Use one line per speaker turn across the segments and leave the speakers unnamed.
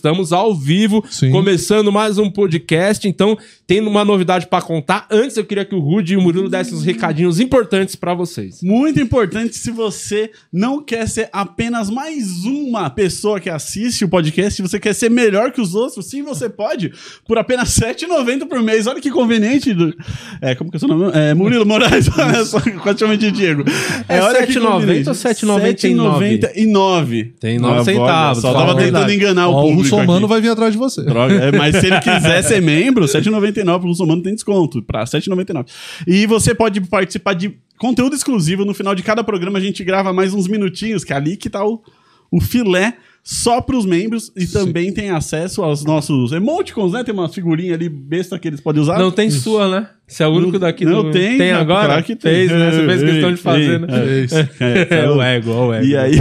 estamos ao vivo,
Sim.
começando mais um podcast. Então, tem uma novidade pra contar. Antes, eu queria que o Rude e o Murilo dessem uns recadinhos importantes pra vocês.
Muito importante se você não quer ser apenas mais uma pessoa que assiste o podcast, se você quer ser melhor que os outros, sim, você pode, por apenas R$ 7,90 por mês. Olha que conveniente. do- É, como que é o seu nome? É, Murilo Moraes, olha quase de Diego.
É
olha que
7,90
conveniente.
ou 7,99?
7,99.
Tem nove
Ah,
centavos,
Só tava tentando enganar o público
russomano
aqui.
vai vir atrás de você.
Droga, é, mas se ele quiser ser membro, R$ 7,99 pro Russomano tem desconto, pra R$ 7,99. E você pode participar de conteúdo exclusivo. No final de cada programa a gente grava mais uns minutinhos, que é ali que tá o, o filé só pros membros. E também tem acesso aos nossos emoticons, né? Tem uma figurinha ali besta que eles podem usar.
Não tem sua, né? Você é o único daqui
não
do...
tem,
Tem agora?
Claro que tem.
Fez, né? Você fez questão de fazer, né?
É isso.
É,
É o ego, ó o ego.
E aí,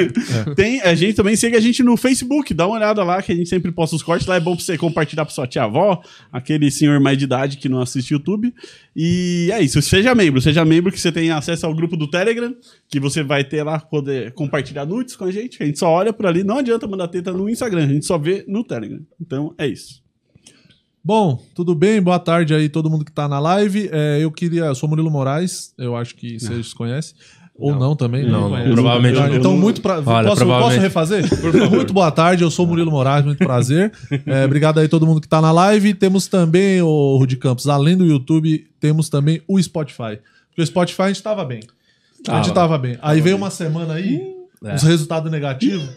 tem, a gente também segue a gente no Facebook, dá uma olhada lá, que a gente sempre posta os cortes. Lá é bom pra você compartilhar pra sua tia-avó, aquele senhor mais de idade que não assiste YouTube. E é isso, seja membro, seja membro que você tem acesso ao grupo do Telegram, que você vai ter lá, poder compartilhar nudes com a gente. A gente só olha por ali, não adianta mandar teta no Instagram, a gente só vê no Telegram. Então é isso.
Bom, tudo bem? Boa tarde aí todo mundo que tá na live. É, eu queria. Eu sou Murilo Moraes, eu acho que vocês conhecem. Ou não, também?
Não,
não,
Eu
provavelmente
Ah,
não.
Então, muito pra...
Olha,
posso, posso refazer? Muito boa tarde, eu sou o Murilo Moraes, muito prazer. É, obrigado aí todo mundo que tá na live. Temos também, o Rudy Campos, além do YouTube, temos também o Spotify. Porque o Spotify a gente tava bem. A gente tava bem. Aí veio uma semana aí, uns resultados negativos.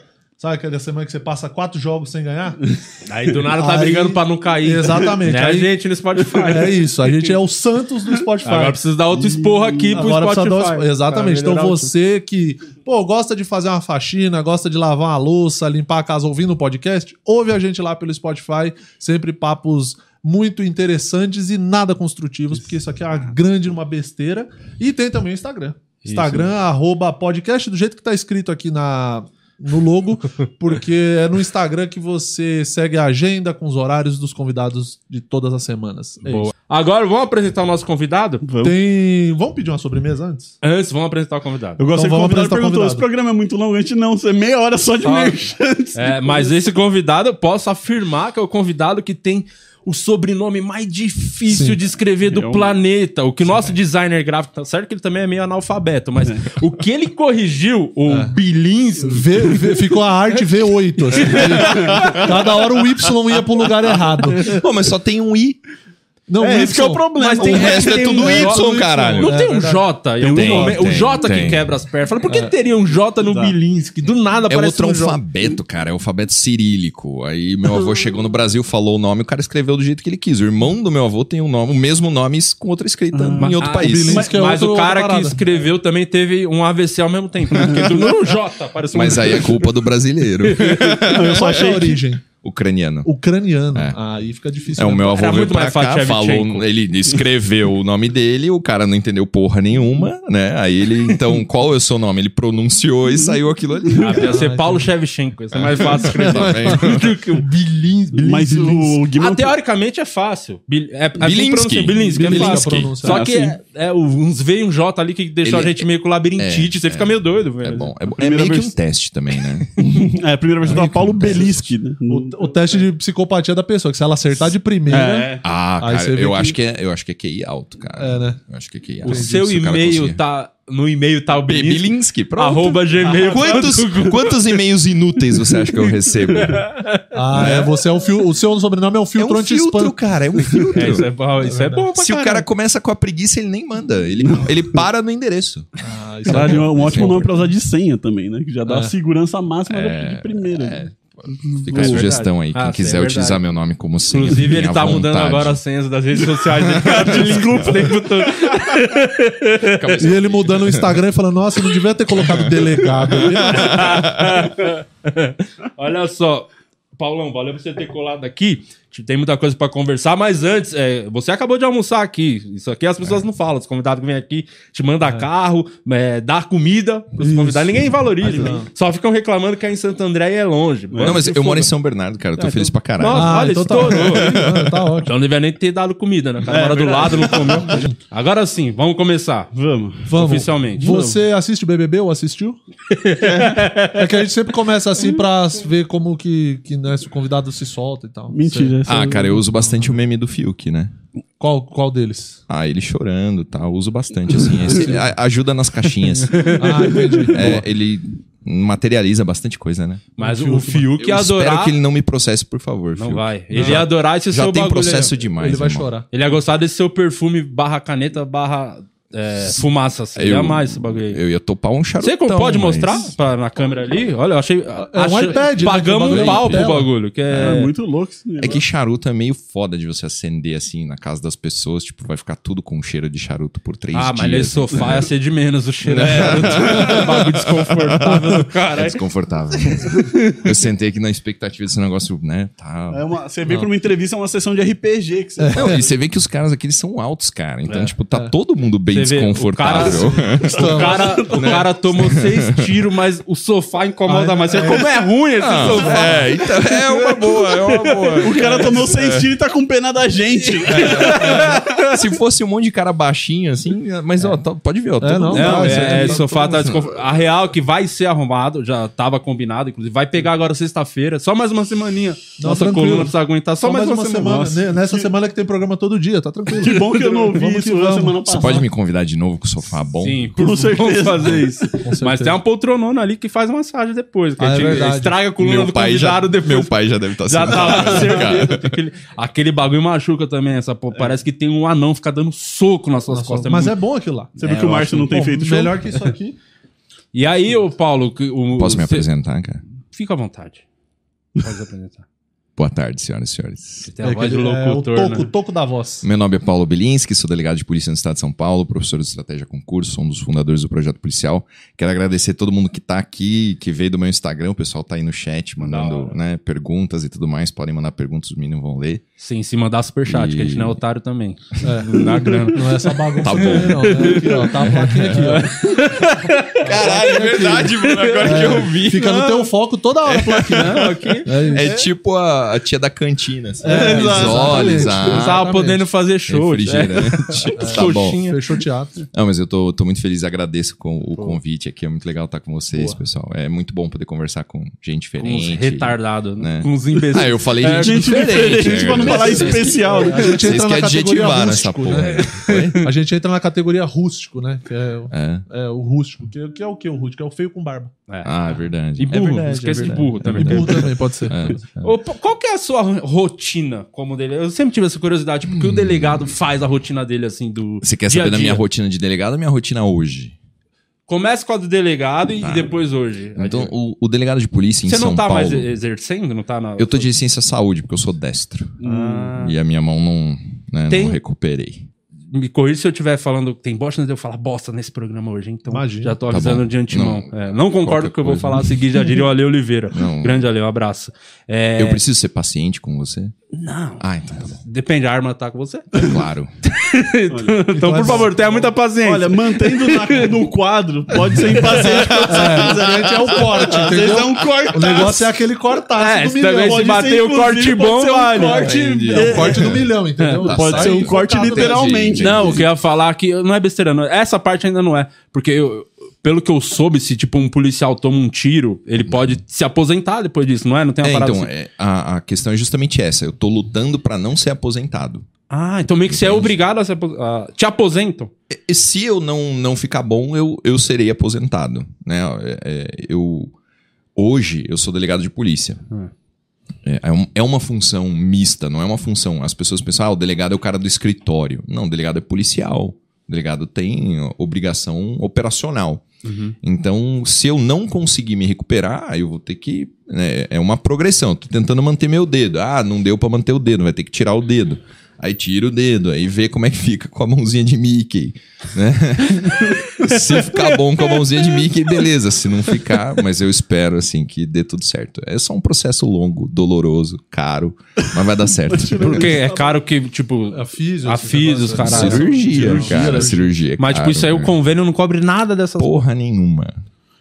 Sabe aquela semana que você passa quatro jogos sem ganhar?
Aí do nada tá
Aí-
brigando pra não cair.
Exatamente.
A
Aí-
gente no Spotify.
É isso, a gente é o Santos do Spotify.
Agora precisa dar outro esporro aqui pro
Agora
Spotify.
dar Exatamente. Então você que, pô, gosta de fazer uma faxina, gosta de lavar uma louça, limpar a casa ouvindo o podcast, ouve a gente lá pelo Spotify, sempre papos muito interessantes e nada construtivos, porque isso aqui é uma grande uma besteira. E tem também o Instagram. Instagram, arroba podcast, do jeito que tá escrito aqui na, no logo, porque é no Instagram que você segue a agenda com os horários dos convidados de todas as semanas. É
Boa.
isso.
Agora vamos apresentar o nosso convidado?
Vamos.
Tem. Vamos pedir uma sobremesa antes?
Antes, vamos apresentar o convidado.
Eu gosto
Então
de
vamos
convidado
o
perguntou:
convidado.
esse programa é muito longo, a gente não, é meia hora só de
Ah.
merchantes.
É, mas esse convidado, eu posso afirmar que é o convidado que tem o sobrenome mais difícil
Sim.
de escrever do
É um-
planeta. O que o nosso designer gráfico, tá certo que ele também é meio analfabeto, mas o que ele corrigiu, o Bilinski,
V- V- ficou a arte V8. assim. Cada hora o Y ia pro lugar errado.
Pô, mas só tem um I.
Não,
É,
o
esse que é o problema.
Mas
O
tem-
resto é
tem
tudo
um
Y,
J-
caralho.
Não
É
tem um. J
Tem,
momento. O
tem,
J que
tem.
quebra as pernas. Fala, por que teria um J no Bilinski? Do nada
É
aparece
outro
um
alfabeto, cara. É o alfabeto cirílico. Aí meu avô chegou no Brasil, falou o nome, o cara escreveu do jeito que ele quis. O irmão do meu avô tem um nome, o mesmo nome com outra escrita em outro
Ah,
país.
Mas,
que é
mas
outro-
o cara que escreveu também teve um AVC ao mesmo tempo. Né? Porque no J. Parece um
Mas aí é culpa do brasileiro.
Eu só
Qual é
achei
a
que
origem?
Ucraniano.
Ucraniano.
É.
Aí fica difícil.
É, o
né?
meu avô
Era
veio
muito
pra
mais
cá, falou, ele escreveu o nome dele, o cara não entendeu porra nenhuma, né? Aí ele, então, qual é o seu nome? Ele pronunciou e saiu aquilo ali.
Ah, ia ser Paulo Shevchenko. Isso é mais fácil escrever. Do que o Bilinski.
Mas o Guimão.
Ah, teoricamente é fácil. Bil, é, é
Bilinski.
pronuncia- Bilinski, é
Bilinski.
fácil. Só
Ah,
que
sim.
é, é uns V e um J ali que deixou
Ele-
a gente meio com labirintite. Você fica meio doido, velho.
É bom. É, é
Primeira
meio que
vez-
um teste também, né?
É, a primeira do Paulo Belisky, né?
O, o teste de psicopatia da pessoa, que se ela acertar de primeira.
É.
Ah, cara, eu
que-
acho que é, eu acho que é QI alto, cara.
É, né?
Eu acho que é QI
O
alto.
seu
Se cara
e-mail tá. No e-mail tá o Bilinski.
Bilinski, pronto.
Arroba gmail.
Quantos, quantos e-mails inúteis você acha que eu recebo?
Ah, é. Você é o fio. O seu sobrenome é o
É
filtro
um
anti-spam.
filtro, cara, é um filtro.
É, isso é bom, isso é bom pra
Se o cara começa com a preguiça, ele nem manda. Ele, ele para no endereço.
Ah, isso é
Caralho, um ótimo nome pra usar de senha também, né? Que já dá
É.
a segurança máxima de primeira.
É. Fica a
É
sugestão aí. Quem
Ah, sim,
quiser
é
utilizar meu nome como senha.
Inclusive, ele tá mudando
vontade.
agora as senhas das redes sociais. Ele desculpa o tempo todo.
E ele mudando o Instagram e falando, nossa, não devia ter colocado delegado.
Olha só. Paulão, valeu por você ter colado aqui. Tem muita coisa pra conversar, mas antes, é, você acabou de almoçar aqui. Isso aqui as pessoas não falam. Os convidados que vêm aqui te mandam carro, é, dar comida pros
Isso.
convidados. Ninguém valoriza.
Não.
Só ficam reclamando que é em Santo André e é longe.
Não, mas eu moro em. São Bernardo, cara. Eu tô
Ah,
feliz
então-
pra caralho.
Nossa, olha,
então tá,
estourou.
Ah, tá ótimo.
Então não devia nem ter dado comida, né? O cara mora do lado, não comeu. Agora sim, vamos começar.
Vamos.
Vamos.
Oficialmente.
Você assiste BBB ou assistiu? é que a gente sempre começa assim pra ver como que, que né? Se o convidado se solta e tal.
Mentira. Essa
Ah, cara, eu uso
não.
bastante o meme do Fiuk, né?
Qual, qual deles?
Ah, ele chorando e tal. Uso bastante, assim. Esse- a- ajuda nas caixinhas.
Ah, entendi.
É, ele materializa bastante coisa, né?
Mas
O
o
Fiuk,
ia
eu espero
adorar.
que ele não me processe, por favor.
Não
Fiuk.
vai. Ele ia adorar esse
Já
seu
tem
bagulho aí.
processo demais,
Ele vai
irmão.
chorar.
Ele ia gostar desse seu perfume barra caneta barra é, fumaça. Assim.
Eu-
ia amar esse bagulho aí.
Eu ia topar um charutão.
Você pode
mas-
mostrar pra- na câmera ali? Olha, eu achei.
É um iPad, né?
Pagamos
bagulho
um
é
pau pro bagulho. Que é,
É muito louco esse
É que charuto é meio foda de você acender assim na casa das pessoas. Tipo, vai ficar tudo com cheiro de charuto por três
Ah,
dias.
mas nesse sofá ia ser de menos o cheiro. É. bagulho desconfortável do
É
cara.
desconfortável. eu sentei aqui na expectativa desse negócio, né? Tá.
É uma- você vem pra uma entrevista, é uma sessão de RPG que você
Não, e você vê que os caras aqui eles são altos, cara. Então,
É,
tipo, tá todo mundo bem
Você vê, o
desconfortável.
O cara, o cara tomou seis tiros, mas o sofá incomoda
Ah,
mais. Você vê como é ruim esse
Não,
sofá.
é, então é uma boa, é uma boa.
O cara tomou seis tiros e tá com pena da gente.
Se fosse um monte de cara baixinho, assim, mas ó, tá- pode ver, ó.
É, não,
Não, é,
tá
sofá tá desconfortável. A real é que vai ser arrumado, já tava combinado, inclusive. Vai pegar agora sexta-feira, só mais uma semaninha.
Não,
Nossa
tranquilo.
coluna precisa aguentar só, mais, uma, semana.
Né, Nessa semana que tem programa todo dia, tá tranquilo.
Que bom que eu não ouvi
Vamos
isso semana
Você
passada.
pode me convidar de novo com o sofá bom?
Sim,
Com
por
certeza.
vamos fazer isso.
certeza.
Mas tem uma poltronona ali que faz massagem depois. Que
Ah,
a
é
estraga a coluna
Meu
do
pai, já,
depois.
meu pai já deve estar
Já tá lá, certeza. Aquele, aquele bagulho machuca também. Essa, pô, Parece que tem um anão ficar dando soco nas suas costas.
Mas
muito-
é bom aquilo lá.
Você viu
É,
que o Márcio não tem
Bom,
feito show?
melhor que isso aqui.
E aí, ô Paulo, que o,
Posso me
cê-
apresentar, cara?
Fica à vontade. Pode apresentar.
Boa tarde, senhoras e senhores.
Você tem a voz de
é,
locutor,
o toco,
né?
toco da voz.
Meu nome é Paulo Bilinski, sou delegado de polícia no estado de São Paulo, professor de estratégia concurso, sou um dos fundadores do projeto policial. Quero agradecer todo mundo que tá aqui, que veio do meu Instagram, o pessoal tá aí no chat mandando né, perguntas e tudo mais. Podem mandar perguntas, os meninos vão ler.
Sim, se mandar superchat,
E-
que a gente não é otário também.
É.
Não dá grana.
Não é essa bagunça
Tá bom.
não. Né? Aqui, ó, tá a plaquinha aqui, ó.
Caralho, é verdade, Bruno, agora que eu vi.
Fica no teu foco toda hora a plaquinha.
Não, aqui.
É isso.
É tipo a, a tia da cantina, assim.
É,
Risoles,
exatamente.
a
Não tava podendo fazer show.
refrigerante. Tá bom.
Fechou o teatro.
Não, mas eu tô, tô muito feliz, agradeço com o convite aqui. É muito legal estar com vocês,
Boa.
pessoal. É muito bom poder conversar com gente
Com
diferente.
retardados, né?
né?
Com uns imbecis.
Ah, eu falei
É,
gente,
gente diferente, pra não
né?
falar
Vocês-
especial.
A gente
Vocês
entra
que
na categoria
adjetivaram essa
rústico,
porra.
né? A gente entra na categoria rústico, né? Que é,
É.
é o rústico. Que, que é o que o rústico? É o feio com barba.
É.
Ah, é verdade.
E burro,
é verdade,
esquece
é
de burro também.
E burro também, pode ser.
É, é.
Ô, pô, qual que é a sua ro- rotina como dele? Eu sempre tive essa curiosidade, porque o delegado faz a rotina dele assim do.
Hum. Você quer
dia
saber da minha
dia.
rotina de delegado ou minha rotina hoje?
Começa com a do delegado e depois hoje.
Então, o, o delegado de polícia em
Você
São
não tá
Paulo...
mais exercendo? Não tá na.
Eu tô de licença saúde, porque eu sou destro.
Ah.
E a minha mão não, né,
Tem-
não recuperei.
Me corrija se eu estiver falando que tem bosta, de eu falar bosta nesse programa hoje. Então,
Imagina.
já tô
Tá
avisando
bom.
de antemão.
Não.
É, Não, concordo com o que eu vou falar a seguir, já diria o Ale Oliveira.
Não.
Grande Ale, um abraço. É,
Eu preciso ser paciente com você?
Não.
Ah, então tá bom.
Depende, a arma tá com você?
Claro.
então, por favor, tenha muita paciência.
Olha, mantendo na- no quadro, pode ser impaciente quando você quiser.
é o corte,
Às vezes
entendeu?
é um corte.
O negócio é aquele cortaço
É,
do
se
milhão.
também se bater o corte bom,
pode ser um
vale.
corte-
Entendi.
É o corte do milhão, entendeu?
Tá
Pode ser um corte literalmente.
Não, o que eu ia falar que não é besteira, não. Essa parte ainda não é. Porque eu- pelo que eu soube, se tipo um policial toma um tiro, ele pode se aposentar depois disso, não é? Não tem uma
É,
parada
então,
assim.
é, a, a questão é justamente essa. Eu tô lutando pra não ser aposentado.
Ah, então meio que você é obrigado a se aposentar. Te aposentam.
E se eu não, não ficar bom, eu, eu serei aposentado. Né? É, é, eu, hoje, eu sou delegado de polícia. É, é um- é uma função mista, não é uma função. As pessoas pensam, ah, o delegado é o cara do escritório. Não, o delegado é policial. O delegado tem obrigação operacional. Então, se eu não conseguir me recuperar, eu vou ter que. né, é uma progressão. Tô tentando manter meu dedo. Ah, não deu pra manter o dedo, vai ter que tirar o dedo. Aí tira o dedo, aí vê como é que fica com a mãozinha de Mickey. Né? se ficar bom com a mãozinha de Mickey, beleza. Se não ficar, mas eu espero assim que dê tudo certo. É só um processo longo, doloroso, caro, mas vai dar certo.
Porque é caro que, tipo.
A físio.
A
né?
caralho.
cirurgia,
Cirurgia,
cara, cirurgia. é
Mas, tipo,
caro,
isso aí o convênio não cobre nada dessas
Porra nenhuma.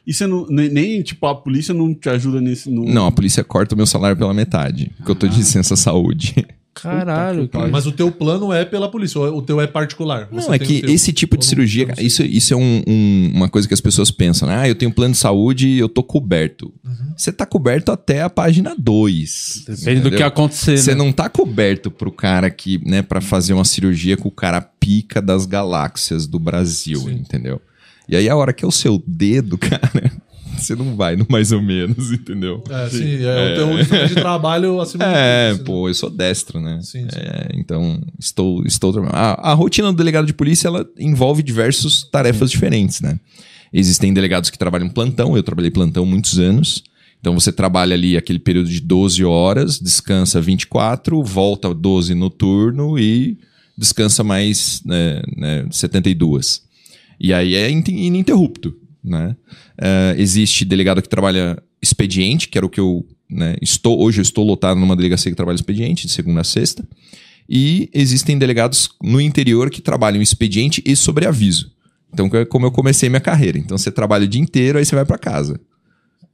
E você não, nem, nem, tipo, a polícia não te ajuda nesse. No...
Não, a polícia corta o meu salário pela metade, porque eu tô de licença saúde.
Caralho, cara.
Mas o teu plano é pela polícia, ou o teu é particular.
Não,
Você
é
tem
que esse tipo de
não-
cirurgia,
não
isso, isso é um- um- uma coisa que as pessoas pensam, né? Ah, eu tenho plano de saúde e eu tô coberto.
Uhum.
Você tá coberto até a página 2.
Depende do que acontecer,
Você
né?
não tá coberto pro cara que, né, pra fazer uma cirurgia com o cara pica das galáxias do Brasil, entendeu? E aí a hora que é o seu dedo, cara, você não vai no mais ou menos, entendeu?
É, sim, é, o teu de trabalho acima de
É,
tudo, assim,
pô, eu sou destro, né?
Sim, sim.
É, então, estou, estou trabalhando. A, a rotina do delegado de polícia, ela envolve diversas tarefas diferentes, né? Existem delegados que trabalham plantão, eu trabalhei plantão muitos anos. Então, você trabalha ali aquele período de 12 horas, descansa 24, volta 12 no turno e descansa mais né, né, 72. E aí é in- ininterrupto, né? É, existe delegado que trabalha expediente, que era o que eu né, estou hoje eu estou lotado numa delegacia que trabalha expediente de segunda a sexta. E existem delegados no interior que trabalham expediente e sobreaviso. Então, é como eu comecei minha carreira. Então, você trabalha o dia inteiro, aí você vai pra casa.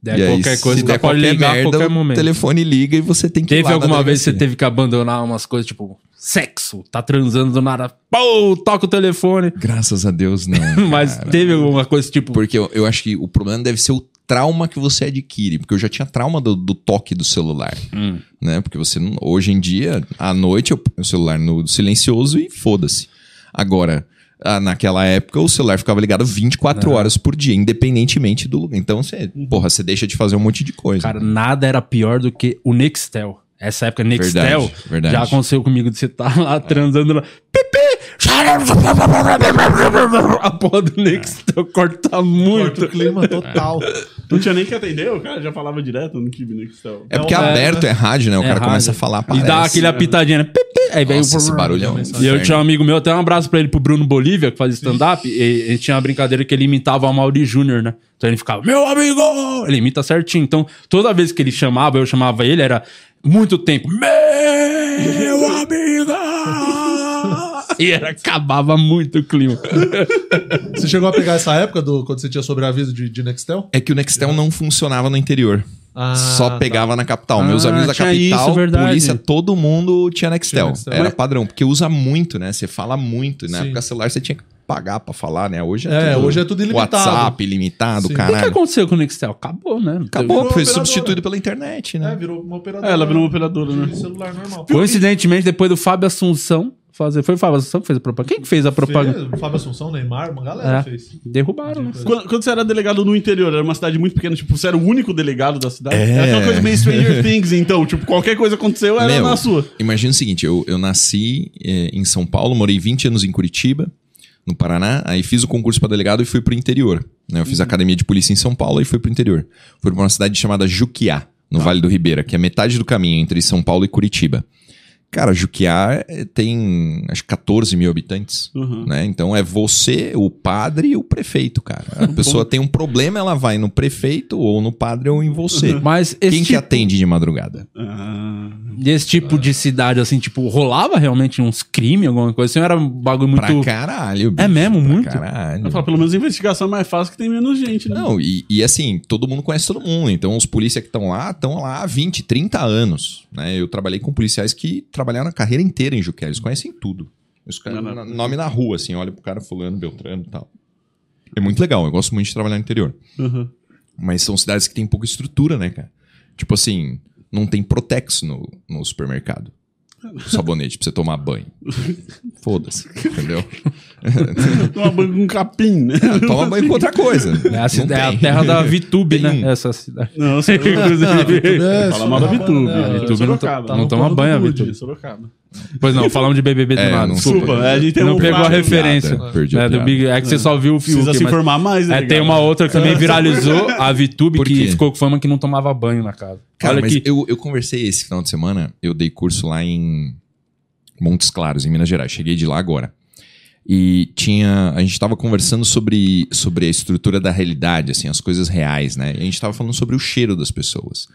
Der
e aí,
qualquer coisa,
se der
pode
qualquer
ligar a
merda,
qualquer
o
momento.
telefone liga e você tem que
Teve alguma vez que você teve que abandonar umas coisas, tipo, sexo, tá transando do nada, pô, toca o telefone.
Graças a Deus, não.
Mas teve alguma coisa, tipo,
Porque eu, eu acho que o problema deve ser o trauma que você adquire. Porque eu já tinha trauma do, do toque do celular.
Hum.
Né? Porque você, não- hoje em dia, à noite, eu ponho o celular no silencioso e foda-se. Agora, ah, naquela época, o celular ficava ligado 24 horas por dia, independentemente do lugar. Então, você, porra, você deixa de fazer um monte de coisa.
cara, nada era pior do que o Nextel. Essa época, Nextel,
Verdade, verdade.
já aconteceu comigo de você estar lá transando lá, pipi, a porra do Nextel corta
Corta
muito.
o clima total.
Não tinha nem que atender, o cara já falava direto no Kibe Nextel.
É porque
é,
aberto é, rádio, né? O
É
cara
rádio.
começa a falar,
E
parece.
dá aquele apitadinho, né? Aí veio
Nossa, esse barulho é um
E eu tinha um amigo meu, até um abraço pra ele, pro Bruno Bolívia, que fazia stand-up, e ele tinha uma brincadeira que ele imitava o Mauri Júnior, né? Então ele ficava, meu amigo! Ele imita certinho. Então, toda vez que ele chamava, eu chamava ele, era muito tempo. Meu amigo! e era, acabava muito o clima.
Você chegou a pegar essa época do, quando você tinha sobreaviso de, de Nextel?
É que o Nextel não funcionava no interior.
Ah,
Só
tá.
pegava na capital.
Ah,
Meus amigos da capital,
isso,
polícia, todo mundo tinha Nextel.
Tinha Nextel.
Era
Mas-
padrão, porque usa muito, né? Você fala muito. Na
Sim.
época celular você tinha que pagar pra falar, né? Hoje
É, hoje é tudo ilimitado.
WhatsApp ilimitado,
Sim.
O que
caralho.
aconteceu com o Nextel? Acabou, né?
Acabou,
Virou
foi
operadora.
substituído pela internet, né?
É, virou uma operadora.
É, ela virou uma operadora, né?
celular normal.
Coincidentemente, depois do Fábio Assunção fazer. Foi o Fábio Assunção que fez a propaganda? Quem que fez a propaganda?
Fez, Fábio Assunção, Neymar, uma galera
É.
fez.
Derrubaram, né?
Quando, quando você era delegado no interior, era uma cidade muito pequena, tipo, você era o único delegado da cidade?
É.
Era aquela coisa meio Stranger Things, então, tipo, qualquer coisa aconteceu, era
Meu,
na sua.
Imagina o seguinte, eu, eu nasci eh, em São Paulo, morei 20 anos em Curitiba, no Paraná, aí fiz o concurso para delegado e fui pro interior. né? Eu fiz academia de polícia em São Paulo e fui pro interior. Fui pra uma cidade chamada Juquiá, no Vale do Ribeira, que é metade do caminho entre São Paulo e Curitiba. Cara, Juquiá eh, tem acho que 14 mil habitantes,
Uhum.
né? Então é você, o padre e o prefeito, cara. A pessoa tem um problema, ela vai no prefeito ou no padre ou em você.
Mas esse
Quem que
tipo,
atende de madrugada?
Ah,
esse tipo de cidade, assim, tipo, rolava realmente uns crimes, alguma coisa assim? Era um bagulho muito.
Pra caralho.
É mesmo?
Pra
Muito?
Caralho.
eu falo, pelo menos a investigação é mais fácil que tem menos gente, né?
Não, e, e assim, todo mundo conhece todo mundo. Então, os polícias que estão lá, estão lá há 20, 30 anos. Né? Eu trabalhei com policiais que trabalharam a carreira inteira em Juquel. Eles conhecem tudo. Os caras,
Não, não.
nome na rua, assim, olha pro cara fulano, Beltrano e tal. É muito legal, eu gosto muito de trabalhar no interior.
Uhum.
Mas são cidades que têm pouca estrutura, né, cara? Tipo assim, não tem Protex no, no supermercado. Sabonete pra você tomar banho. Foda-se, entendeu?
Toma banho com capim, né?
Toma banho com outra coisa.
É a, cida-
Não
é a terra da VTube,
Tem
né?
um.
Essa cidade.
Não,
Inclusive.
É,
Fala mal da
Sorocaba,
Vitube.
Vitube não
Sorocaba.
Tá
não toma banho, a. Vitube.
Sorocaba.
Pois não, falamos de BBB do
É,
nada.
não
Desculpa.
Desculpa, a gente
Não
um
pegou a referência.
Piada, perdi a
É, do. Big, é que você só viu o filme.
Precisa se informar mais, né?
É, tem uma outra que também viralizou, a VTube, que ficou com fama que não tomava banho na casa.
Cara,
Olha
mas
que
eu, eu conversei esse final de semana, eu dei curso lá em Montes Claros, em Minas Gerais. Cheguei de lá agora. E tinha. A gente tava conversando sobre, sobre a estrutura da realidade, assim, as coisas reais, né? E a gente tava falando sobre o cheiro das pessoas.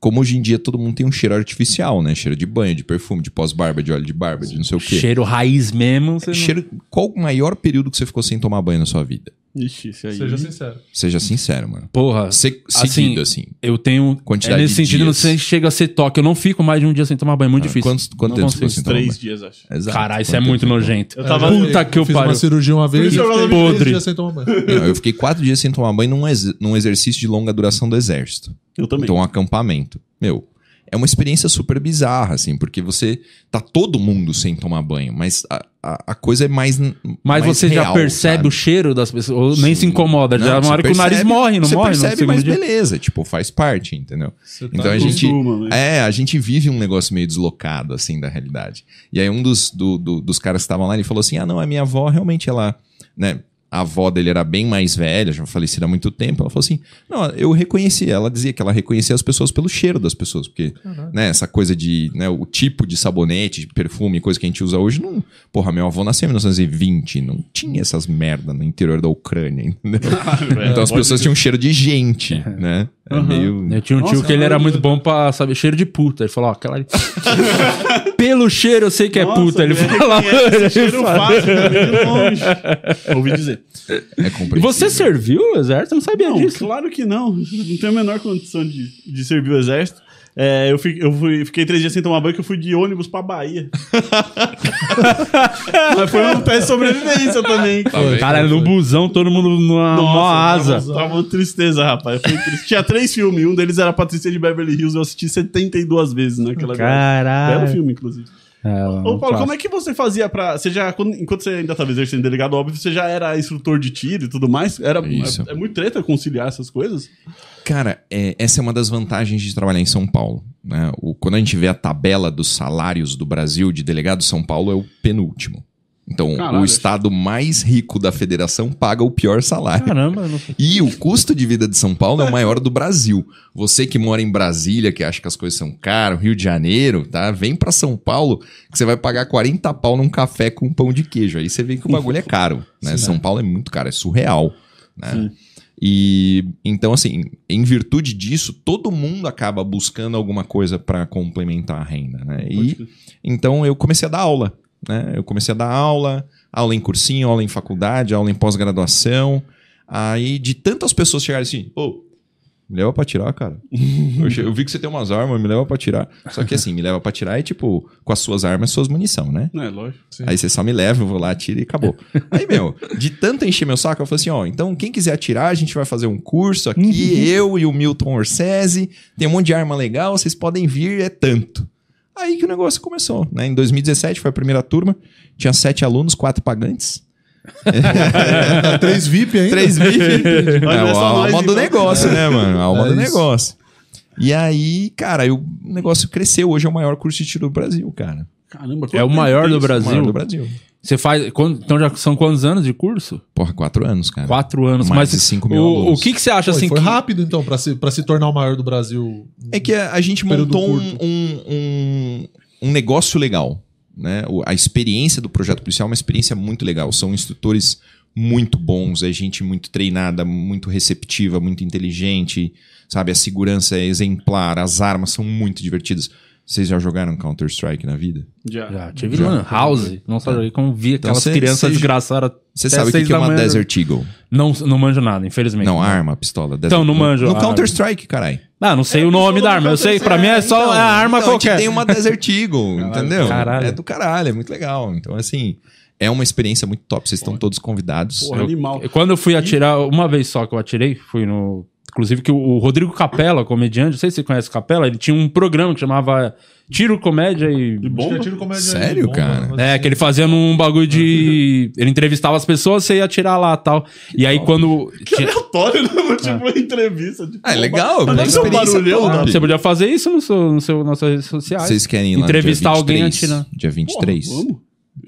Como hoje em dia todo mundo tem um cheiro artificial, né? Cheiro de banho, de perfume, de pós-barba, de óleo de barba, de não sei o quê.
cheiro raiz mesmo. Você não-
Cheiro, qual o maior período que você ficou sem tomar banho na sua vida?
Ixi, isso aí.
Seja sincero.
Seja sincero, mano.
Porra.
Se,
Assim,
seguido, assim.
Eu tenho.
Quantidade
é nesse
de
sentido, não
dias.
sei se chega a ser toque. Eu não fico mais de um dia sem tomar banho. É muito difícil.
Quantos, quanto
Não
tempo você tomar
Três
banho?
dias, acho.
Exato.
Caralho, isso é
Quanto
muito
tempo?
nojento.
Eu tava-
Puta que eu
fiz uma
pariu.
cirurgia uma vez e
eu
fiquei
podre.
dias sem tomar banho.
Não, eu fiquei quatro dias sem tomar banho num, ex- num exercício de longa duração do exército.
Eu também.
Então, um acampamento. Meu, é uma experiência super bizarra, assim, porque você tá todo mundo sem tomar banho, mas a, a, a coisa é mais.
Mas
mais
você já
real,
percebe
sabe?
o cheiro das pessoas, ou nem se incomoda. já é
você
uma hora que o nariz
percebe-
morre, não
você
morre no
percebe, mas
dia.
beleza, tipo, faz parte, entendeu?
Você tá
Então a gente.
Costuma, né?
É, a gente vive um negócio meio deslocado, assim, da realidade. E aí um dos, do- do- dos caras que estavam lá, ele falou assim: ah, não, a minha avó realmente, ela, né? A avó dele era bem mais velha, já falecida há muito tempo. Ela falou assim: Não, eu reconheci. Ela dizia que ela reconhecia as pessoas pelo cheiro das pessoas, porque né, essa coisa de. Né, o tipo de sabonete, de perfume, coisa que a gente usa hoje, não. Porra, meu avô nasceu em 1920, não tinha essas merda no interior da Ucrânia, entendeu? então as pessoas tinham cheiro de gente, né? É
Aham.
meio.
Eu tinha um tio
Nossa,
que ele era muito bom pra saber cheiro de puta. Ele falou, ó, aquela. Pelo cheiro eu sei que é
Nossa,
puta. Ele
é esse cheiro fácil, de longe. Ouvi dizer.
É
E
compreensível.
você serviu o exército? Eu não sabia
Não,
disso.
claro que não. Não tenho a menor condição de, de servir o exército. É, eu, fi- eu fui- fiquei três dias sem tomar banho, que eu fui de ônibus pra Bahia. Mas foi um teste de sobrevivência também.
Tá?
Cara, no busão, todo mundo numa numa asa.
Tava, tava uma tristeza, rapaz. Triste. Tinha três filmes. Um deles era Patrícia de Beverly Hills. Eu assisti 72 vezes naquela.
Caralho.
Belo filme, inclusive.
É,
Ô, Paulo, como é que você fazia pra. Você já, quando- enquanto você ainda estava exercendo delegado, óbvio, você já era instrutor de tiro e tudo mais? Era,
Isso.
É, é muito treta conciliar essas coisas?
Cara, é, essa é uma das vantagens de trabalhar em São Paulo. Né? O, quando a gente vê a tabela dos salários do Brasil de delegado, São Paulo é o penúltimo. Então,
Caralho.
o estado mais rico da federação paga o pior salário.
Caramba, não...
E o custo de vida de São Paulo é o maior do Brasil. Você que mora em Brasília, que acha que as coisas são caras, Rio de Janeiro, tá? Vem pra São Paulo que você vai pagar 40 pau num café com pão de queijo. Aí você vê que o bagulho é caro, né? São Paulo é muito caro, é surreal, né?
Sim.
E então assim, em virtude disso, todo mundo acaba buscando alguma coisa pra complementar a renda, né? E então eu comecei a dar aula, né? Eu comecei a dar aula, aula em cursinho, aula em faculdade, aula em pós-graduação. Aí de tantas pessoas chegarem assim, ô, me leva pra tirar, cara. eu, eu vi que você tem umas armas, me leva pra tirar. Só que assim, me leva pra tirar é tipo, com as suas armas, suas munição, né?
É lógico.
Aí você só me leva, eu vou lá, tiro e acabou. Aí, meu, de tanto encher meu saco, eu falei assim: ó, então quem quiser atirar, a gente vai fazer um curso aqui, eu e o Milton Orsese, tem um monte de arma legal, vocês podem vir, é tanto. Aí que o negócio começou, né? Em 2017 foi a primeira turma, tinha sete alunos, quatro pagantes.
Três VIP ainda?
Três VIP. É, a alma do negócio, né, mano? A alma
É
do
isso.
negócio. E aí, cara, o negócio cresceu. Hoje é o maior curso de tiro do Brasil, cara.
Caramba,
É o maior do Brasil.
O maior do Brasil.
Você faz. quando- então já são quantos anos de curso?
Porra, quatro anos, cara.
Quatro anos.
Mais
mas
de cinco mil
o,
alunos.
o que, que você acha
Pô,
assim?
foi
que-
rápido, então, pra se, pra se tornar o maior do Brasil.
É que a, a gente montou um, um, um, um negócio legal. Né? O- A experiência do projeto policial é uma experiência muito legal. São instrutores muito bons, é gente muito treinada, muito receptiva, muito inteligente, sabe? A segurança é exemplar, as armas são muito divertidas. Vocês já jogaram Counter-Strike na vida?
Já.
Já tive
Já.
Lan House. Não só joguei, como vi
Então
aquelas
cê-
crianças desgraçadas.
Você sabe o que, que é uma
manhã.
Desert Eagle?
Não, não manjo nada, infelizmente.
Não, arma, pistola. Desert
Então, não manjo
No, Counter-Strike, caralho.
Ah, não sei o nome da arma. Eu sei, pra mim é só é a arma
então, A
qualquer.
gente tem uma Desert Eagle, entendeu?
caralho.
É do caralho, é muito legal. Então, assim, é uma experiência muito top. Vocês estão todos convidados.
Porra, animal.
Quando eu fui atirar, uma vez só que eu atirei, fui no. Inclusive que o- Rodrigo Capella, comediante, não sei se você conhece o Capella, ele tinha um programa que chamava Tiro, Comédia e.
Acho que é
Bomba?
tiro comédia
Sério,
bomba,
cara?
mas
É,
assim,
que ele fazia num bagulho de. Ele entrevistava as pessoas, você ia atirar lá e tal. E aí quando.
Que
tinha-
aleatório, né? Tipo, entrevista. Tipo,
Ah, é legal,
Mas
uma
deve ser um barulhão, né?
Você podia fazer isso no seu, no seu, nas suas redes sociais.
Vocês querem ir lá
Entrevistar
dia
alguém
23,
atirando.
Dia 23.
Vamos.
Vamos,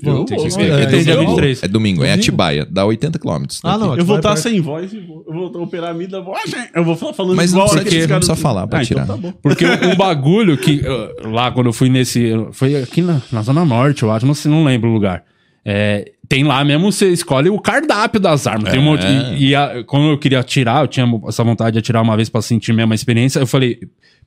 Eu
tem
vou.
que
É,
ver.
É, tem dia
eu-
23.
É domingo, é? Atibaia, dá 80 quilômetros.
Ah, não,
Eu vou estar
perto.
sem voz e vou, eu vou operar a mida. Vou, ah, eu vou falar falando
Mas não
igual
precisa-
aqueles
não precisa falar pra
ah,
tirar.
Então tá bom.
Porque o, bagulho que. lá quando eu fui nesse. Foi aqui na, na Zona Norte, eu acho, não, sei, não lembro o lugar. É, tem lá mesmo, você escolhe o cardápio das armas. Tem um monte, e e a- como eu queria atirar, eu tinha essa vontade de atirar uma vez pra sentir mesmo a experiência, eu falei,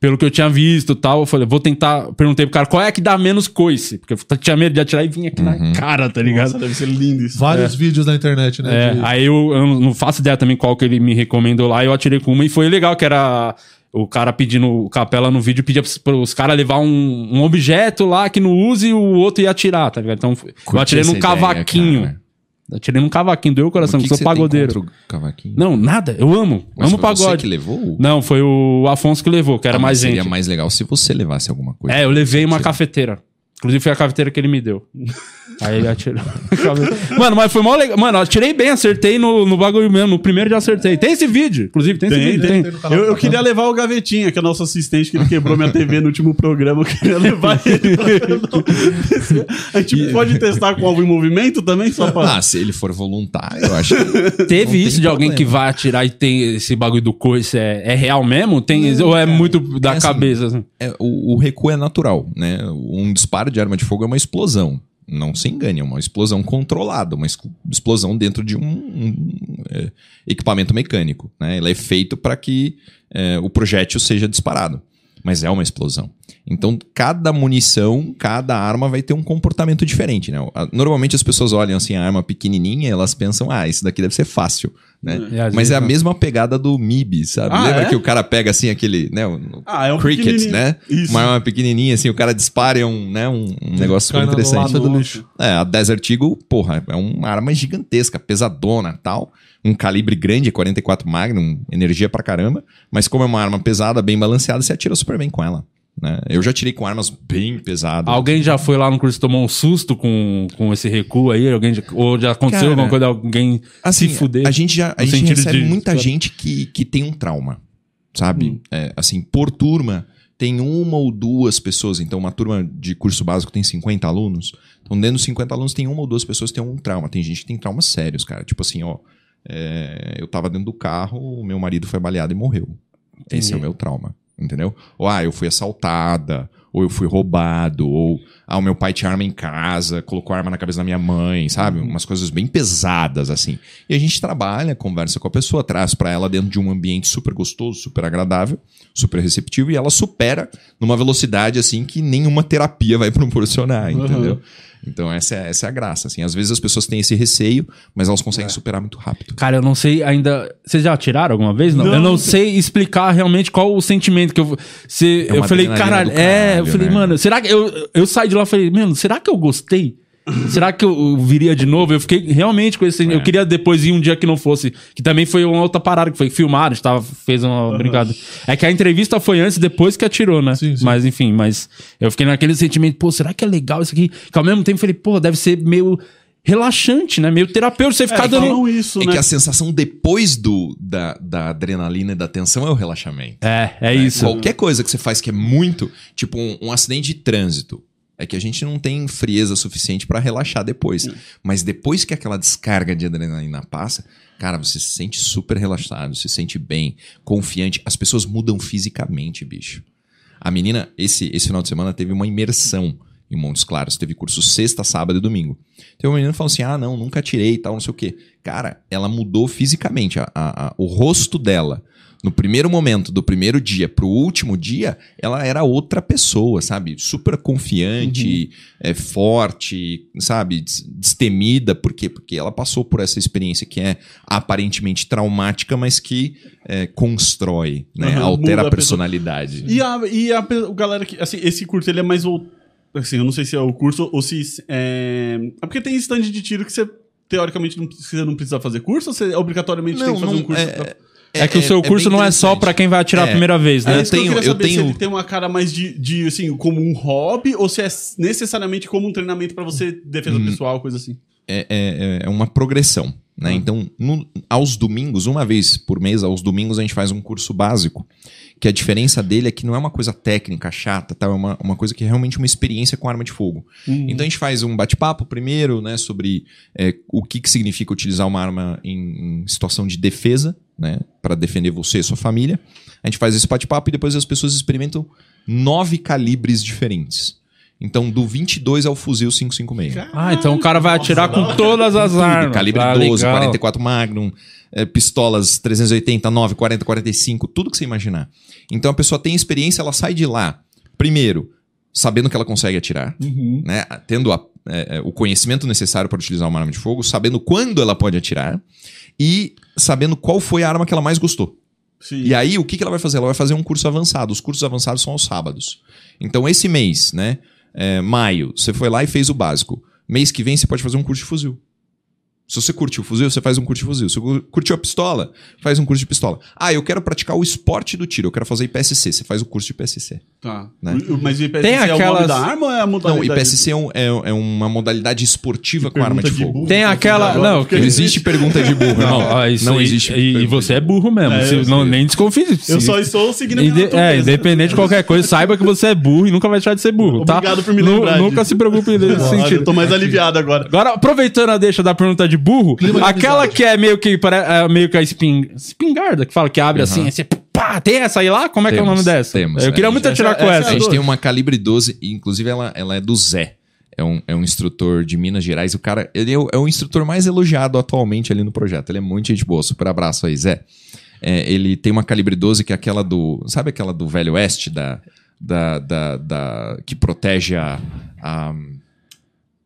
pelo que eu tinha visto e tal, eu falei, vou tentar, perguntei pro cara, qual é que dá menos coice? Porque eu tinha medo de atirar e vinha aqui na cara, tá ligado?
Nossa, deve ser lindo isso.
Vários vídeos na internet, né?
É,
de-
aí eu, eu não faço ideia também qual que ele me recomendou lá, eu atirei com uma e foi legal, que era o cara pedindo, o Capela no vídeo pedia pros, caras levar um, um objeto lá que não use e o outro ia atirar, tá ligado? Então eu atirei num
ideia,
cavaquinho.
cara.
Eu atirei num cavaquinho, doeu o coração, que,
que
sou
você
pagodeiro.
cavaquinho?
Não, nada, eu amo.
Mas
amo
foi você
pagode.
que levou?
Não, foi o Afonso que levou, que era
Ah,
mais
Seria
gente.
mais legal se você levasse alguma coisa.
É, eu levei uma cafeteira. Inclusive foi a cafeteira que ele me deu. Aí ele atirou. Mano, mas foi mó legal. Mano, eu atirei bem, acertei no, no bagulho mesmo. No primeiro já acertei. Tem esse vídeo, inclusive, tem, esse
Tem,
vídeo.
tem.
Tem.
canal
Eu, eu queria levar o Gavetinha, que é o nosso assistente, que ele quebrou minha TV no último programa. Eu queria levar ele. pra- A gente pode testar com algo em movimento também, só pra.
Ah, se ele for voluntário, eu acho que.
Teve
tem
isso de alguém
problema.
que vai atirar e tem esse bagulho do coice, é, é real mesmo? Tem, ou é muito da
É assim,
cabeça? assim?
É, o, o recuo é natural, né? Um disparo de arma de fogo é uma explosão. Não se engane, é uma explosão controlada, uma explosão dentro de um, um, é, equipamento mecânico. Né? Ele é feito para que é, o projétil seja disparado. Mas é uma explosão. Então, cada munição, cada arma vai ter um comportamento diferente. Né? Normalmente as pessoas olham assim a arma pequenininha e elas pensam, ah, isso daqui deve ser fácil. Né?
É, às
Mas é a
não.
mesma pegada do MIB, sabe?
Ah,
Lembra
é?
que o cara pega assim aquele, né, o-
Ah, é um
cricket,
pequenininho.
né?
Isso.
Uma arma pequenininha, assim, o cara dispara e é um, né, um, um negócio super interessante.
do lixo.
É, a Desert Eagle, porra, é uma arma gigantesca, pesadona tal. Um calibre grande, 44 Magnum, energia pra caramba. Mas como é uma arma pesada, bem balanceada, você atira super bem com ela. Né? Eu já tirei com armas bem pesadas.
Alguém já foi lá no curso e tomou um susto com, com esse recuo aí? Alguém já- ou já aconteceu
Cara,
alguma coisa, alguém
Assim,
se fuder?
A gente já a gente recebe
de-
muita gente que, que tem um trauma, sabe? É, assim, por turma, tem uma ou duas pessoas. Então, uma turma de curso básico tem 50 alunos. Então, dentro dos 50 alunos, tem uma ou duas pessoas que tem um trauma. Tem gente que tem traumas sérios, cara. Tipo assim, ó. É, eu tava dentro do carro, o meu marido foi baleado e morreu. Esse é o meu trauma, entendeu? Ou, ah, eu fui assaltada, ou eu fui roubado, ou, ah, o meu pai tinha arma em casa, colocou arma na cabeça da minha mãe, sabe? Umas coisas bem pesadas, assim. E a gente trabalha, conversa com a pessoa, traz pra ela dentro de um ambiente super gostoso, super agradável, super receptivo, e ela supera numa velocidade, assim, que nenhuma terapia vai proporcionar, entendeu? Então essa é, essa é a graça, assim. Às vezes as pessoas têm esse receio, mas elas conseguem superar muito rápido.
Cara, eu não sei ainda. Vocês já atiraram alguma vez? Não.
Não.
Eu não sei explicar realmente qual o sentimento que eu. Se,
É uma
eu falei, caralho,
do
é. Eu
caralho,
falei,
né?
mano, será que. Eu, eu saí de lá e falei, mano, será que eu gostei? Será que eu viria de novo? Eu fiquei realmente com esse.
É.
Eu queria depois ir um dia que não fosse. Que também foi uma outra parada que foi filmado, a gente tava, fez uma brincadeira. É que a entrevista foi antes, depois que atirou, né?
Sim, sim.
Mas enfim, mas eu fiquei naquele sentimento, pô, será que é legal isso aqui? Que ao mesmo tempo eu falei, pô, deve ser meio relaxante, né? Meio terapêutico você ficar
É,
dando.
falam isso,
É
né?
que a sensação depois do, da, da adrenalina e da tensão é o relaxamento.
É, é isso.
Qualquer coisa que você faz que é muito, tipo um, um acidente de trânsito, é que a gente não tem frieza suficiente pra relaxar depois. Mas depois que aquela descarga de adrenalina passa, cara, você se sente super relaxado, se sente bem, confiante. As pessoas mudam fisicamente, bicho. A menina, esse, esse final de semana, teve uma imersão em Montes Claros. Teve curso sexta, sábado e domingo. Tem uma menina que falou assim: ah, não, nunca tirei e tal, não sei o quê. Cara, ela mudou fisicamente. A, a- a- o rosto dela, no primeiro momento, do primeiro dia pro último dia, ela era outra pessoa, sabe? Super confiante, é, forte, sabe? Des- Destemida. Por quê? Porque ela passou por essa experiência que é aparentemente traumática, mas que é, constrói, né?
Aham,
Altera a
a
personalidade.
E a, e a pe- o galera que. Assim, esse curso ele é mais. Assim, eu não sei se é o curso ou se. É, é porque tem stand de tiro que você, teoricamente, não, você não precisa fazer curso ou você obrigatoriamente tem que fazer um curso?
é,
É, que o seu curso
bem
não é só pra quem vai atirar
É.
a primeira vez, né?
É
Eu
isso que eu
tenho-
queria
eu
saber se
tenho-
ele tem uma cara mais de, de assim, como um hobby ou se é necessariamente como um treinamento pra você defesa
Hum.
pessoal, coisa assim.
é, é- é uma progressão. Né? Então, no- aos domingos, uma vez por mês, aos domingos, a gente faz um curso básico. Que a diferença dele é que não é uma coisa técnica, chata, tal, é uma, uma coisa que é realmente uma experiência com arma de fogo. Então a gente faz um bate-papo primeiro, né, sobre é, o que, que significa utilizar uma arma em, em situação de defesa, né, para defender você e sua família. A gente faz esse bate-papo e depois as pessoas experimentam nove calibres diferentes. Então, do 22 ao fuzil 556.
Ah, então o cara vai atirar com todas as armas.
Calibre
Ah,
12,
legal.
44 Magnum, eh, pistolas 380, 9, 40, 45, tudo que você imaginar. Então a pessoa tem experiência, ela sai de lá, primeiro, sabendo que ela consegue atirar, né? Tendo a- eh, eh, o conhecimento necessário para utilizar uma arma de fogo, sabendo quando ela pode atirar e sabendo qual foi a arma que ela mais gostou.
Sim.
E aí, o que, que ela vai fazer? Ela vai fazer um curso avançado. Os cursos avançados são aos sábados. Então, esse mês, né? é, maio, você foi lá e fez o básico. Mês que vem, você pode fazer um curso de fuzil. Se você curtiu o fuzil, você faz um curso de fuzil. Se você curtiu a pistola, faz um curso de pistola. Ah, eu quero praticar o esporte do tiro, eu quero fazer IPSC. Você faz o curso de PSC.
Tá.
Né?
Mas o IPSC
Tem
é o nome
aquelas-
da arma ou é a
Não,
modalidade?
IPSC é, um- é- é uma modalidade esportiva com arma de
de
fogo.
burro.
Tem aquela. Não,
Porque
Não existe pergunta de burro, irmão.
Não, ah, isso
não
aí-
existe.
E, e você é burro mesmo.
É, eu
não, nem desconfie.
Eu só estou seguindo a
Inde- é, independente de qualquer coisa, saiba que você é burro e nunca vai deixar de ser burro, tá?
Obrigado por me lembrar
Nunca se preocupe nesse sentido.
Eu tô mais aliviado agora.
Agora, aproveitando a deixa da pergunta de burro,
de
aquela
amizade.
que é meio que, é meio que a espin- espingarda, que fala que abre assim, aí você, pá, tem essa aí lá? Como é que é o
Temos,
nome dessa?
temos,
Eu queria
é.
muito
Essa-
atirar com
essa é
essa.
A gente tem uma calibre 12, e inclusive ela, ela é do Zé. É um, é um instrutor de Minas Gerais. O cara, ele é o, é o instrutor mais elogiado atualmente ali no projeto. Ele é muito gente boa. Super abraço aí, Zé. É, ele tem uma calibre 12 que é aquela do. Sabe aquela do Velho Oeste? Da, da, da, da- que protege a. a-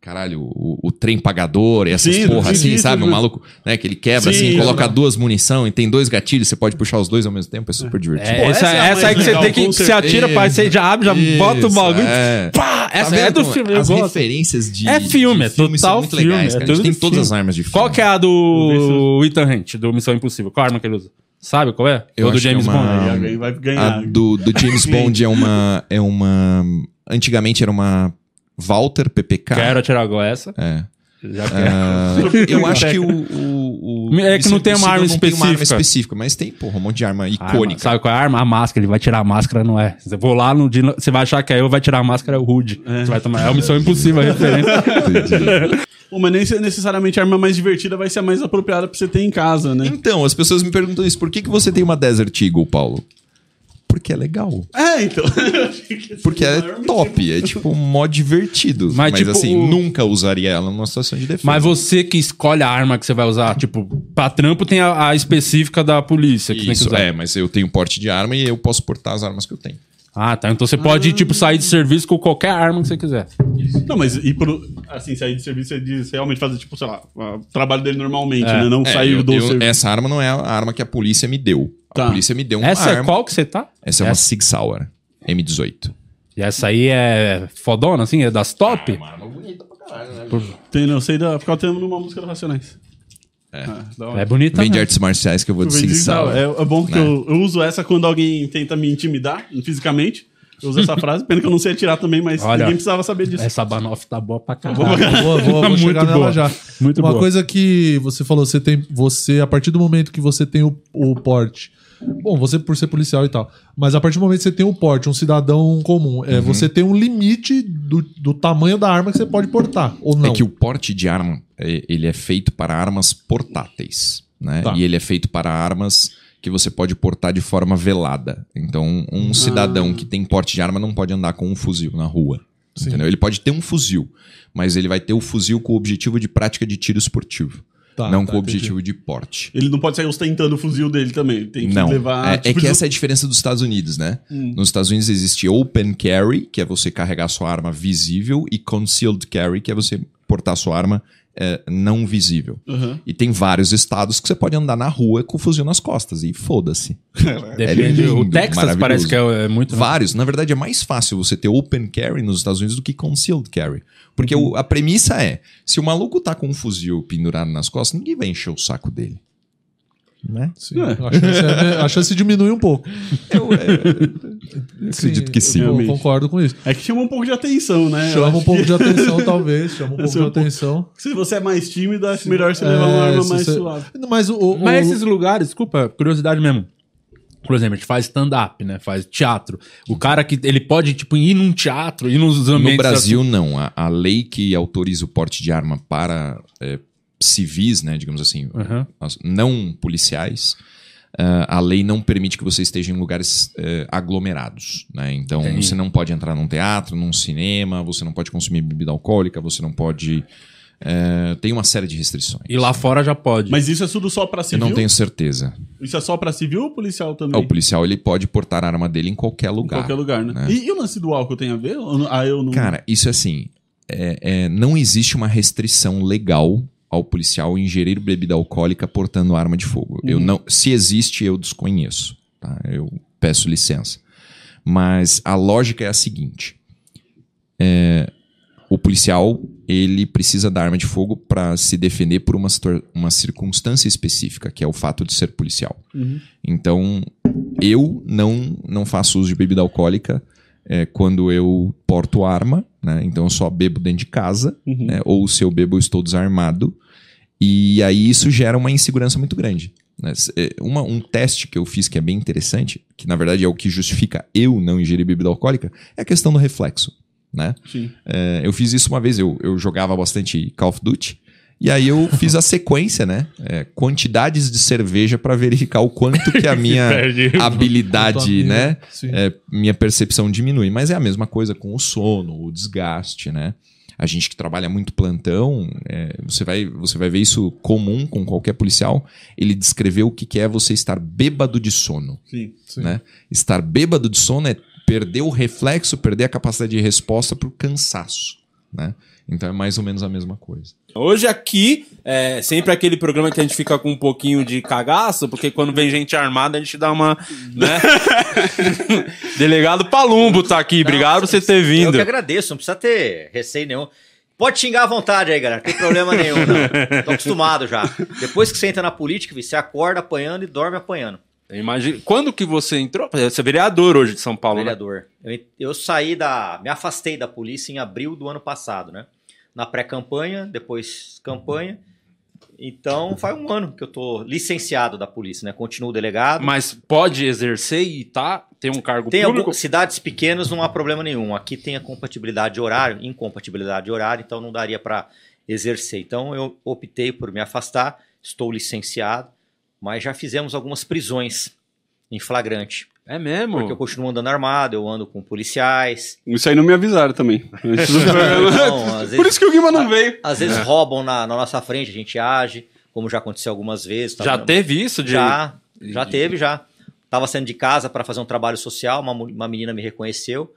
Caralho, o, o trem pagador e essas
Sim,
porra
sim,
assim,
sim,
sabe?
sim.
O maluco, né? Que ele quebra
Sim,
assim, coloca duas munição e tem dois gatilhos, você pode puxar os dois ao mesmo tempo, é super divertido.
É,
Pô,
essa,
essa é a
essa aí que você tem que se atira, pai, você já abre, já bota o
Isso,
bagulho.
é.
Pá, essa
Tá
é do filme. Eu
As
gosto.
referências de,
É filme,
de
é
filme
total
são muito
filme,
legais,
é
cara. A gente
tudo
tem todas as armas de filme.
Qual que é a do Ethan Hunt, do Missão Impossível? Qual arma que ele usa? Sabe qual é?
Eu
Ou do
é
James
uma-
Bond?
Vai
A
ganhar.
do, do James Bond é uma, é uma... Antigamente era uma Walter PPK.
Quero atirar com essa.
É.
Já quero.
Ah, eu acho que o, o, o-
É que não tem uma arma
tem uma arma
específica.
específica, mas tem, porra, um monte de arma
Arma.
icônica.
Sabe qual é a arma? A máscara. Ele vai tirar a máscara, não é. Você vou lá no dia, você vai achar que é eu, vai tirar a máscara, é o Rude. Você vai tomar. É uma missão impossível a referência.
Pô, mas nem necessariamente a arma mais divertida vai ser a mais apropriada pra você ter em casa, né?
Então, as pessoas me perguntam isso. Por que, que você tem uma Desert Eagle, Paulo? Porque é legal.
É, então.
Porque é top. É tipo mó divertido.
Mas,
Mas,
tipo,
assim,
o-
nunca usaria ela numa situação de defesa.
Mas você que escolhe a arma que você vai usar, tipo, pra trampo tem a, a específica da polícia que tem que
Isso,
usar.
é, mas eu tenho porte de arma e eu posso portar as armas que eu tenho.
Ah, tá. Então você pode, tipo, sair de serviço com qualquer arma que você quiser.
Não, mas e pro, assim, sair de serviço é de realmente fazer, tipo, sei lá, o trabalho dele normalmente,
É.
né? Não
É,
sair
eu-
do
eu-
serviço.
essa arma não é a arma que a polícia me deu. A
Tá.
polícia me deu uma
Essa
arma.
é qual que você tá?
Essa é uma Sig Sauer M18.
E essa aí é fodona, assim? É das top?
Tem, não sei da. Ficava tendo uma música do Racionais.
É.
hora.
É bonita.
Vem de
né?
artes marciais que eu vou de Sig Sauer.
É, é bom que
né?
eu, eu uso essa quando alguém tenta me intimidar fisicamente. Eu uso essa frase, pena que eu não sei atirar também, mas
Olha,
ninguém precisava saber disso.
Essa Banoff tá boa pra caralho.
Vou, vou, vou
Muito
chegar nela
boa.
já.
Muito
Uma
boa.
coisa que você falou, você tem. Você, a partir do momento que você tem o, o porte. Bom, você por ser policial e tal. Mas a partir do momento que você tem o porte, um cidadão comum,
Uhum.
é, você tem um limite do, do tamanho da arma que você pode portar. Ou não.
É que o porte de arma, é, ele é feito para armas portáteis, né?
Tá.
E ele é feito para armas que você pode portar de forma velada. Então, um cidadão que tem porte de arma não pode andar com um fuzil na rua.
Sim.
Entendeu? Ele pode ter um fuzil, mas ele vai ter o fuzil com o objetivo de prática de tiro esportivo.
Tá,
não
tá,
com o
entendi.
objetivo de porte.
Ele não pode sair ostentando o fuzil dele também. Ele Tem que
Não,
levar.
é, é
tipo,
que
de-
essa é a diferença dos Estados Unidos, né? Nos Estados Unidos existe open carry, que é você carregar sua arma visível, e concealed carry, que é você portar sua arma é, não visível.
Aham.
E tem vários estados que você pode andar na rua com o fuzil nas costas, e foda-se.
Depende.
É lindo,
o Texas parece que é, é muito.
Vários. Na verdade, é mais fácil você ter open carry nos Estados Unidos do que concealed carry. Porque
Uhum.
o- a premissa é: se o maluco tá com um fuzil pendurado nas costas, ninguém vai encher o saco dele. Né?
Sim, a, chance é- a chance diminui um pouco.
Eu, é, acredito que sim.
Eu
realmente.
concordo com isso.
É que chama um pouco de atenção, né? Eu
Chama um pouco
que-
de atenção, talvez. Chama um pouco de
é um pouco-
atenção.
Se você é mais tímido, acho melhor você levar uma
É,
arma mais
você-
suave.
Mas o. o-
Mas esses lugares, desculpa, curiosidade mesmo. Por exemplo, a gente faz stand-up, né? Faz teatro. O cara que ele pode, tipo, ir num teatro, ir nos ambientes.
No Brasil,
assim.
não. A, a lei que autoriza o porte de arma para é, civis, né, digamos assim,
Uhum.
não policiais, ah, a lei não permite que você esteja em lugares eh, aglomerados. Né? Então,
Entendi.
você não pode entrar num teatro, num cinema, você não pode consumir bebida alcoólica, você não pode. eh, tem uma série de restrições.
E lá fora já pode.
Mas isso é tudo só pra
Eu
civil?
não tenho certeza.
Isso é só pra civil ou policial também?
O policial ele pode portar a arma dele em qualquer
Em
lugar.
qualquer lugar, né?
né?
E, e o lance do álcool tem a ver? Ah, eu não...
Cara, isso é assim. é- é, não existe uma restrição legal ao policial ingerir bebida alcoólica portando arma de fogo. Eu não, se existe, eu desconheço. tá? Eu peço licença. Mas a lógica é a seguinte: é, o policial ele precisa da arma de fogo para se defender por uma, uma circunstância específica, que é o fato de ser policial. Então, eu não, não faço uso de bebida alcoólica é, quando eu porto arma, né? Então eu só bebo dentro de casa, né? ou se eu bebo eu estou desarmado. E aí isso gera uma insegurança muito grande. né? É, Uma, um teste que eu fiz que é bem interessante, que na verdade é o que justifica eu não ingerir bebida alcoólica, é a questão do reflexo. Né? É, eu fiz isso uma vez, eu, eu jogava bastante Call of Duty. E aí eu fiz a sequência, né? É, quantidades de cerveja para verificar o quanto que a minha habilidade, né? É, minha percepção diminui. Mas é a mesma coisa com o sono, o desgaste, né? A gente que trabalha muito plantão, é, você, vai, você vai ver isso comum com qualquer policial. Ele descreveu o que que é você estar bêbado de sono.
Sim.
Sim.
Né? Estar bêbado de sono é perder o reflexo, perder a capacidade de resposta para o cansaço. Né? Então é mais ou menos a mesma coisa.
Hoje aqui, é sempre aquele programa que a gente fica com um pouquinho de cagaço, porque quando vem gente armada a gente dá uma. Né? Delegado Palumbo tá aqui, obrigado por você ter
Eu
vindo.
que agradeço, não precisa ter receio nenhum. Pode xingar à vontade aí, galera. Não tem problema nenhum, não. Tô acostumado já. Depois que você entra na política, você acorda apanhando e dorme apanhando.
Imagina, quando que você entrou? Você é vereador hoje de São Paulo, né?
Vereador. Eu, eu saí da. Me afastei da polícia em abril do ano passado, né? Na pré-campanha, depois campanha. Então faz um ano que eu tô licenciado da polícia, né? Continuo delegado.
Mas pode exercer e tá? Tem um cargo
Tem
público?
algumas cidades pequenas, não há problema nenhum. Aqui tem a compatibilidade de horário, incompatibilidade de horário, então não daria para exercer. Então eu optei por me afastar, estou licenciado, mas já fizemos algumas prisões em flagrante.
É mesmo?
Porque eu continuo andando armado, eu ando com policiais.
Isso aí não me avisaram também.
Então, às
Por
vezes,
isso que o Guima não veio.
às vezes roubam na, na nossa frente, a gente age, como já aconteceu algumas vezes. tá
Já
vendo?
teve isso de.
Já, já teve, já. Tava saindo de casa para fazer um trabalho social, uma, uma menina me reconheceu,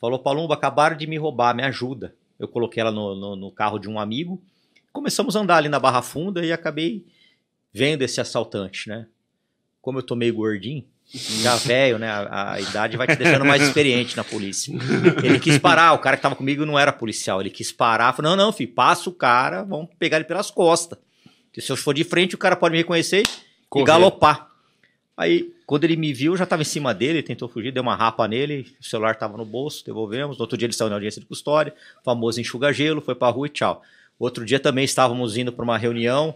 falou, Palumbo, acabaram de me roubar, me ajuda. Eu coloquei ela no, no- no carro de um amigo, começamos a andar ali na Barra Funda e acabei vendo esse assaltante, né? Como eu tô meio gordinho, já velho, né? A, a idade vai te deixando mais experiente na polícia. Ele quis parar, o cara que tava comigo não era policial, ele quis parar, falou, não, não, filho, passa o cara, vamos pegar ele pelas costas. Porque se eu for de frente, o cara pode me reconhecer
Correr.
e galopar. Aí, quando ele me viu, eu já estava em cima dele, ele tentou fugir, deu uma rapa nele, o celular estava no bolso, devolvemos. No outro dia ele saiu na audiência de custódia, famoso enxuga-gelo, foi pra rua e tchau. Outro dia também estávamos indo para uma reunião,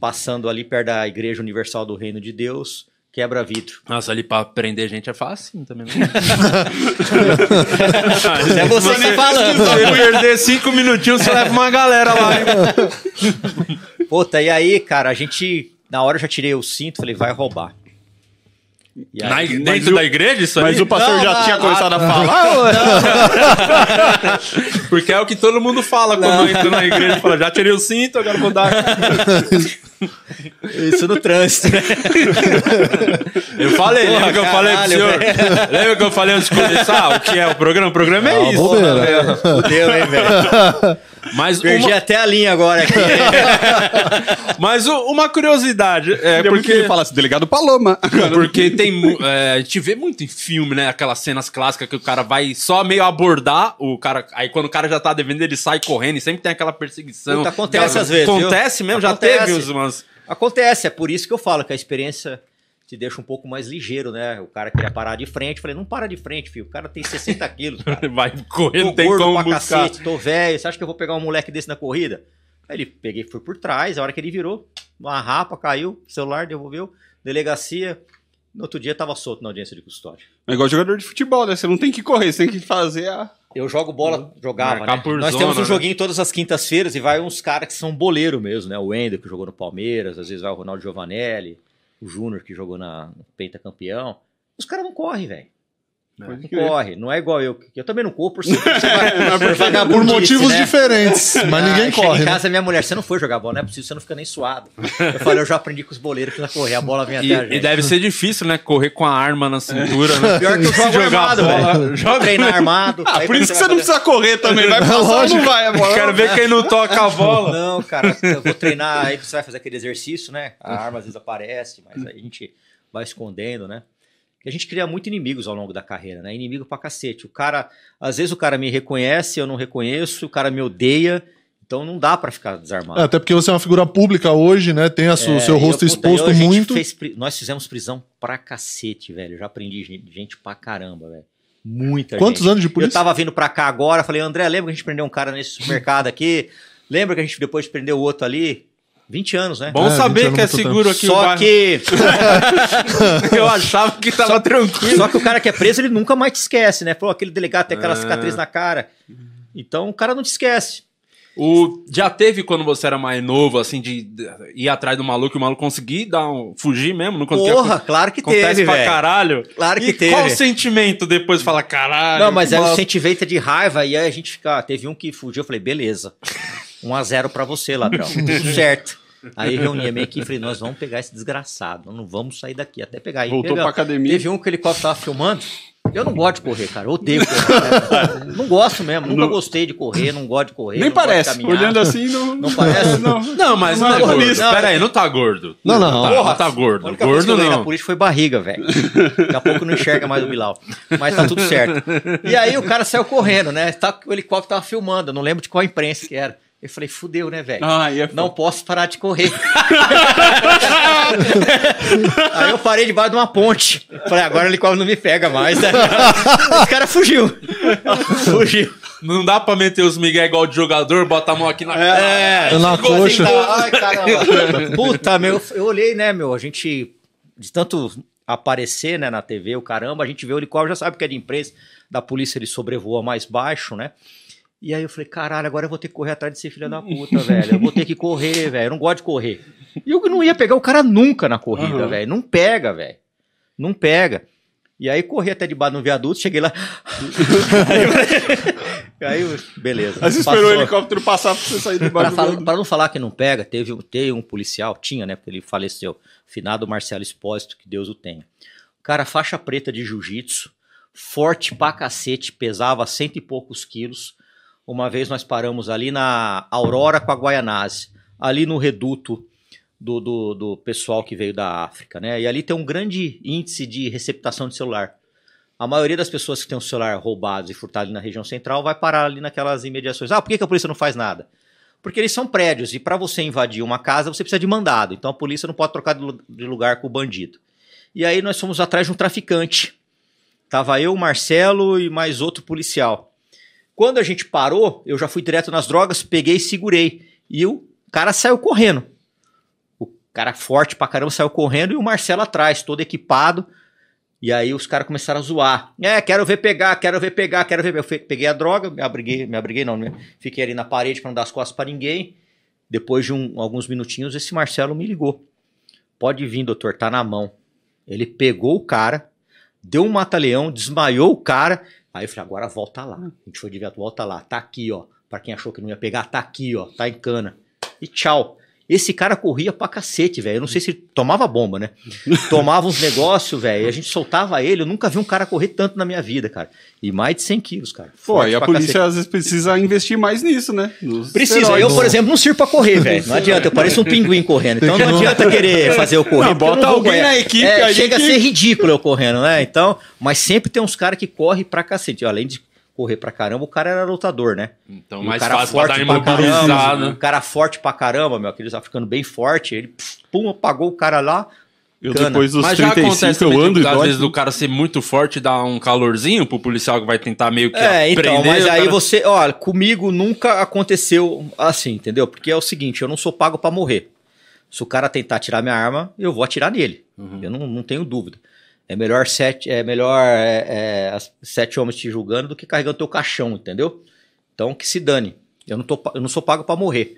passando ali perto da Igreja Universal do Reino de Deus, quebra vidro.
Nossa, ali pra prender gente é fácil também. né?
É você que tá falando.
Se perder cinco minutinhos, você leva uma galera lá. hein?
Puta, e aí, cara, a gente, na hora eu já tirei o cinto, falei, vai roubar. E
Na,
aí,
dentro
o-
da igreja, isso aí?
Mas o pastor
Não,
já
não,
tinha
não,
começado
não.
a falar? ou-
Porque é o que todo mundo fala quando entra na igreja. Fala, já tirei o cinto, agora vou dar.
isso no trânsito, né?
Eu falei,
Porra,
lembra que eu falei pro senhor? Lembra que eu falei antes de começar o que é o programa? O programa é
Ah,
isso.
bobeira.
né?
Fudeu, hein, velho?
Mas,
Perdi
uma,
até a linha agora aqui.
mas o- uma curiosidade, é
muito que
porque...
ele falasse, delegado Paloma.
Porque tem. é, a gente vê muito em filme, né? Aquelas cenas clássicas que o cara vai só meio abordar o cara. Aí quando o cara já tá devendo, ele sai correndo e sempre tem aquela perseguição.
Puta, acontece
Já-
às vezes, viu?
Acontece mesmo, já
Acontece.
teve os umas.
Acontece, é por isso que eu falo que a experiência te deixa um pouco mais ligeiro, né? O cara queria parar de frente, falei, não para de frente, filho. O cara tem 60 quilos, cara.
Vai
Tô
não tem
gordo
como
pra
buscar.
cacete, tô velho. Você acha que eu vou pegar um moleque desse na corrida? Aí ele peguei, fui por trás, a hora que ele virou, uma rapa, caiu, celular, devolveu, delegacia. No outro dia tava solto na audiência de custódia.
É igual jogador de futebol, né? Você não tem que correr, você tem que fazer a.
Eu jogo bola, jogava,
Marcar
né?
por
Nós
zona,
temos um
né?
joguinho todas as quintas-feiras e vai uns caras que são boleiro mesmo, né? O Wender, que jogou no Palmeiras, às vezes vai o Ronaldo Giovanelli. o Júnior que jogou na no Peita Campeão. Os caras não correm, velho. Não
crer.
corre. Não é igual eu. Eu também não corro por, por, por,
Por motivos
né?
diferentes, mas ninguém
Ah, chega
corre.
em
né?
casa, minha mulher, você não foi jogar bola, não é possível, você não fica nem suado. Eu falei, eu já aprendi com os boleiros que não é correr, a bola vem
E,
até a gente.
e deve ser difícil, né? Correr com a arma na cintura, né?
Pior que eu jogo
Jogar
armado,
bola,
velho.
joga-
Treinar armado.
Ah, por isso que você não precisa correr também. Vai passar ou não vai a bola?
Quero ver quem não toca a bola.
Não, cara, eu vou treinar, aí você vai fazer aquele exercício, né? A arma às vezes aparece, mas aí a gente vai escondendo, né? Porque a gente cria muito inimigos ao longo da carreira, né? Inimigo pra cacete. O cara, às vezes o cara me reconhece, eu não reconheço, o cara me odeia, então não dá pra ficar desarmado.
É, até porque você é uma figura pública hoje, né? Tem o
É,
seu rosto
eu,
exposto
eu,
muito.
fez nós fizemos prisão pra cacete, velho. Eu já aprendi gente, gente pra caramba, velho. Muita
Quantos
gente.
anos de
Eu
polícia?
tava vindo pra cá agora, falei, André, lembra que a gente prendeu um cara nesse supermercado aqui? Lembra que a gente depois prendeu o outro ali? 20 anos, né?
Bom
É,
saber
20
que é seguro aqui o
Só
bairro.
que,
Eu achava que tava tranquilo.
só que o cara que é preso, ele nunca mais te esquece, né? Pô, aquele delegado tem aquela
Ah.
cicatriz na cara. Então o cara não te esquece.
O, já teve quando você era mais novo, assim, de, de ir atrás do maluco e o maluco conseguir dar um, fugir mesmo? Não conseguia-
Porra, claro que
Acontece
teve,
pra
velho.
caralho.
Claro que
e
teve.
qual o sentimento depois de falar, caralho?
Não, mas aí o sentimento é de raiva e aí a gente fica. Teve um que fugiu, eu falei, beleza. 1x0 pra você, ladrão. Tudo certo. Aí reuni a minha equipe e falei, nós vamos pegar esse desgraçado. Nós não vamos sair daqui até pegar. Aí
Voltou
pegamos.
pra academia.
Teve um que o helicóptero tava filmando. Eu não gosto de correr, cara. Eu odeio correr. cara. não gosto mesmo. Nunca
Não-
gostei de correr, não gosto de correr.
Nem
não gosto de
parece. Olhando assim, não.
Não parece?
Não.
Não, mas
Não
não,
é
é gordo.
polícia.
Pera aí, não tá gordo.
Não, não.
Tá, não tá
A
gordo.
única coisa que eu
Gordo
ganhei na
não.
polícia foi barriga, velho. Daqui a pouco não enxerga mais o Bilal. Mas tá tudo certo. E aí o cara saiu correndo, né? Tá, o helicóptero tava filmando, eu não lembro de qual imprensa que era. Eu falei, fudeu, né, velho?
Ah, é
Não posso parar de correr. Aí eu parei debaixo de uma ponte. Falei, agora o helicóptero não me pega mais. Esse cara fugiu. Fugiu.
Não dá pra meter os migué igual de jogador, bota a mão aqui na
É,
Na
ficou
coxa.
tá- Ai, caramba. Puta, meu, eu olhei, né, meu? A gente, de tanto aparecer, né, na TV, o caramba, a gente vê o helicóptero, já sabe que é de imprensa, da polícia ele sobrevoa mais baixo, né? E aí eu falei, caralho, agora eu vou ter que correr atrás desse filho da puta, velho. Eu vou ter que correr, velho. Eu não gosto de correr. E eu não ia pegar o cara nunca na corrida,
Aham.
velho. Não pega, velho. Não pega. E aí corri até debaixo do viaduto, cheguei lá. aí, beleza.
Aí você esperou
Passou.
o helicóptero passar pra você sair
Para,
debaixo
fala-
do
para não falar que não pega, teve, um- teve um policial, tinha, né? Porque ele faleceu. Finado Marcelo Espósito, que Deus o tenha. O cara, faixa preta de jiu-jitsu, forte pra cacete, pesava cento e poucos quilos. Uma vez nós paramos ali na Aurora com a Guaianazes, ali no reduto do, do, do pessoal que veio da África, né? E ali tem um grande índice de receptação de celular. A maioria das pessoas que tem o celular roubado e furtado ali na região central vai parar ali naquelas imediações. Ah, por que, a polícia não faz nada? Porque eles são prédios e para você invadir uma casa você precisa de mandado. Então a polícia não pode trocar de lugar com o bandido. E aí nós fomos atrás de um traficante. Tava eu, o Marcelo e mais outro policial. Quando a gente parou, eu já fui direto nas drogas, peguei e segurei. E o cara saiu correndo. O cara forte pra caramba saiu correndo e o Marcelo atrás, todo equipado. E aí os caras começaram a zoar. É, quero ver pegar, quero ver pegar, quero ver. Eu peguei a droga, me abriguei, me abriguei não, né? fiquei ali na parede pra não dar as costas pra ninguém. Depois de um- alguns minutinhos, esse Marcelo me ligou. Pode vir, doutor, tá na mão. Ele pegou o cara, deu um mata-leão, desmaiou o cara. Aí eu falei, agora volta lá. A gente foi de viatura, volta lá. Tá aqui, ó. Pra quem achou que não ia pegar, tá aqui, ó. Tá em cana. E tchau. Esse cara corria pra cacete, velho. Eu não sei se tomava bomba, né? Tomava uns negócios, velho. A gente soltava ele. Eu nunca vi um cara correr tanto na minha vida, cara. E mais de 100 quilos, cara.
Pô, e a polícia
cacete.
às vezes precisa investir mais nisso, né? Nos
Precisa.
esteroides.
Eu, por exemplo, não sirvo pra correr, velho. Não adianta. Eu pareço um pinguim correndo. Então não adianta querer fazer eu correr.
Não,
eu
bota
vou
alguém na equipe
É,
aí
chega
que-
a ser ridículo eu correndo, né? Então, mas sempre tem uns caras que correm pra cacete. Além de correr pra caramba, o cara era lutador, né?
Então,
E
mais
o cara
fácil pra dar
forte pra caramba,
imobilizado.
um cara forte pra caramba, meu, aqueles africanos bem forte, ele pum, apagou o cara lá.
Eu
Cana.
depois dos
Mas já
35
acontece
eu ando
às vezes do cara ser muito forte e dar um calorzinho pro policial que vai tentar meio que
É, então, mas aí
cara-
você, olha, comigo nunca aconteceu assim, entendeu? Porque é o seguinte, eu não sou pago pra morrer. Se o cara tentar tirar minha arma, eu vou atirar nele. Eu não, não tenho dúvida. É melhor sete, é melhor é, é, sete homens te julgando do que carregando teu caixão, entendeu? Então que se dane. Eu não, tô, eu não sou pago pra morrer.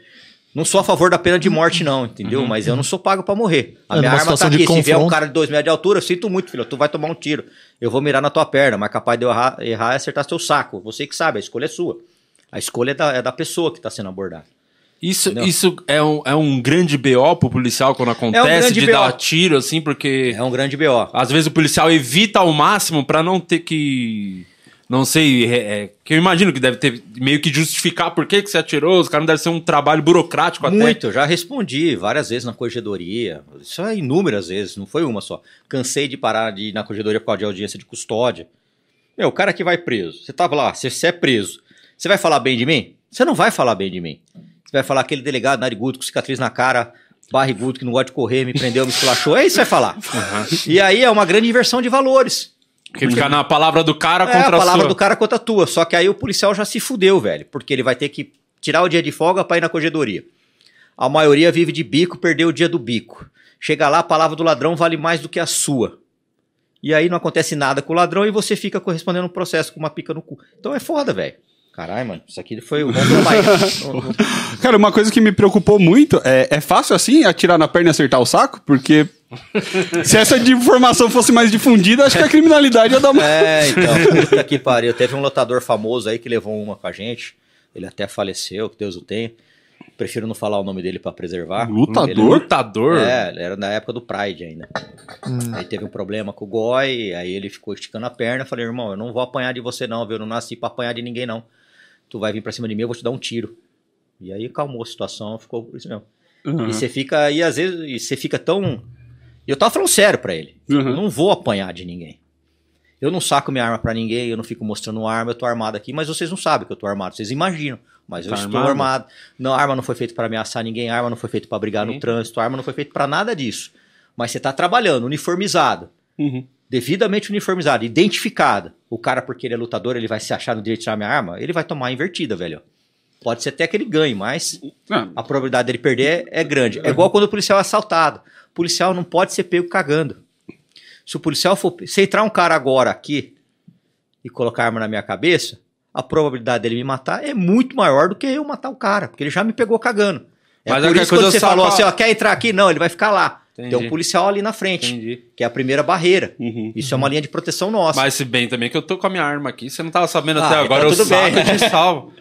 Não sou a favor da pena de morte, não, entendeu? Mas eu não sou pago pra morrer. A
É,
minha arma tá aqui. Se vier um
confronto.
cara de dois metros de altura, eu sinto muito, filho. Tu vai tomar um tiro. Eu vou mirar na tua perna, mas capaz de eu errar, errar é acertar seu saco. Você que sabe, a escolha é sua. A escolha é da, é da pessoa que tá sendo abordada.
Isso,
Entendeu?
isso é, um, é um grande BO pro policial quando acontece
grande
de
BO.
dar tiro, assim, porque
É um grande BO.
às vezes o policial evita ao máximo pra não ter que. Não sei, é, é, que eu imagino que deve ter meio que justificar por que, que você atirou, os caras não deve ser um trabalho burocrático até.
Muito, eu já respondi várias vezes na corregedoria. Isso é inúmeras vezes, não foi uma só. Cansei de parar de ir na corregedoria por causa de audiência de custódia. Meu, o cara que vai preso, você tava lá, você, você é preso. Você vai falar bem de mim? Você não vai falar bem de mim. Você vai falar aquele delegado narigudo com cicatriz na cara, barrigudo que não gosta de correr, me prendeu, me esculachou. É isso que você vai falar. E aí é uma grande inversão de valores.
Porque ficar na palavra do cara
É a
contra a,
palavra
sua.
do cara contra a tua. Só que aí o policial já se fudeu, velho. Porque ele vai ter que tirar o dia de folga pra ir na corregedoria. A maioria vive de bico, perdeu o dia do bico. Chega lá, a palavra do ladrão vale mais do que a sua. E aí não acontece nada com o ladrão e você fica correspondendo um processo com uma pica no cu. Então é foda, velho. Caralho, mano. Isso aqui foi o bom.
Cara, uma coisa que me preocupou muito é, é fácil assim atirar na perna e acertar o saco? Porque se essa informação fosse mais difundida, acho que a criminalidade ia dar uma.
É, então, puta que pariu. Teve um lotador famoso aí que levou uma com a gente. Ele até faleceu, que Deus o tenha. Prefiro não falar o nome dele pra preservar.
Lutador?
Ele-
Lutador?
É, ele era na época do Pride ainda. Aí teve um problema com o Goi, aí ele ficou esticando a perna. Falei, irmão, eu não vou apanhar de você não, viu? Eu não nasci pra apanhar de ninguém não. Tu vai vir pra cima de mim, eu vou te dar um tiro. E aí calmou a situação, ficou por isso mesmo.
Uhum.
E você fica, e às vezes, e você fica tão... Eu tava falando sério pra ele.
Uhum.
Eu não vou apanhar de ninguém. Eu não saco minha arma pra ninguém, eu não fico mostrando arma, eu tô armado aqui, mas vocês não sabem que eu tô armado, vocês imaginam. Mas eu
Tá
estou
armado?
armado. Não, a arma não foi feita pra ameaçar ninguém, a arma não foi feita pra brigar
Sim.
no trânsito, a arma não foi feita pra nada disso. Mas você tá trabalhando, uniformizado,
Uhum.
Devidamente uniformizado, identificado. O cara, porque ele é lutador, ele vai se achar no direito de tirar minha arma, ele vai tomar a invertida, velho. Pode ser até que ele ganhe, mas a probabilidade dele perder é grande. É igual quando o policial é assaltado. O policial não pode ser pego cagando. Se o policial for. Se entrar um cara agora aqui e colocar a arma na minha cabeça, a probabilidade dele me matar é muito maior do que eu matar o cara, porque ele já me pegou cagando. É
Mas
por
é
isso que você falou assim, ó, quer entrar aqui? Não, ele vai ficar lá.
Entendi.
Tem um policial ali na frente,
Entendi.
que é a primeira barreira.
Uhum.
Isso é uma linha de proteção nossa.
Mas se bem também que eu tô com a minha arma aqui, você não tava sabendo
Ah,
até
então
agora, eu
tudo
saco
bem.
te salvo.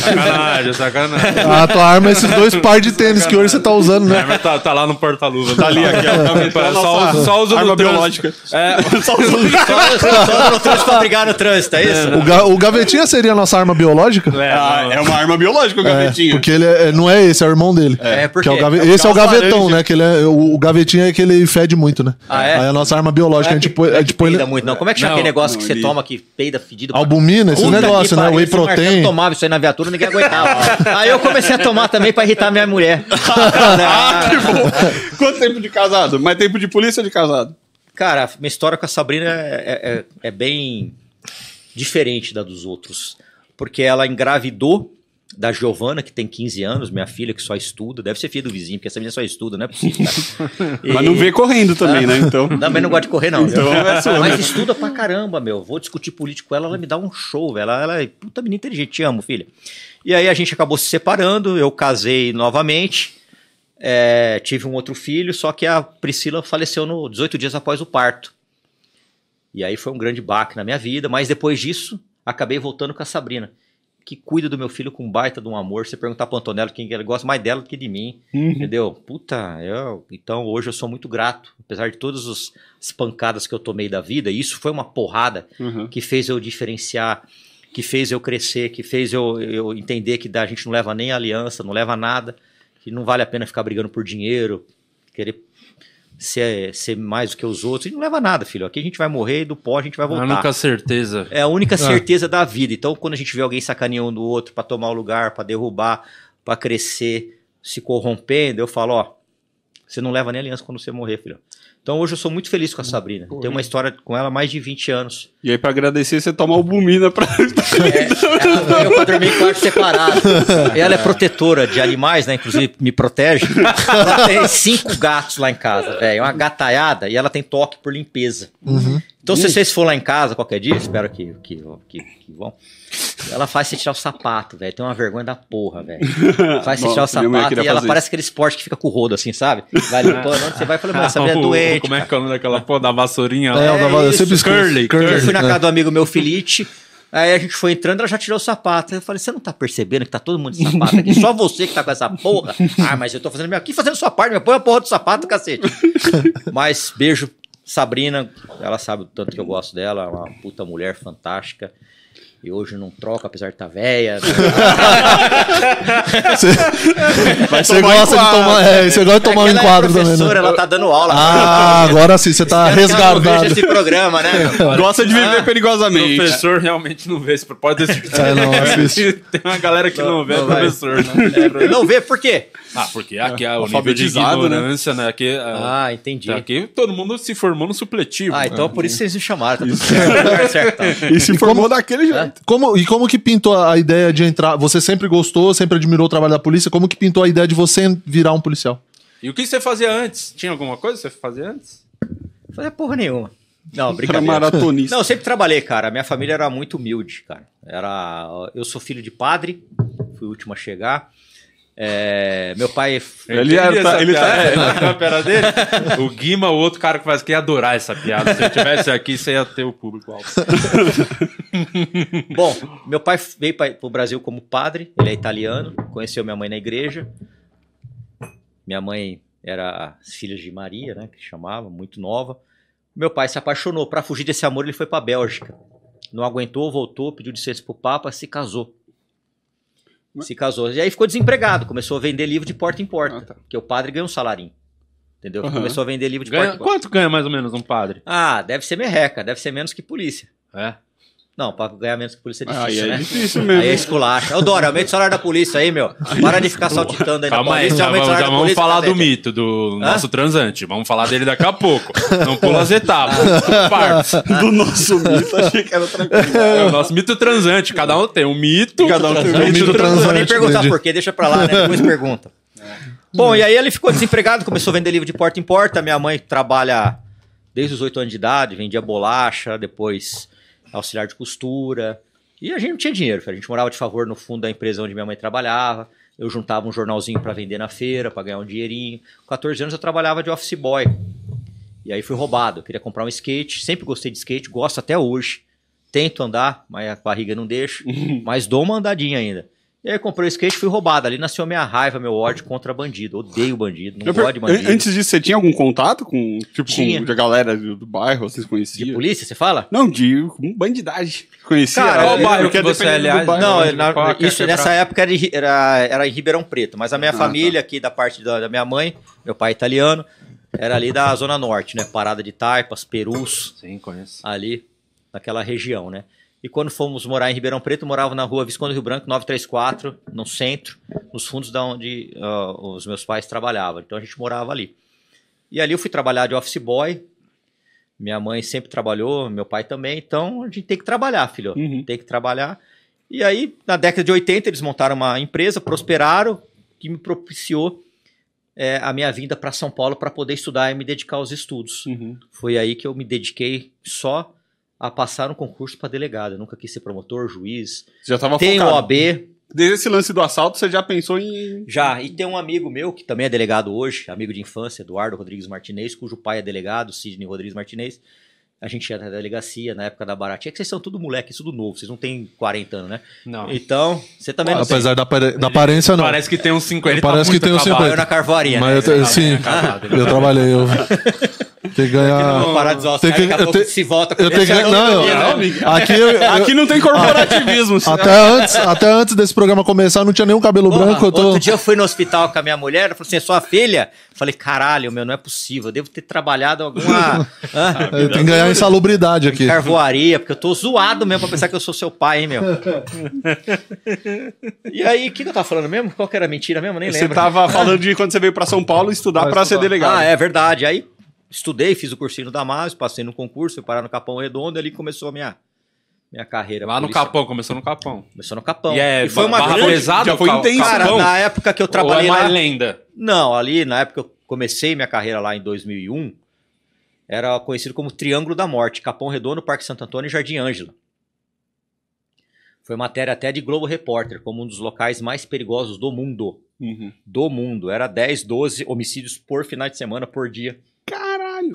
sacanagem, sacanagem.
A tua arma é esses dois par de tênis que hoje você tá usando,
A
né?
arma tá, tá lá no porta-luva.
Tá ali, aqui, ó?
É, só, só usa
arma biológica.
É,
Só
só no trânsito pra brigar no trânsito, é isso?
O, ga- o gavetinha seria a nossa arma biológica?
é,
Ah, é uma arma biológica o
É,
gavetinho.
porque ele é- não é esse, é o irmão dele.
É, por
Que é o
quê?
gave-
É
Esse é o
porque é
gavetão, né? Que ele é, o, o gavetinho é que ele fede muito, né?
Ah, é?
Aí a nossa arma biológica, a gente põe.
Não
A
é
gente põe
peida muito, não. Como é que chama aquele negócio
não,
que você
ele-
toma que peida fedido?
albumina, esse negócio, né? Whey protein.
tomava isso aí na viatura, ninguém aguentava. aí eu comecei a tomar também pra irritar minha mulher.
Ah, que bom. Quanto tempo de casado? Mais tempo de polícia ou de casado?
Cara, minha história com a Sabrina é, é- é bem diferente da dos outros. Porque ela engravidou da Giovana, que tem 15 anos, minha filha, que só estuda. Deve ser filha do vizinho, porque essa menina só estuda, não é possível. cara.
Mas não vê correndo também, né? Então.
Também não gosta de correr, não.
Então é sua,
Mas
né?
estuda pra caramba, meu. Vou discutir político com ela, ela me dá um show, velho. Ela, ela é puta menina inteligente, te amo, filha. E aí a gente acabou se separando, eu casei novamente, é, tive um outro filho, só que a Priscila faleceu no 18 dias após o parto. E aí foi um grande baque na minha vida, mas depois disso, acabei voltando com a Sabrina, que cuida do meu filho com baita de um amor. Você perguntar pro Antonello quem ele gosta mais dela do que de mim. Entendeu? Puta, eu, então hoje eu sou muito grato, apesar de todas os- as pancadas que eu tomei da vida, isso foi uma porrada
Uhum.
que fez eu diferenciar, que fez eu crescer, que fez eu, eu entender que a gente não leva nem aliança, não leva nada, que não vale a pena ficar brigando por dinheiro, querer ser, ser mais do que os outros, e não leva nada, filho. Aqui a gente vai morrer e do pó a gente vai
A
voltar.
única certeza.
É a única certeza da vida. Então, quando a gente vê alguém sacaneando um do outro pra tomar o lugar, pra derrubar, pra crescer, se corrompendo, eu falo, ó, você não leva nem aliança quando você morrer, filho. Então, hoje eu sou muito feliz com a Sabrina. Tenho uma história com ela há mais de 20 anos.
E aí, pra agradecer, você toma albumina pra.
É, ela pra dormir em quarto separado. Ela é protetora de animais, né? Inclusive me protege. Ela tem cinco gatos lá em casa, velho. Uma gataiada e ela tem toque por limpeza. Então, se vocês for lá em casa qualquer dia, espero que, que, que, que vão. Ela faz você tirar o sapato, velho. Tem uma vergonha da porra, velho. Faz você tirar o sapato e ela parece aquele esporte que fica com o rodo, assim, sabe? Vai limpando, onde você vai e fala, mano, essa mulher é doente.
Como é que é o nome daquela porra da vassourinha?
É, eu
isso,
sempre
curly,
Curly,
Eu fui na
é.
casa do amigo meu, Filite. Aí a gente foi entrando, ela já tirou o sapato. Aí eu falei, você não tá percebendo que tá todo mundo de sapato aqui? Só você que tá com essa porra. Ah, mas eu tô fazendo minha... aqui fazendo sua parte, me põe a porra do sapato, cacete. mas beijo, Sabrina. Ela sabe o tanto que eu gosto dela. É uma puta mulher fantástica. E hoje não troca, apesar de estar tá velha.
Mas você gosta de tomar, é, você gosta de tomar um
é
enquadro também,
professora,
né?
ela tá dando aula.
Ah, agora sim, você tá
Espero não
resguardado.
esse programa, né?
Gosta de viver
Ah,
perigosamente.
professor realmente não vê esse pode ter certeza.
É, não, assiste.
Tem uma galera que não, vê, é
não
professor. Né?
Não vê, por quê?
Ah, porque aqui é o nível de
né?
ignorância, né? Aqui, ah,
Ah, entendi.
aqui todo mundo se formou no supletivo.
Ah, então por isso vocês me chamaram. Tá tudo certo.
E se formou daquele jeito.
Como, e como que pintou a ideia de entrar? Você sempre gostou, sempre admirou o trabalho da polícia. Como que pintou a ideia de você virar um policial?
E o que você fazia antes? Tinha alguma coisa que você fazia antes?
Fazia porra nenhuma. Não,
Era
brincadeira.
maratonista.
Não, eu sempre trabalhei, cara. Minha família era muito humilde, cara. Era, eu sou filho de padre, fui o último a chegar. É, meu pai.
Ele era- tá- ele tá-.
É, a piada dele. O Guima, o outro cara que faz que ia adorar essa piada. Se eu tivesse aqui, você ia ter o público alto.
Bom, meu pai veio para o Brasil como padre, ele é italiano, conheceu minha mãe na igreja. Minha mãe era filha de Maria, né, que chamava, muito nova. Meu pai se apaixonou, para fugir desse amor ele foi para Bélgica. Não aguentou, voltou, pediu licença pro Papa, se casou. Se casou. E aí ficou desempregado, começou a vender livro de porta em porta,
Ah, tá.
porque o padre ganhou um salarinho. Entendeu?
Aham.
Começou a vender livro de
Ganha-
porta em porta.
quanto ganha mais ou menos um padre?
Ah, deve ser merreca, deve ser menos que polícia.
É.
Não, pra ganhar menos que polícia é
Aí
difícil,
é
né?
difícil mesmo.
Aí é esculacha. Ô, Dória, aumenta o salário da polícia aí, meu. Para de ficar saltitando aí na
Calma aí,
polícia, o
vamos, já vamos
polícia,
falar do mito do nosso transante. Vamos falar dele daqui a pouco. Não pula as etapas.
Do nosso mito, achei que era coisa.
É o nosso mito transante. Cada um tem um mito.
Cada um tem um
mito
Não vou nem
transante,
perguntar por quê, deixa pra lá, né? Depois pergunta. Bom, e aí ele ficou desempregado, começou a vender livro de porta em porta. Minha mãe trabalha desde os 8 anos de idade, vendia bolacha, depois auxiliar de costura. E a gente não tinha dinheiro, a gente morava de favor no fundo da empresa onde minha mãe trabalhava. Eu juntava um jornalzinho pra vender na feira, pra ganhar um dinheirinho. Com 14 anos eu trabalhava de office boy. E aí fui roubado. Eu queria comprar um skate, sempre gostei de skate, gosto até hoje. Tento andar, mas a barriga não deixa. mas dou uma andadinha ainda. E aí eu comprei o skate e fui roubado. Ali nasceu minha raiva, meu ódio contra bandido. Odeio bandido, não gosto de bandido.
An- Antes disso, você tinha algum contato com, tipo,
Tinha.
com a galera do, do bairro, vocês
De
conheciam?
polícia, você fala?
Não, de bandidagem. Conhecia?
Cara,
Qual
eu-
bairro que você,
dependendo do
aliás,
bairro.
Não, na-
é
isso,
quebrar?
nessa época era, era, era em Ribeirão Preto, mas a minha
Ah,
família aqui da parte da, da minha mãe, meu pai é italiano, era ali da Zona Norte, né? Parada de Taipas, Perus,
Sim, conheço.
ali naquela região, né? E quando fomos morar em Ribeirão Preto, morava na rua Visconde Rio Branco, 934, no centro, nos fundos da onde ah, os meus pais trabalhavam. Então a gente morava ali. E ali eu fui trabalhar de office boy. Minha mãe sempre trabalhou, meu pai também. Então a gente tem que trabalhar, filho.
Uhum.
Tem que trabalhar. E aí, na década de 80, eles montaram uma empresa, prosperaram, que me propiciou é, a minha vinda para São Paulo para poder estudar e me dedicar aos estudos.
Uhum.
Foi aí que eu me dediquei só a passar um concurso para delegado. Eu nunca quis ser promotor, juiz.
Você já tava
Tem
focado.
OAB,
Desde esse lance do assalto, você já pensou em...
já. E tem um amigo meu, que também é delegado hoje, amigo de infância, Eduardo Rodrigues Martinez, cujo pai é delegado, Sidney Rodrigues Martinez. A gente ia na delegacia na época da Baratinha, que vocês são tudo moleque, tudo novo, vocês não têm 40 anos, né?
Não.
Então, você também não tem.
Apesar da, da aparência, não.
Parece que tem uns 50. Ele
Parece
tá
que tem uns
acabado.
50.
Eu na carvoaria,
Mas
né?
eu, sim,
ele
eu trabalhei. Eu tem que ganhar.
Vamos parar de
Tem que-
daqui a
eu
pouco se volta com
Eu tenho que.
esse
Não, eu,
anônimo, né?
aqui, eu-
Aqui não tem corporativismo.
até, antes, até antes desse programa começar, não tinha nenhum cabelo
Porra,
branco. Eu tô.
Outro dia eu fui no hospital com a minha mulher, ela falou assim, é sua filha? Eu falei, caralho, meu, não é possível, eu devo ter trabalhado alguma hã?
Eu tenho que ganhar insalubridade aqui.
carvoaria, porque eu tô zoado mesmo pra pensar que eu sou seu pai, hein, meu. e aí, o que, que eu tava falando mesmo? Qual que era a mentira mesmo? Nem
Você
lembro.
tava falando de quando você veio pra São Paulo estudar pra ser delegado.
Ah, é verdade. Aí estudei, fiz o cursinho da Damasio, passei no concurso, fui parar no Capão Redondo e ali começou a minha, minha carreira.
Lá no. Capão, começou no Capão.
Começou no Capão.
E é
foi uma grande...
pesada,
já foi intenso.
Cara,
Capão?
na época que eu
Ou é
trabalhei
mais
lá...
lenda?
Não, ali na época que eu comecei minha carreira lá em 2001, era conhecido como Triângulo da Morte, Capão Redondo, Parque Santo Antônio e Jardim Ângela. Foi matéria até de Globo Repórter, como um dos locais mais perigosos do mundo.
Uhum.
Do mundo. Era 10, 12 homicídios por final de semana, por dia.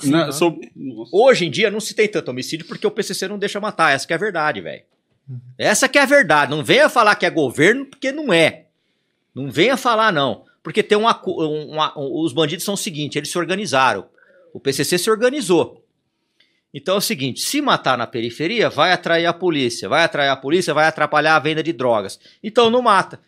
Não, sou... Nossa.
Hoje em dia não se tem tanto homicídio porque o PCC não deixa matar. Essa que é a verdade, velho. Essa que é a verdade. Não venha falar que é governo porque não é. Não venha falar não. Porque tem um, acu- um- um- os bandidos são o seguinte, eles se organizaram. O PCC se organizou. Então é o seguinte, se matar na periferia, vai atrair a polícia. Vai atrair a polícia, vai atrapalhar a venda de drogas. Então não mata.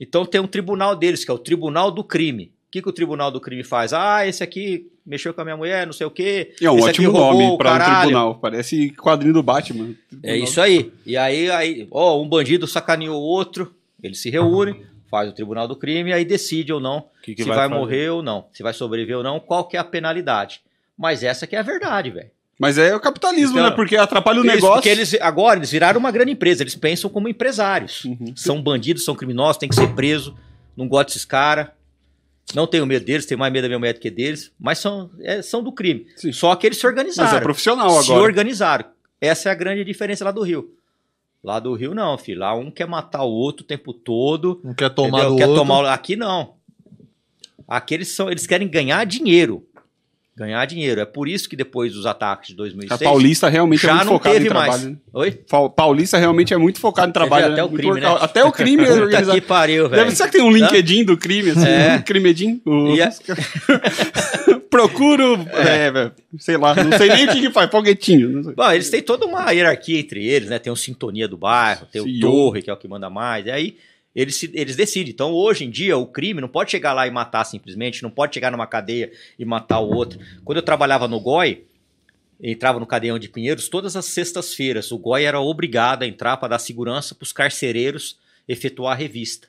Então tem um tribunal deles, que é o Tribunal do Crime. O que, que o Tribunal do Crime faz? Ah, esse aqui mexeu com a minha mulher, não sei o quê.
É um
esse
ótimo nome
o
pra um tribunal. Parece quadrinho do Batman.
É isso aí. E aí, aí, ó, um bandido sacaneou o outro, eles se reúnem, faz o tribunal do crime e aí decide ou não
Que que
se
vai
vai, morrer ou não, se vai sobreviver ou não, qual que é a penalidade. Mas essa que é a verdade, velho.
Mas é o capitalismo,
Então,
né? Porque atrapalha o
Isso,
negócio.
Porque eles agora eles viraram uma grande empresa, eles pensam como empresários.
Uhum.
São bandidos, são criminosos, tem que ser preso. Não gosto desses caras. Não tenho medo deles, tenho mais medo da minha mulher do que deles, mas são, é, são do crime.
Sim.
Só que eles se organizaram.
Mas é profissional
se
agora.
organizaram. Essa é a grande diferença lá do Rio. Lá do Rio não, filho. Lá um quer matar o outro o tempo todo.
Não quer tomar
entendeu?
do
quer
outro.
tomar o- Aqui não. Aqui eles, são, eles querem ganhar dinheiro. Ganhar dinheiro. É por isso que depois dos ataques de
A
2006...
Paulista realmente é
já
muito
não
focado em
teve mais.
trabalho. né?
Oi?
Pa- Paulista realmente é muito focado em trabalho.
até
né?
o crime, né?
Até o crime é
Puta
organizado.
que pariu, velho.
Deve ser que tem um LinkedIn do crime, assim,
É.
um. O-
a-
Procuro, é, velho, sei lá, não sei nem o que que faz, foguetinho.
Bom, eles têm toda uma hierarquia entre eles, né? Tem o Sintonia do bairro, tem o. Torre, que é o que manda mais. E aí eles, se- eles decidem. Então, hoje em dia, o crime não pode chegar lá e matar simplesmente, não pode chegar numa cadeia e matar o outro. Quando eu trabalhava no GOI, entrava no cadeião de Pinheiros, todas as sextas-feiras, o GOI era obrigado a entrar para dar segurança para os carcereiros efetuar a revista.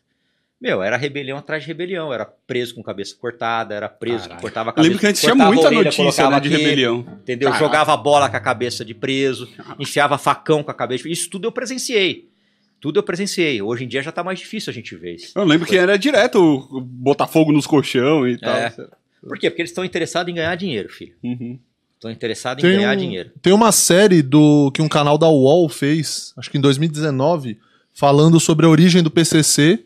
Meu, era rebelião atrás de rebelião, era preso com cabeça cortada, era preso,
Caralho.
cortava a cabeça.
lembro que antes tinha
cortava a
muita
orelha,
notícia né, de rebelião.
Entendeu?
Caraca.
Jogava bola com a cabeça de preso, enfiava facão com a cabeça. Isso tudo eu presenciei. Tudo eu presenciei. Hoje em dia já tá mais difícil a gente ver isso.
Eu lembro que era direto botar fogo nos colchão e tal.
É. Por quê? Porque eles estão interessados em ganhar dinheiro, filho.
Uhum.
Estão interessados em
Tem,
ganhar
um-
dinheiro.
tem uma série do que um canal da UOL fez, acho que em 2019, falando sobre a origem do PCC,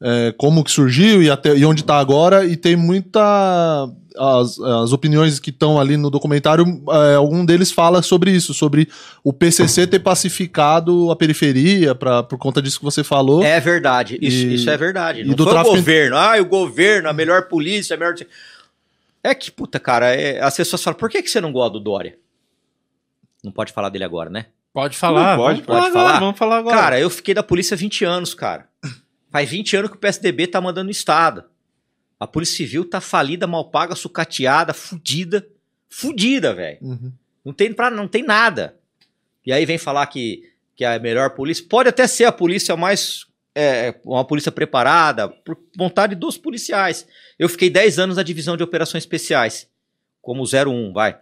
é, como que surgiu e, até, e onde está agora, e tem muita... As, as opiniões que estão ali no documentário, é, algum deles fala sobre isso, sobre o PCC ter pacificado a periferia pra, por conta disso que você falou.
É verdade. Isso,
E-
isso é verdade.
e
Não
do
foi
tráfico
o governo. Ah, o governo, a melhor polícia, a melhor... É que, puta, cara, é- as pessoas falam, por que, que você não gosta do Dória? Não pode falar dele agora, né?
Pode falar.
Não pode,
falar
pode
agora,
falar?
Vamos falar agora.
Cara, eu fiquei da polícia 20 anos, cara. Faz 20 anos que o PSDB tá mandando no Estado. A Polícia Civil tá falida, mal paga, sucateada, fudida. Fudida, velho.
Uhum.
Não tem, pra, não tem nada. E aí vem falar que, que é a melhor polícia. Pode até ser a polícia mais. é, uma polícia preparada, por vontade dos policiais. Eu fiquei 10 anos na divisão de operações especiais, como 01, vai.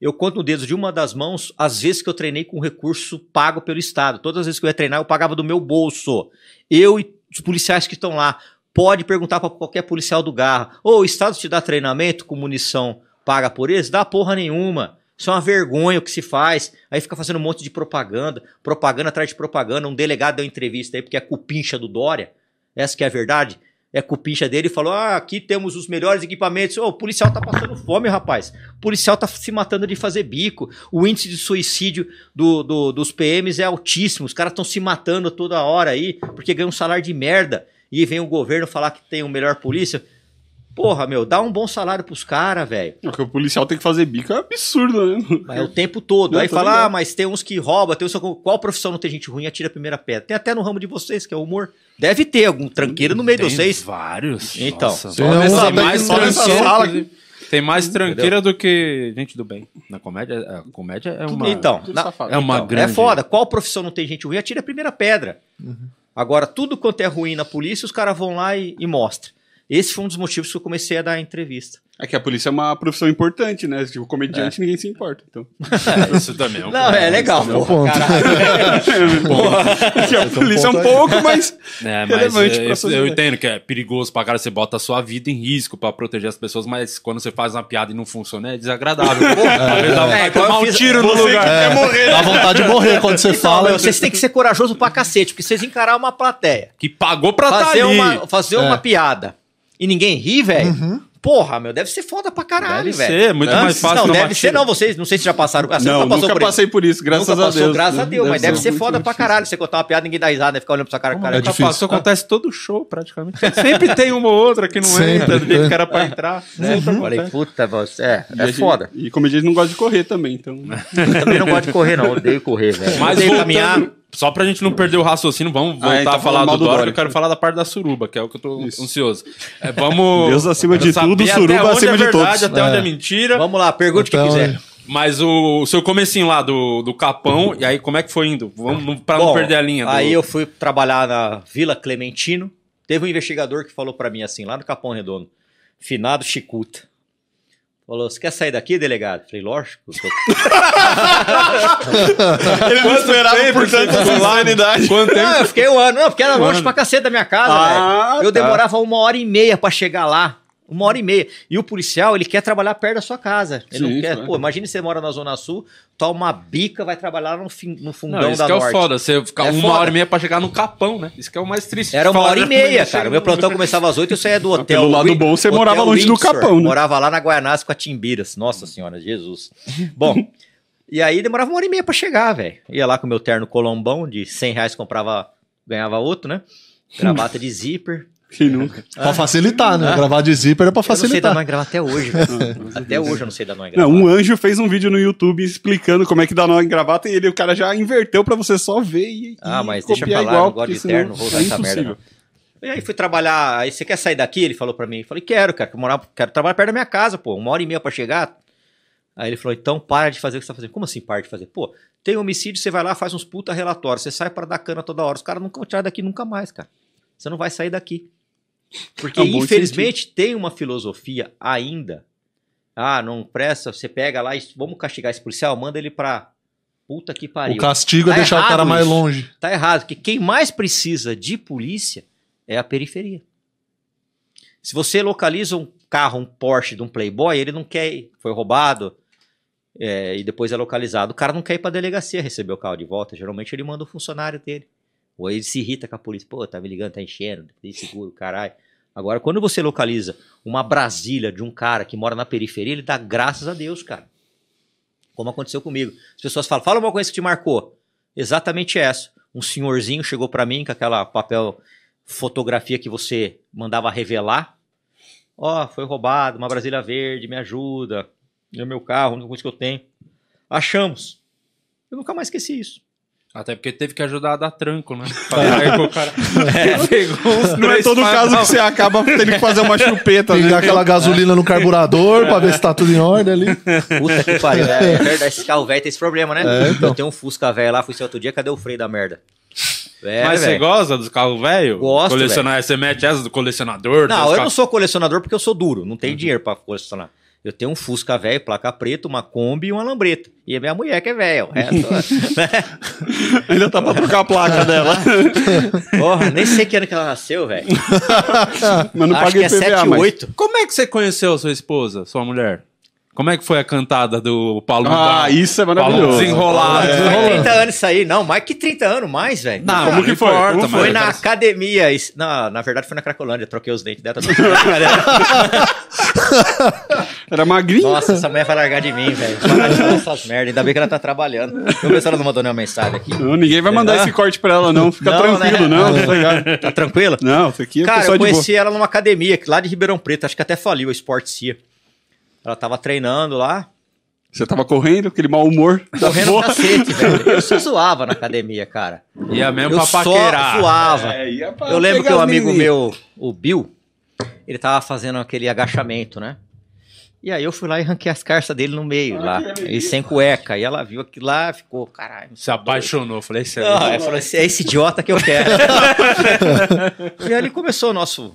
Eu conto no dedo de uma das mãos as vezes que eu treinei com recurso pago pelo Estado. Todas as vezes que eu ia treinar, eu pagava do meu bolso. Eu e os policiais que estão lá. Pode perguntar para qualquer policial do Garra. Ô, o Estado te dá treinamento com munição paga por eles? Dá porra nenhuma. Isso é uma vergonha o que se faz. Aí fica fazendo um monte de propaganda, propaganda atrás de propaganda. Um delegado deu entrevista aí porque é cupincha do Dória. Essa que é a verdade. É cupincha dele e falou: Ah, aqui temos os melhores equipamentos. Ô, o policial tá passando fome, rapaz. O policial tá se matando de fazer bico. O índice de suicídio do, do- dos PMs é altíssimo. Os caras estão se matando toda hora aí porque ganham um salário de merda. E vem o governo falar que tem o melhor polícia. Porra, meu, dá um bom salário pros caras, velho.
O que o policial tem que fazer bico é absurdo, né?
Mas é o tempo todo.
Não,
Aí
tô
fala,
ligado.
ah, mas tem uns que roubam, tem uns que... Qual profissão não tem gente ruim? Atira a primeira pedra. Tem até no ramo de vocês, que é o humor. Deve ter algum tranqueiro no meio de
Tem
vocês.
vários.
Então.
Nossa, só nessa- mais
só nessa sala.
Tem mais tranqueira do que gente do bem. Na comédia, a comédia é uma.
então, na-
é uma
então,
grande.
é foda. Qual profissão não tem gente ruim? Atira a primeira pedra. Agora, tudo quanto é ruim na polícia, os caras vão lá e, e mostram. Esse foi um dos motivos que eu comecei a dar a entrevista.
É que a polícia é uma profissão importante, né? Tipo, comediante ninguém se importa. Então.
É, isso também é um
Não, é legal,
é
pô.
ponto.
Porque a polícia é um
aí.
pouco mais
É, mas
relevante
é,
pra
eu,
sociedade.
entendo que é perigoso pra cara, você bota a sua vida em risco pra proteger as pessoas, mas quando você faz uma piada e não funciona, é desagradável. Dá vontade
É,
de tomar
eu
um tiro no lugar.
que quer morrer?
Dá vontade de morrer quando você
Então,
fala.
meu, vocês têm que ser corajoso pra cacete, porque vocês encararam uma plateia,
Que pagou pra estar
fazer,
ali.
uma, fazer
É.
uma piada e ninguém ri, velho. Porra, meu, deve ser foda pra caralho,
Deve
velho.
ser, muito
Não,
mais fácil
Não, deve ser, não. Vocês, não sei se já passaram. Ah, você
Não,
nunca passou
nunca
por isso.
passei por isso, graças
Nunca
a
passou,
Deus.
graças a Deus, mas deve ser foda pra
difícil.
caralho. Você contar uma piada, ninguém dá risada, né? Ficar olhando pra sua cara, cara.
É difícil.
passou, acontece todo show, praticamente. Sempre tem uma ou outra que não
Sempre,
entra, do jeito que era pra entrar. Sempre
Falei, puta, você, é,
E a
é
gente-
foda.
E comediante não gosta de correr também, então.
Eu também não gosto de correr, não. Odeio correr, velho.
Mas
Odeio
voltando,
caminhar.
Só pra gente não perder o raciocínio, vamos
Ah,
voltar
tá
a falar do
do
Dória, eu quero falar da parte da suruba, que é o que eu tô ansioso. É, vamos...
Deus acima de tudo, suruba
onde
acima
é
de
verdade,
todos.
Até onde é
É.
mentira.
Vamos lá, pergunte o que
Então,
quiser.
Mas o, o seu comecinho lá do, do Capão, e aí como é que foi indo? Vamos, não- pra não
Bom,
perder a linha. do-
Aí eu fui trabalhar na Vila Clementino. Teve um investigador que falou pra mim assim, lá no Capão Redondo, finado Chicuta. Falou, você quer sair daqui, delegado? Falei, lógico. tô-
Ele não esperava por tanta sinceridade.
Quanto tempo?
Não, eu fiquei um ano. Não, porque era longe pra cacete da minha casa,
Ah,
velho. Eu
tá.
demorava uma hora e meia pra chegar lá. Uma hora e meia. E o policial, ele quer trabalhar perto da sua casa. Ele
Sim,
não quer.
claro.
Pô, imagine você mora na Zona Sul, toma uma bica, vai trabalhar no, fim, no fundão
Não, isso
da
que é
Norte.
foda, você ficar
É
uma
foda.
hora e meia pra chegar no Capão, né? Isso que é o mais triste.
Era uma hora e meia, cara. O meu plantão começava às oito e eu saía do hotel.
pelo lado bom, você
Hotel
morava longe do. Capão, né?
Morava lá na Guaianazes com a Timbiras. Nossa senhora, Jesus. Bom, e aí demorava uma hora e meia pra chegar, velho. Ia lá com o meu terno colombão, de 100 reais comprava, ganhava outro, né? Gravata de zíper.
Quem nunca?
Pra facilitar, né?
Ah.
Gravar de zíper é pra
Eu não sei dar
facilitar.
nó em gravar até hoje, velho. Até hoje eu não sei dar nó em
Não,
gravar.
um anjo fez um vídeo no YouTube explicando como é que dá nó em gravata e ele, o cara já inverteu pra você só ver e,
Ah,
e
mas deixa pra lá, eu não gosto de terno, vou usar
é
essa merda,
impossível.
E aí fui trabalhar, aí você quer sair daqui? Ele falou pra mim. Eu falei, quero, cara, quero, morar, quero trabalhar perto da minha casa, pô, uma hora e meia pra chegar. Aí ele falou, então para de fazer o que você tá fazendo. Como assim para de fazer? Pô, tem homicídio, você vai lá, faz uns puta relatórios, você sai para dar cana toda hora. Os caras nunca vão tirar daqui nunca mais, cara. Você não vai sair daqui. Porque,
É um
infelizmente, tem uma filosofia ainda. Ah, não presta, você pega lá vamos castigar esse policial, manda ele pra puta que
O
pariu.
castigo é
Tá
deixar o cara mais
isso.
longe.
Tá errado, porque quem mais precisa de polícia é a periferia. Se você localiza um carro, um Porsche de um Playboy, ele não quer ir, foi roubado é, e depois é localizado. O cara não quer ir pra delegacia receber o carro de volta. Geralmente ele manda o funcionário dele. Ou ele se irrita com a polícia. Pô, tá me ligando, tá enchendo, tem seguro, caralho. Agora, quando você localiza uma Brasília de um cara que mora na periferia, ele dá graças a Deus, cara. Como aconteceu comigo. As pessoas falam, fala uma coisa que te marcou. Exatamente essa. Um senhorzinho chegou pra mim com aquela papel fotografia que você mandava revelar. Ó, foi roubado, uma Brasília verde, me ajuda. É meu carro, a única coisa que eu tenho. Achamos. Eu nunca mais esqueci isso.
Até porque teve que ajudar a dar tranco, né? Aí o cara pegou uns
Não é todo caso que você acaba tendo que fazer uma chupeta,
Pegar
né?
aquela gasolina no carburador pra ver se tá tudo em ordem ali.
Puta que pariu. É, é esse carro velho tem esse problema, né?
É, então.
Eu tenho um Fusca velho lá, fui ser outro dia, cadê o freio da merda? É,
Mas você
velho.
gosta dos carros velhos?
Gosto,
Colecionar, você mete essa do colecionador?
Não, eu não sou colecionador porque eu sou duro, não tenho dinheiro pra colecionar. Eu tenho um Fusca velho, placa preta, uma Kombi e uma lambreta. E a minha mulher que é velha. né?
Ainda tá pra trocar a placa dela.
Porra, nem sei que ano que ela nasceu, velho.
Mas não
Acho
paguei
que é
PVA
7,
mais.
8.
Como é que você conheceu sua esposa, sua mulher? Como é que foi a cantada do Paulo
Ah, isso é
Paulo
maravilhoso.
desenrolado.
Faz 30 anos isso aí. Não, mais que 30 anos, mais, velho.
Não,
Como que foi?
importa,
Foi na academia. isso- Não, na verdade foi na Cracolândia. Troquei os dentes dela.
Era magrinho.
Nossa, essa mulher vai largar de mim, velho. Parar de falar essas merdas. Ainda bem que ela tá trabalhando. Deixa eu ver se ela não mandou nenhuma mensagem aqui.
Não, ninguém vai mandar
Ah.
esse corte pra ela, não. Fica
Não,
tranquilo,
né?
não. sossegado.
Tá tranquila?
Não, isso aqui é
Cara, eu
de boa.
conheci ela numa academia lá de Ribeirão Preto. Acho que até faliu a Sportcia. Ela tava treinando lá.
Você tava correndo, aquele mau humor
Correndo
porra.
cacete, velho. Eu só zoava na academia, cara.
Ia mesmo
Eu
pra
só
paquerar.
zoava.
É, ia pra
Eu lembro que um amigo meu, o Bill, ele tava fazendo aquele agachamento, né? E aí eu fui lá e ranquei as carças dele no meio
Ah,
lá. E sem cueca. E ela viu aquilo lá, ficou, caralho.
Se apaixonou. Falei, isso é
Ah, eu falei, "Esse- é esse idiota que eu quero. e aí começou o nosso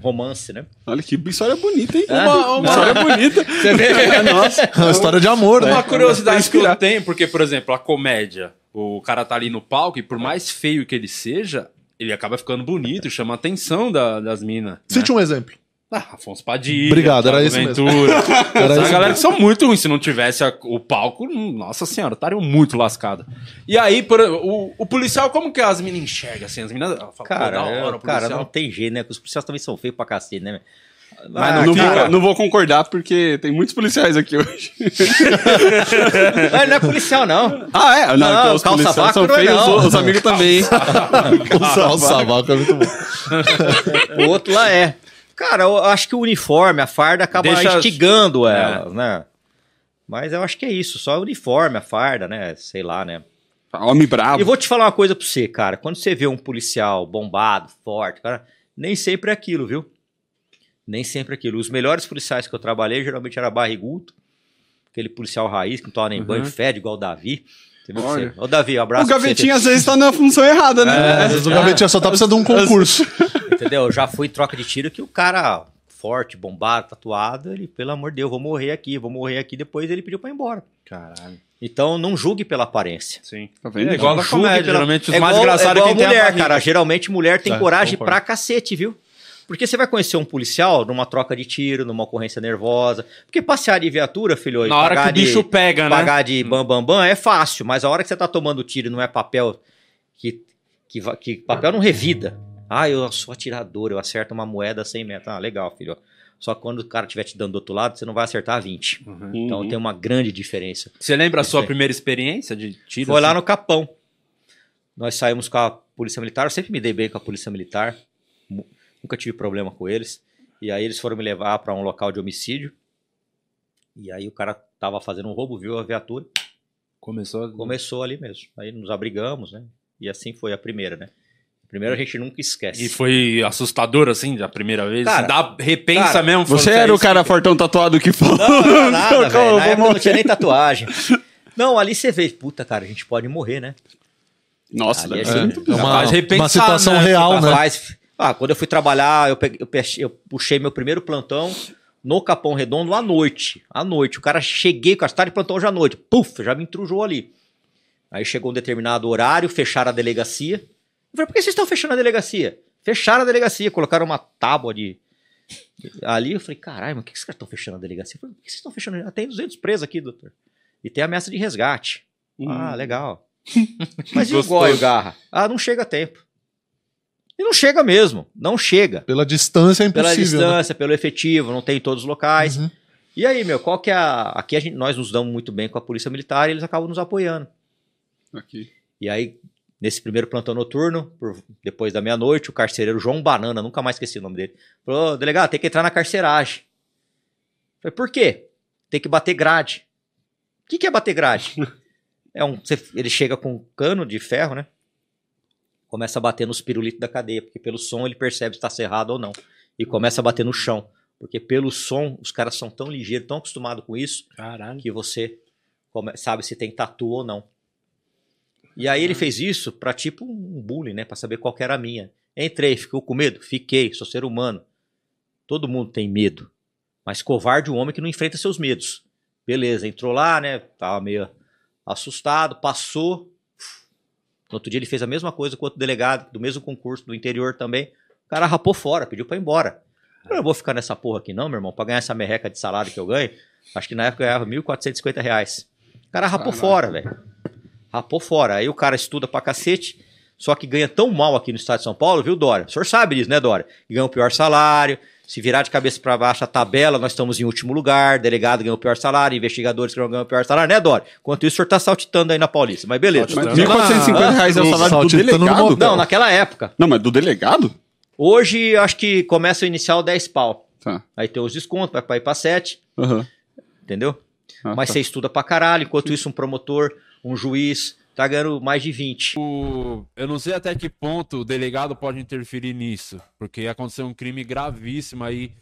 romance, né?
Olha que história bonita, hein?
Uma- uma-
História bonita.
Você vê?
Nossa.
É uma história de amor, né?
Uma curiosidade que eu tenho, porque, por exemplo, a comédia, o cara tá ali no palco e por mais feio que ele seja, ele acaba ficando bonito, chama a atenção da- das minas. né?
Cite um exemplo.
Ah, Afonso Padilha.
Obrigado, era
Thiago
esse mesmo.
Ventura.
Era
galera
mesmo.
que são muito ruins. Se não tivesse a- o palco, nossa senhora, estariam muito lascados. E aí, por- o, o policial, como que as minas enxergam assim? As meninas falam,
Cara,
da hora,
é,
o
cara,
policial.
não tem jeito, né? Porque os policiais também são feios pra cacete, né?
Mas
Ah,
não,
cara,
vou, não vou concordar porque tem muitos policiais aqui hoje.
Mas não é policial, não.
Ah, é? Não,
Não,
então os
calça
policiais são
não é
feios,
não.
os, os amigos também.
O Savaco é muito bom.
O outro lá é. Cara, eu acho que o uniforme, a farda acaba
Deixa-
instigando elas, né? Mas eu acho que é isso, só o uniforme, a farda, né? Sei lá, né?
Homem brabo.
E vou te falar uma coisa pra você, cara. Quando você vê um policial bombado, forte, cara, nem sempre é aquilo, viu? Nem sempre é aquilo. Os melhores policiais que eu trabalhei geralmente era barrigudo, aquele policial raiz que não toma nem banho, fede igual o Davi.
Olha.
Ô, Davi, um abraço.
O gavetinho às vezes tá na função errada, né?
Às vezes o gavetinha só tá precisando de um concurso.
Entendeu? Eu já fui em troca de tiro que o cara forte, bombado, tatuado, ele, pelo amor de Deus, vou morrer aqui, vou morrer aqui. Depois ele pediu pra ir embora.
Caralho.
Então não julgue pela aparência.
Sim.
Tá vendo?
É igual
Não
na
julgue
comédia,
pela-
geralmente os
é
mais
igual-
engraçados
é
é
igual
quem tem a
mulher,
barriga.
cara. Geralmente mulher tem
Tá,
coragem
concordo.
pra cacete, viu? Porque você vai conhecer um policial numa troca de tiro, numa ocorrência nervosa. Porque passear de viatura, filho, e
Na hora que
pagar
o bicho
de,
pega, né?
pagar de bam, bam, bam é fácil. Mas a hora que você tá tomando tiro e não é papel que, que, que papel não revida. Ah, eu sou atirador, eu acerto uma moeda a 100 metros. Ah, legal, filho. Só que quando o cara estiver te dando do outro lado, você não vai acertar a 20.
Uhum.
Então tem uma grande diferença.
Você lembra a sua primeira experiência de tiro?
Foi lá
assim?
no Capão. Nós saímos com a Polícia Militar. Eu sempre me dei bem com a Polícia Militar. Nunca tive problema com eles. E aí eles foram me levar para um local de homicídio. E aí o cara tava fazendo um roubo, viu a viatura.
Começou. a-
Começou ali mesmo. Aí nos abrigamos, né? E assim foi a primeira, né? A primeira a gente nunca esquece.
E foi assustador, assim, da primeira vez?
Cara,
Dá, repensa
cara,
mesmo.
Você
falando,
era
"É
o cara
que-
fortão tatuado que falou.
Não, não, nada, velho. Na época não tinha nem tatuagem. Não, ali você vê, puta, cara, a gente pode morrer, né?
Nossa,
Ali
deve
é
ser
é
muito
É uma,
Faz
uma situação
né?
real, né?
Rapaz, ah, quando eu fui trabalhar, eu, peguei- eu puxei meu primeiro plantão no Capão Redondo à noite. À noite. O cara cheguei, o cara tá de plantão hoje à noite. Puf, já me intrujou ali. Aí chegou um determinado horário, fecharam a delegacia. Eu falei, por que vocês estão fechando a delegacia? Fecharam a delegacia, colocaram uma tábua de. Ali eu falei, caralho, mas por que esses caras estão fechando a delegacia? Eu falei, por que vocês estão fechando? Tem 200 presos aqui, doutor. E tem ameaça de resgate. Ah, legal. Mas e o
Gostoso.
goi, o garra? Ah, não chega a tempo. E não chega mesmo, não chega.
Pela distância é
Pela
impossível. né?
distância, pelo efetivo, não tem em todos os locais.
Uhum.
E aí, meu, qual que é a... Aqui a gente, nós nos damos muito bem com a polícia militar e eles acabam nos apoiando.
Aqui.
E aí, nesse primeiro plantão noturno, por- depois da meia-noite, o carcereiro João Banana, nunca mais esqueci o nome dele, falou, "Ô, delegado, tem que entrar na carceragem. Eu falei, por quê? Tem que bater grade. O que, que é bater grade? é um, você- ele chega com um cano de ferro, né? Começa a bater nos pirulitos da cadeia, porque pelo som ele percebe se está cerrado ou não. E começa a bater no chão. Porque pelo som, os caras são tão ligeiros, tão acostumados com isso,
Caralho.
que você sabe se tem tatu ou não. E aí ele fez isso pra tipo um bullying, né? Pra saber qual que era a minha. Entrei, ficou com medo? Fiquei, sou ser humano. Todo mundo tem medo. Mas covarde é um homem que não enfrenta seus medos. Beleza, entrou lá, né? Tava meio assustado, passou. No outro dia ele fez a mesma coisa com outro delegado, do mesmo concurso, do interior também. O cara rapou fora, pediu pra ir embora. Eu não vou ficar nessa porra aqui não, meu irmão, pra ganhar essa merreca de salário que eu ganho. Acho que na época eu ganhava 1.450 reais. O cara rapou fora, velho. Rapou fora. Aí o cara estuda pra cacete, só que ganha tão mal aqui no estado de São Paulo, viu, Dória? O senhor sabe disso, né, Dória? Ganha o pior salário. Se virar de cabeça pra baixo a tabela, nós estamos em último lugar. Delegado ganha o pior salário, investigadores ganham o pior salário, né, Dória? Enquanto isso, o senhor tá saltitando aí na Paulista. Mas beleza.
Mas
Não.
1.450 reais é o salário do delegado?
Não, naquela época.
Não, mas do delegado?
Hoje, acho que começa o inicial 10 pau.
Tá.
Aí tem os descontos, vai pra ir pra 7,
Aham.
entendeu?
Ah,
Mas
tá.
você estuda pra caralho, enquanto isso um promotor, um juiz, tá ganhando mais de 20.
Eu não sei até que ponto o delegado pode interferir nisso, porque aconteceu um crime gravíssimo aí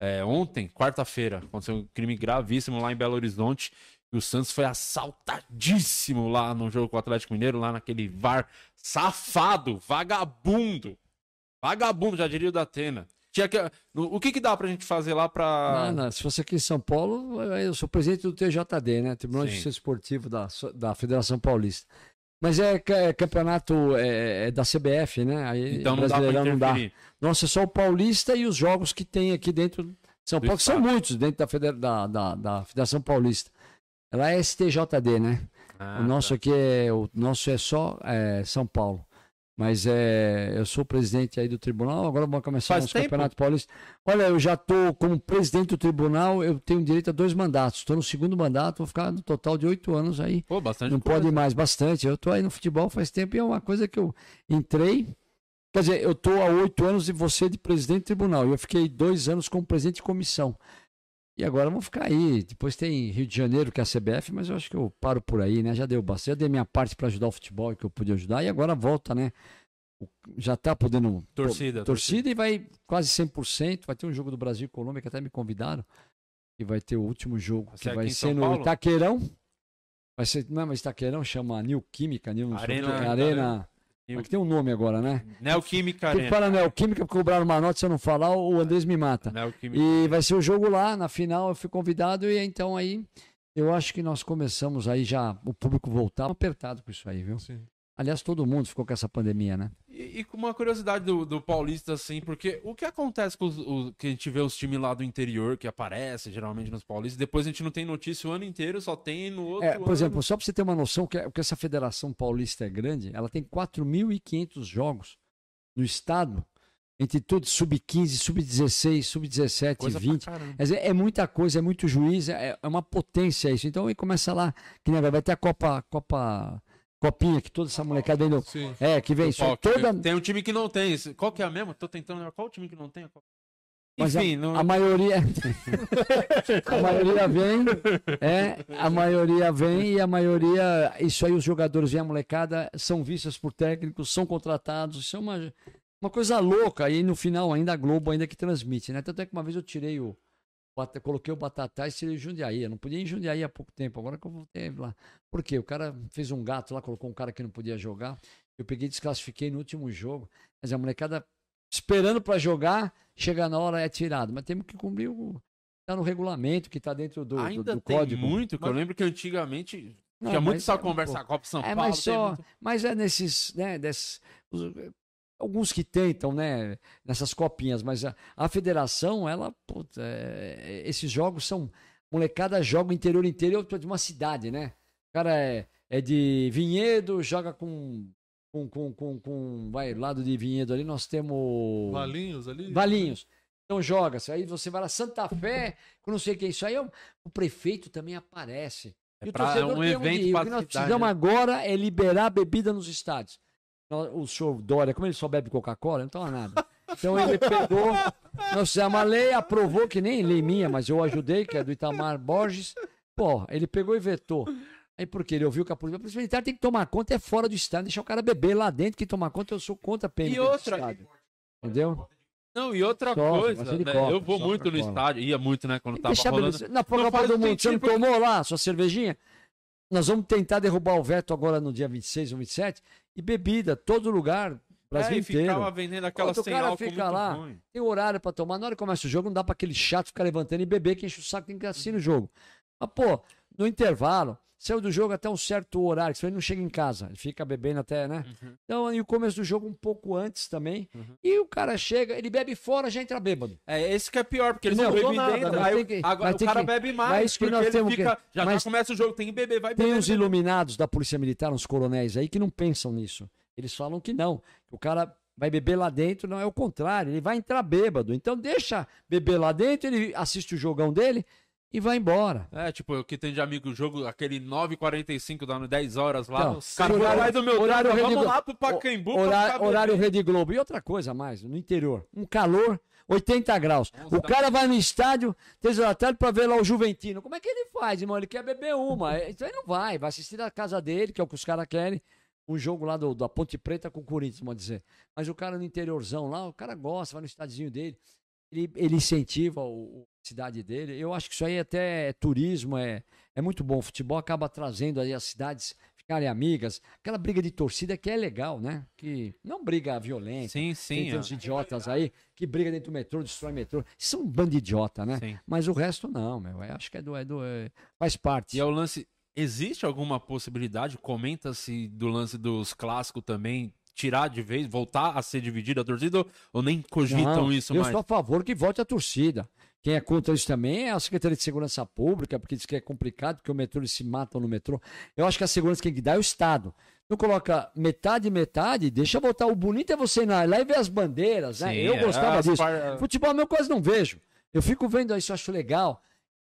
é, ontem, quarta-feira, aconteceu um crime gravíssimo lá em Belo Horizonte. E o Santos foi assaltadíssimo lá no jogo com o Atlético Mineiro, lá naquele VAR safado, vagabundo. Vagabundo, já diria o da Atena.
Tinha que, o que que dá pra gente fazer lá pra...
Não, não, se fosse aqui em São Paulo, eu sou presidente do TJD, né? Tribunal de
Sim.
Justiça Esportivo da, da Federação Paulista. Mas é, é campeonato é, é da CBF, né? Aí
Então não dá
não dá. Nossa, é só o Paulista e os jogos que tem aqui dentro de São
Do
Paulo, que são muitos dentro da, feder- da, da, da Federação Paulista. Ela é STJD, né?
Ah,
o nosso
tá.
aqui é o nosso é só é, São Paulo. Mas é, eu sou presidente aí do tribunal, agora vamos começar
Faz tempo?
campeonatos paulistas. Olha, eu já tô como presidente do tribunal, eu tenho direito a dois mandatos. Estou no segundo mandato, vou ficar no total de oito anos aí.
Pô, bastante
Não
coisa.
pode mais, bastante. Eu tô aí no futebol faz tempo e é uma coisa que eu entrei. Quer dizer, eu tô há oito anos e você de presidente do tribunal. E eu fiquei dois anos como presidente de comissão. E agora vamos ficar aí. Depois tem Rio de Janeiro, que é a CBF, mas eu acho que eu paro por aí, né? Já deu bastante. Já dei minha parte para ajudar o futebol que eu pude ajudar. E agora volta, né? Já tá podendo.
Torcida,
Torcida e vai quase 100%. Vai ter um jogo do Brasil e Colômbia que até me convidaram. E vai ter o último jogo,
Vai
que
ser
vai ser no
Paulo?
Itaqueirão. Vai ser, não, mas Itaqueirão chama New Química, New o
Arena-
quê, Arena.
New-
Aqui tem um nome agora, né?
Neoquímica
que
Arena.
falar Neoquímica, porque cobraram uma nota, se eu não falar, o Andrés me mata.
Neoquímica.
E vai ser o jogo lá, na final eu fui convidado e então aí eu acho que nós começamos aí já o público voltar apertado com isso aí, viu?
Sim.
Aliás, todo mundo ficou com essa pandemia, né?
E, e com uma curiosidade do, do Paulista, assim, porque o que acontece com os, os- que a gente vê os times lá do interior que aparecem geralmente nos Paulistas, depois a gente não tem notícia o ano inteiro, só tem no outro
É,
ano.
por exemplo, só para você ter uma noção que, que essa Federação Paulista é grande, ela tem 4.500 jogos no estado, entre todos, sub-15, sub-16, sub-17,
coisa
20.
pra caramba.
Quer dizer, é muita coisa, é muito juiz, é, é uma potência isso. Então, aí começa lá, que agora vai ter a Copa, Copa, Copinha, que toda essa molecada do,
Sim.
É, que vem só toda,
Tem um time que não tem. Qual que é a mesma? Tô tentando lembrar. Qual o time que não tem? a?
Mas a-
Enfim, não...
a maioria a maioria vem, é, a maioria vem e a maioria, isso aí os jogadores e a molecada são vistos por técnicos, são contratados, isso é uma, uma coisa louca e no final ainda a Globo ainda que transmite, né? Tanto é que uma vez eu tirei o bata- coloquei o Batatais e tirei o Jundiaí. Eu não podia ir em Jundiaí há pouco tempo, agora que eu voltei lá. Por quê? O cara fez um gato lá, colocou um cara que não podia jogar. Eu peguei e desclassifiquei no último jogo. Mas a molecada esperando pra jogar, chega na hora é tirado. Mas temos que cumprir o. Tá no regulamento, que tá dentro do, do,
Ainda
do
tem
código.
muito, que eu lembro que antigamente
Não,
tinha muito
mas
essa
é,
conversa,
pô,
Copa São
É,
Paulo.
mas só.
muito-
Mas é nesses. Né, desses, alguns que tentam, né? Nessas copinhas, mas a, a federação, ela. Puta, é- esses jogos são. Molecada joga o interior inteiro de uma cidade, né? O cara é, é de Vinhedo, joga com. Com, com, com, com. Vai, lado de Vinhedo ali, nós temos.
Valinhos ali.
Valinhos. Então joga. Aí você vai lá, Santa Fé, com não sei o que. Isso aí é o, o prefeito também aparece.
É
o
pra- é um evento
ir.
pra
O que nós
cidade,
precisamos
né?
agora é liberar a bebida nos estádios. O senhor Dória, como ele só bebe Coca-Cola, não toma nada. Então ele pegou, nós fizemos uma lei, aprovou, que nem lei minha, mas eu ajudei, que é do Itamar Borges. Pô, ele pegou e vetou. Aí por quê? Ele ouviu que a polícia, a polícia militar tem que tomar conta, é fora do estádio, deixar o cara beber lá dentro, que tomar conta, eu sou contra a pena.
E outra-.
Entendeu?
Não, e outra coisa, né, eu vou muito no estádio, ia muito, né, quando tava rolando.
Na Copa do Mundo, você não
porque-
tomou lá a sua cervejinha? Nós vamos tentar derrubar o veto agora no dia 26 ou 27. E bebida, todo lugar, Brasil
é, e
inteiro.
ficava vendendo aquela sem
cara
álcool
fica lá.
ruim.
Tem horário pra tomar. Na hora que começa o jogo, não dá pra aquele chato ficar levantando e beber, que enche o saco, tem que assistir o jogo. Mas, pô, no intervalo, saiu do jogo até um certo horário, senão ele não chega em casa. Ele fica bebendo até, né?
Uhum.
Então, e o começo do jogo um pouco antes também. E o cara chega, ele bebe fora, já entra bêbado.
É, esse que é pior, porque eles
Não,
não bebem
nada,
dentro. Aí
tem que-
agora o
tem
cara
que-
bebe
mas
mais,
que
porque
nós
ele
temos
fica...
que-
Já, já começa o jogo, tem que beber, vai
Tem
beber.
uns iluminados da Polícia Militar, uns coronéis aí, que não pensam nisso. Eles falam que não. Que o cara vai beber lá dentro, não é o contrário. Ele vai entrar bêbado. Então deixa beber lá dentro, ele assiste o jogão dele e vai embora.
É, tipo, o que tem de amigo jogo, aquele 9h45, dando 10 horas lá.
Então,
cara,
horário-
vai do meu
horário Rede
vamos lá pro Pacaembu
Horário, horário. Rede Globo. E outra coisa mais, no interior. Um calor, 80 graus. O cara vai no estádio, três horas da tarde, pra ver lá o Juventino. Como é que ele faz, irmão? Ele quer beber uma. É, Então ele não vai. Vai assistir na casa dele, que é o que os caras querem. Um jogo lá do, da Ponte Preta com o Corinthians, vamos dizer. Mas o cara no interiorzão lá, o cara gosta, vai no estádiozinho dele. Ele, ele incentiva o, o- a cidade dele. Eu acho que isso aí até é turismo, é, é muito bom. O futebol acaba trazendo aí as cidades ficarem amigas. Aquela briga de torcida que é legal, né? Que não briga violenta.
Sim, sim.
Tem
é.
uns idiotas aí que briga dentro do metrô, destrói metrô. Isso é um bando de idiota, né?
Sim.
Mas o resto não, meu. Eu acho que é do. É do é- faz parte.
E é o lance. Existe alguma possibilidade? Comenta-se do lance dos clássicos também. Tirar de vez, voltar a ser dividida a torcida ou nem cogitam
Não,
isso
eu
mais?
sou a favor que volte a torcida. Quem é contra isso também é a Secretaria de Segurança Pública, porque diz que é complicado, que o metrô eles se matam no metrô. Eu acho que a segurança quem que dá é o Estado. Não coloca metade, metade, deixa voltar. O bonito é você ir lá e ver as bandeiras, né?
Sim,
eu
é,
gostava
as
disso.
par-
Futebol meu quase não vejo. Eu fico vendo isso, eu acho legal.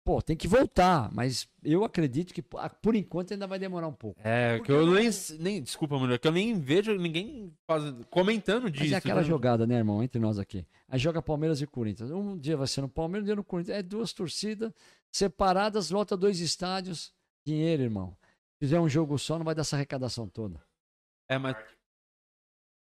Pô, tem que voltar, mas eu acredito que por enquanto ainda vai demorar um pouco.
É, que eu nem, nem. Desculpa, mulher, que eu nem vejo ninguém faz- comentando disso.
Mas é aquela
né?
jogada, né, irmão, entre nós aqui. Aí joga Palmeiras e Corinthians. Um dia vai ser no Palmeiras, um dia no Corinthians. É duas torcidas separadas, lota dois estádios. Dinheiro, irmão. Se fizer um jogo só, não vai dar essa arrecadação toda.
É, mas.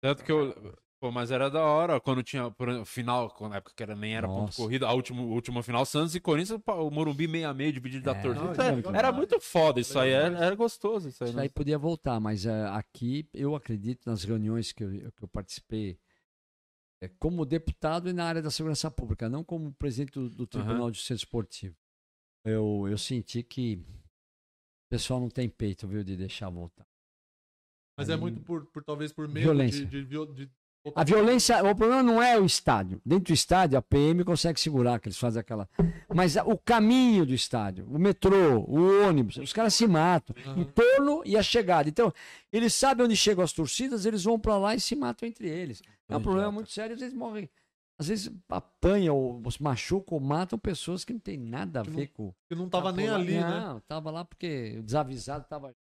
Tanto que eu. Pô, mas era da hora quando tinha por, final, quando na época que era, nem era ponto
Nossa.
corrida, a última, última final, Santos e Corinthians, o Morumbi meio a meio, dividido da
É,
torcida.
não,
Isso é-
muito
era
legal.
muito foda isso aí, era, era gostoso isso aí.
Isso
né?
aí podia voltar, mas é, aqui eu acredito nas reuniões que eu, que eu participei é, como deputado e na área da segurança pública, não como presidente do, do Tribunal de Justiça Esportivo. Eu, eu senti que o pessoal não tem peito, viu, de deixar voltar.
Mas é muito por, por talvez por medo de, de, de-
A violência, o problema não é o estádio. Dentro do estádio, a PM consegue segurar, que eles fazem aquela. Mas o caminho do estádio, o metrô, o ônibus, os caras se matam. Em torno e a chegada. Então, eles sabem onde chegam as torcidas, eles vão pra lá e se matam entre eles. É um problema muito sério, às vezes morrem. Às vezes apanham, ou se machucam, ou matam pessoas que não tem nada a
Que
ver com.
que não tava nem ali, né?
Não, tava lá porque o desavisado tava.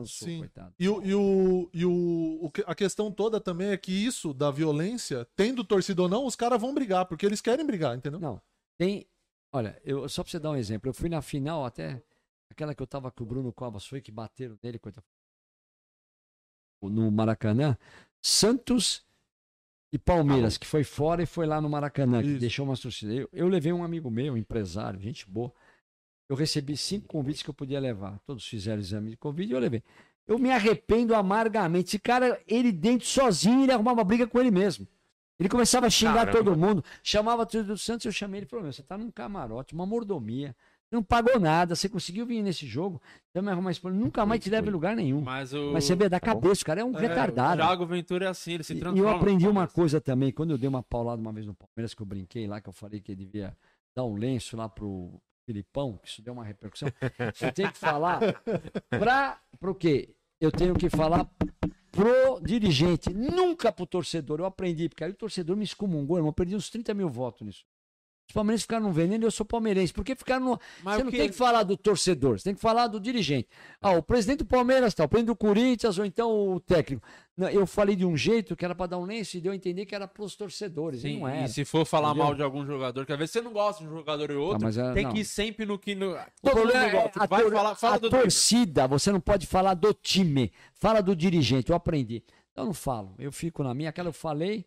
Cansou,
Sim.
coitado.
E, o, e, o, e o, que- a questão toda também é que isso da violência, tendo torcida ou não, os caras vão brigar, porque eles querem brigar, entendeu?
Não. Tem. Olha, eu, só pra você dar um exemplo, eu fui na final até. Aquela que eu tava com o Bruno Covas foi, que bateram nele, coisa. No Maracanã. Santos e Palmeiras, que foi fora e foi lá no Maracanã, que
Isso.
deixou umas torcidas. Eu, eu levei um amigo meu, empresário, gente boa. Eu recebi cinco convites que eu podia levar. Todos fizeram exame de Covid e eu levei. Eu me arrependo amargamente. Esse cara, ele dentro sozinho, ele arrumava briga com ele mesmo. Ele começava a xingar
Caramba.
todo mundo. Chamava torcida do Santos, eu chamei ele e falou: Meu, você tá num camarote, uma mordomia. Você não pagou nada, você conseguiu vir nesse jogo, então me arrumar esse problema. Nunca mais te leva em lugar nenhum.
Mas o.
Mas você vê da cabeça, o cara é um
O
retardado.
Thiago Ventura é assim, ele se
E- E
transforma.
eu aprendi uma coisa também, quando eu dei uma paulada uma vez no Palmeiras, que eu brinquei lá, que eu falei que ele devia dar um lenço lá pro Filipão, que isso deu uma repercussão. Eu tenho que falar pra. Pro quê? Eu tenho que falar pro dirigente, nunca pro torcedor. Eu aprendi, porque aí o torcedor me excomungou, irmão. Eu perdi uns 30 mil votos nisso. Os palmeirenses ficaram no veneno e eu sou palmeirense. Por que ficaram no.
Mas
você não
que-
tem que falar do torcedor, você tem que falar do dirigente. Ah, o presidente do Palmeiras tá, o presidente do Corinthians, ou então o técnico. Não, eu falei de um jeito que era pra dar um lenço e deu a entender que era pros torcedores. e
Sim,
não era.
e se for falar
Entendeu?
mal de algum jogador, que às vezes você não gosta de um jogador e outro,
Tá, é-
tem
não.
que ir sempre no que. No...
O problema é
gosta.
a,
Vai
tor-
falar, fala
a
do
torcida, você não pode falar do time, fala do dirigente, eu aprendi. Então eu não falo, eu fico na minha, aquela eu falei,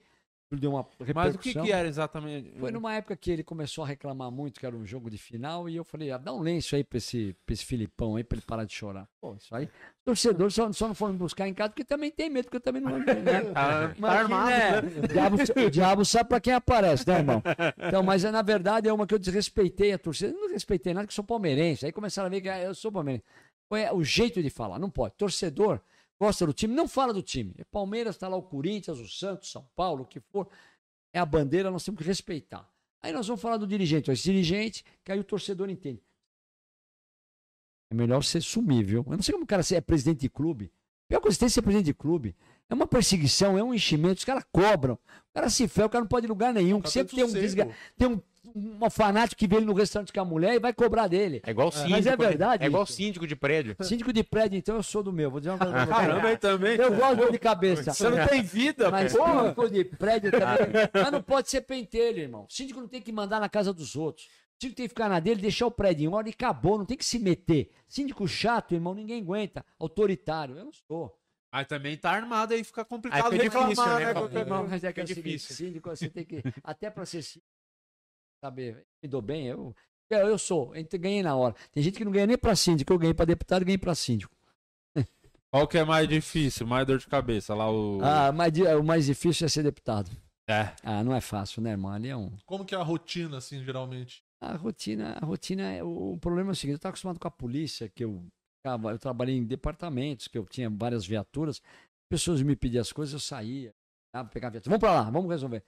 deu uma repercussão.
Mas o que, que era exatamente?
Foi numa época que ele começou a reclamar muito que era um jogo de final e eu falei, ah, dá um lenço aí pra esse, pra esse Filipão aí, pra ele parar de chorar. Pô, isso aí, torcedores só, só não foram me buscar em casa porque também tem medo, porque eu também não ando né?
Tá- tá armado,
né? O diabo, o diabo sabe pra quem aparece, né, irmão? Então, mas é, na verdade é uma que eu desrespeitei a torcida. Eu não respeitei nada, que eu sou palmeirense. Aí começaram a ver que ah, eu sou palmeirense. Foi o jeito de falar, não pode. Torcedor gosta do time, não fala do time. É Palmeiras, tá lá o Corinthians, o Santos, São Paulo, o que for. É a bandeira, nós temos que respeitar. Aí nós vamos falar do dirigente. Esse dirigente, que aí o torcedor entende. É melhor você sumir, viu? Eu não sei como o cara é presidente de clube. A pior coisa que tem é ser presidente de clube. É uma perseguição, é um enchimento, os caras cobram. O cara se ferra, o cara não pode ir em lugar nenhum.
Tá
sempre tem um,
seco.
tem um, um fanático que vê ele no restaurante com a mulher e vai cobrar dele.
É igual síndico.
Mas é
né?
verdade
É igual
isso.
síndico de prédio.
Síndico de prédio, então eu sou do meu. Vou dizer uma coisa.
Caramba, aí também.
Eu gosto de dor de cabeça.
Você não tem vida,
Mas
pô.
síndico de prédio também. Mas não pode ser pentelho, irmão. Síndico não tem que mandar na casa dos outros. Síndico tem que ficar na dele, deixar o prédio em ordem e acabou. Não tem que se meter. Síndico chato, irmão, ninguém aguenta. Autoritário, eu não sou.
Mas também tá armado aí fica complicado
Aí fica
reclamar,
difícil, né,
né?
Não, mas é que é
É
seguinte,
difícil.
síndico, você tem que. Até pra ser síndico, saber, me dou bem, eu, eu, eu sou, eu ganhei na hora. Tem gente que não ganha nem pra síndico, eu ganhei pra deputado e ganhei pra síndico.
Qual que é mais difícil, mais dor de cabeça? Lá o.
Ah, di- o mais difícil é ser deputado.
É.
Ah, não é fácil, né, irmão? Ali é um.
Como que é a rotina, assim, geralmente?
A rotina, a rotina é. O, problema é o seguinte, eu estava acostumado com a polícia, que eu, eu trabalhei em departamentos, que eu tinha várias viaturas, pessoas me pediam as coisas, eu saía, pegar a viatura. Vamos para lá, vamos resolver.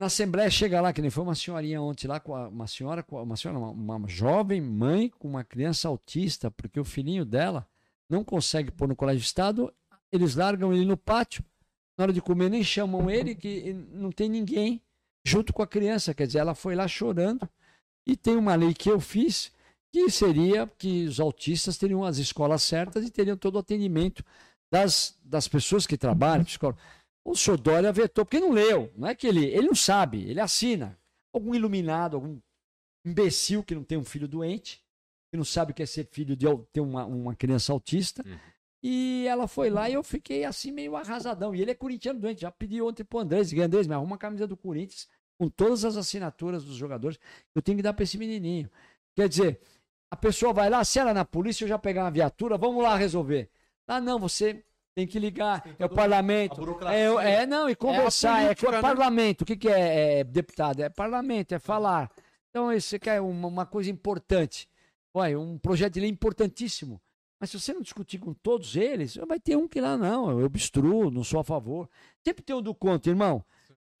Na Assembleia chega lá, que nem foi uma senhorinha ontem lá, com a- uma senhora, com a- uma senhora, uma, uma jovem mãe com uma criança autista, porque o filhinho dela não consegue pôr no colégio de estado, eles largam ele no pátio, na hora de comer nem chamam ele, que não tem ninguém junto com a criança, quer dizer, ela foi lá chorando, e tem uma lei que eu fiz, que seria que os autistas teriam as escolas certas e teriam todo o atendimento das, das pessoas que trabalham, psicólogo. O senhor Dória vetou, porque não leu. Não é que ele. Ele não sabe, ele assina. Algum iluminado, algum imbecil que não tem um filho doente, que não sabe o que é ser filho de ter uma, uma criança autista. E ela foi lá e eu fiquei assim meio arrasadão. E ele é corintiano doente. Já pedi ontem pro Andrés, Andrés, me arruma uma camisa do Corinthians com todas as assinaturas dos jogadores. Eu tenho que dar para esse menininho. Quer dizer, a pessoa vai lá, se ela é na polícia, eu já pegar uma viatura, vamos lá resolver. Ah, não, você tem que ligar, é o parlamento. É, é, não, e conversar. É, que
política,
é
né?
parlamento. O que, que é, é deputado? É parlamento, é falar. Então, isso quer uma, uma coisa importante. Olha, um projeto de lei importantíssimo. Mas se você não discutir com todos eles, vai ter um que lá não, eu obstruo, não sou a favor. Sempre tem um do contra, irmão.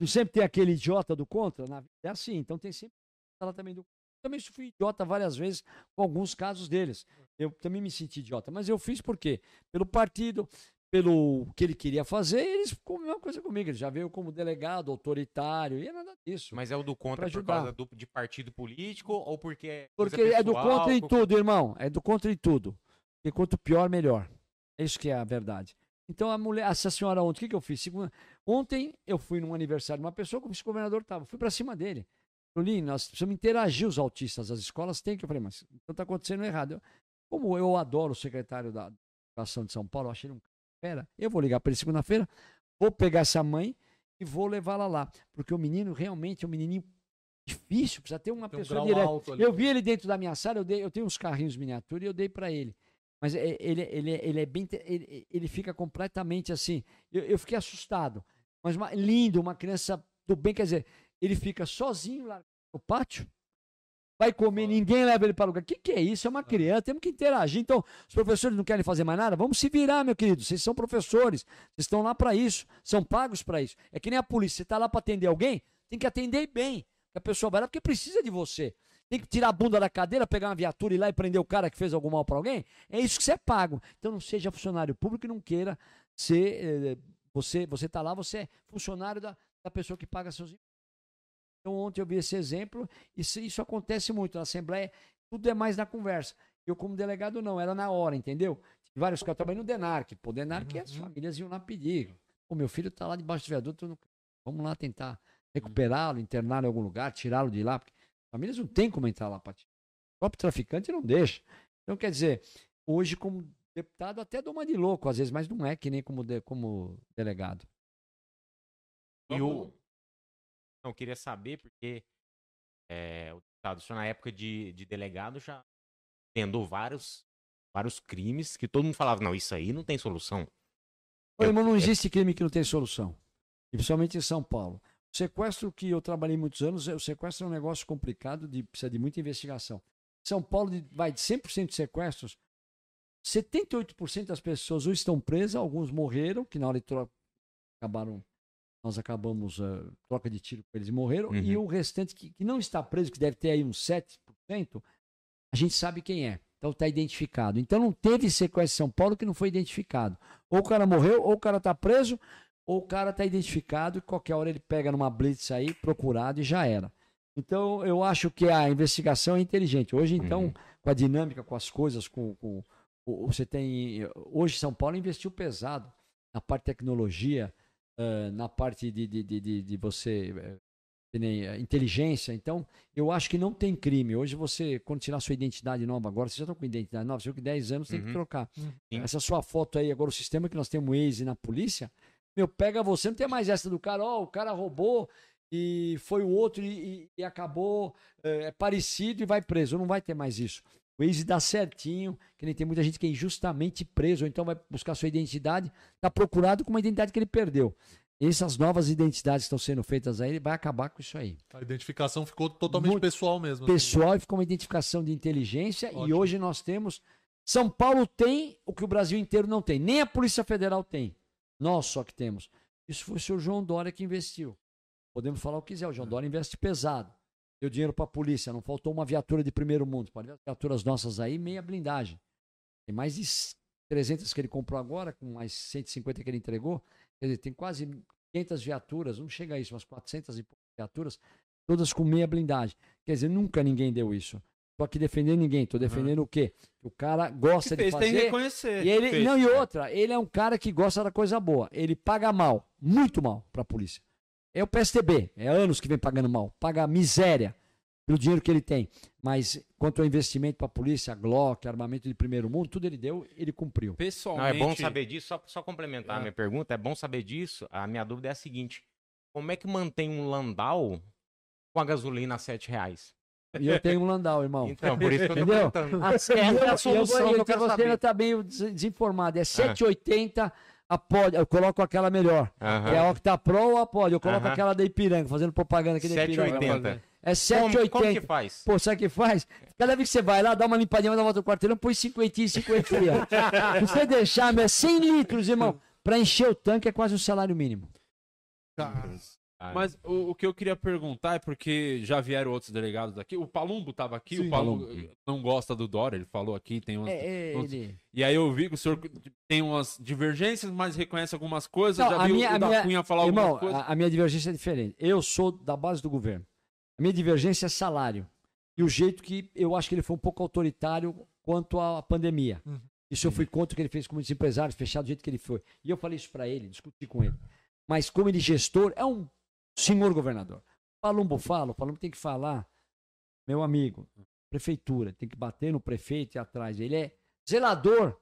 Sempre tem aquele idiota do contra? Na vida é assim, então tem sempre ela também do também fui idiota várias vezes com alguns casos deles. Eu também me senti idiota, mas eu fiz por quê? Pelo partido, pelo que ele queria fazer, eles ficou a mesma coisa comigo. Ele já veio como delegado, autoritário, e é nada disso.
Mas é o do contra por causa do, de partido político ou porque é
Porque é do
pessoal,
contra em tudo, irmão. É do contra em tudo. E quanto pior, melhor. É isso que é a verdade. Então a mulher, essa senhora ontem, o que, que eu fiz? Segunda- Ontem eu fui num aniversário de uma pessoa, como o vice-governador estava. Fui para cima dele. Falei, nós precisamos interagir os autistas, as escolas têm que. Eu falei, mas então está acontecendo errado. Eu- como eu adoro o secretário da Educação de São Paulo, eu achei ele um cara. Eu vou ligar para ele segunda-feira, vou pegar essa mãe e vou levá-la lá. Porque o menino realmente é um menininho difícil, precisa ter uma
Tem um
pessoa
grau
direta. Eu vi ele dentro da minha sala, eu, dei, eu tenho uns carrinhos miniatura e eu dei para ele. Mas é- ele, ele, ele é bem. Ele, ele fica completamente assim. Eu, eu fiquei assustado. Mas uma- lindo, uma criança do bem. Quer dizer, ele fica sozinho lá no pátio, vai comer, ninguém leva ele para o lugar. O que, que é isso? É uma criança, temos que interagir. Então, os professores não querem fazer mais nada? Vamos se virar, meu querido. Vocês são professores, vocês estão lá para isso, são pagos para isso. É que nem a polícia, você está lá para atender alguém, tem que atender bem. A pessoa vai lá porque precisa de você. Tem que tirar a bunda da cadeira, pegar uma viatura e ir lá e prender o cara que fez algum mal para alguém. É isso que você é pago. Então não seja funcionário público e não queira ser. eh, você você está lá, você é funcionário da, da pessoa que paga seus impostos. Então ontem eu vi esse exemplo, e isso, isso acontece muito na Assembleia, tudo é mais na conversa. Eu, como delegado, não, era na hora, entendeu? Tive vários casos, eu trabalhei no Denarc. Pô, Denarc, as famílias iam lá pedir. O meu filho está lá debaixo do viaduto, no- vamos lá tentar recuperá-lo, interná-lo em algum lugar, tirá-lo de lá. Porque as famílias não tem como entrar lá para tirar. O próprio traficante não deixa. Então, quer dizer, hoje, como deputado, até dou uma de louco, às vezes, mas não é que nem como, de- como delegado.
E o... Não, eu queria saber, porque é, o deputado, o senhor na época de, de delegado já tendou vários, vários crimes que todo mundo falava, não, isso aí não tem solução.
Irmão, não existe crime que não tem solução. E principalmente em São Paulo. O sequestro que eu trabalhei muitos anos, o sequestro é um negócio complicado, de, precisa de muita investigação. São Paulo de- vai de 100% de sequestros, 78% das pessoas ou estão presas, alguns morreram, que na hora de troca acabaram, nós acabamos eh, troca de tiro com eles e morreram,
Uhum.
e o restante que, que não está preso, que deve ter aí uns 7%, a gente sabe quem é. Então está identificado. Então não teve sequestro em São Paulo que não foi identificado. Ou o cara morreu, ou o cara está preso, ou o cara está identificado e qualquer hora ele pega numa blitz aí, procurado e já era. Então eu acho que a investigação é inteligente. Hoje, então, com a dinâmica, com as coisas, com, com o- você tem. Hoje São Paulo investiu pesado na parte de tecnologia, na parte de, de, de, de, de você. eh, que nem, eh, inteligência, então eu acho que não tem crime. Hoje você, quando tirar sua identidade nova, agora vocês já estão com identidade nova, você com 10 anos tem que
Uhum.
trocar.
Sim.
Essa sua foto aí, agora o sistema que nós temos Waze na polícia, meu, pega você, não tem mais essa do cara, ó, o cara roubou e foi o outro e, e- e acabou é, é parecido e vai preso. Não vai ter mais isso. O Waze dá certinho, que nem tem muita gente que é injustamente preso, ou então vai buscar sua identidade, tá procurado com uma identidade que ele perdeu. Essas novas identidades que estão sendo feitas aí, ele vai acabar com isso aí.
A identificação ficou totalmente
Muito
pessoal mesmo. assim.
Pessoal e ficou uma identificação de inteligência, e
Ótimo.
hoje nós temos. São Paulo tem o que o Brasil inteiro não tem, nem a Polícia Federal tem. Nós só que temos. Isso foi o senhor João Dória que investiu. Podemos falar o que quiser, o João Dória investe pesado. Deu dinheiro para a polícia, não faltou uma viatura de primeiro mundo. Pode ver as viaturas nossas aí, meia blindagem. Tem mais de 300 que ele comprou agora, com mais 150 que ele entregou. Quer dizer, tem quase 500 viaturas, não chega a isso, umas 400 e poucas viaturas, todas com meia blindagem. Quer dizer, nunca ninguém deu isso. Tô aqui defendendo ninguém, tô defendendo o quê? Que o cara gosta de
fez, tem que
fazer.
reconhecer.
E ele,
Fez.
não, e outra, ele é um cara que gosta da coisa boa. Ele paga mal, muito mal pra polícia. É o PSTB, é anos que vem pagando mal, paga miséria pelo dinheiro que ele tem. Mas quanto ao investimento pra polícia, Glock, armamento de primeiro mundo, tudo ele deu, ele cumpriu.
Não,
Pessoalmente.
é bom saber disso, só, só complementar a minha pergunta, é bom saber disso. A minha dúvida é a seguinte: como é que mantém um Landau com a gasolina a 7 reais?
E eu tenho um Landau, irmão.
Então, por isso que eu tô
Entendeu?
perguntando.
A,
Essa é a solução
eu,
que eu
eu,
quero
você
saber.
ainda tá meio des- desinformado. É 7,80 a pod, eu coloco aquela melhor.
Aham.
Que é a Octa Pro ou a pod. Eu coloco
Aham.
aquela da Ipiranga, fazendo propaganda aqui da Ipiranga.
7,80.
É
Como, como que
7,80.
faz?
Pô, sabe o que faz? Cada vez que você vai lá, dá uma limpadinha, dá uma volta no quarteirão, põe 50 e 50. Se você deixar, meu, é 100 litros, irmão. Pra encher o tanque é quase um salário mínimo.
Ah,
Mas o, o que eu queria perguntar é porque já vieram outros delegados aqui. O Palumbo tava aqui,
Sim,
o Palumbo não gosta do Dória, ele falou aqui, tem umas.
É, é,
uns-
ele...
E aí eu vi que o senhor tem umas divergências, mas reconhece algumas coisas.
Não,
já
a
vi
minha-
o
a
da
minha-
Cunha falar
Irmão,
algumas coisas.
a, a minha divergência é diferente. Eu sou da base do governo. A minha divergência é salário. E o jeito que eu acho que ele foi um pouco autoritário quanto à pandemia. Isso eu fui contra o que ele fez com muitos empresários, fechado do jeito que ele foi. E eu falei isso pra ele, discuti com ele. Mas como ele gestor, é um senhor governador. Palumbo fala, o Palumbo tem que falar, meu amigo, prefeitura, tem que bater no prefeito e atrás. Ele é zelador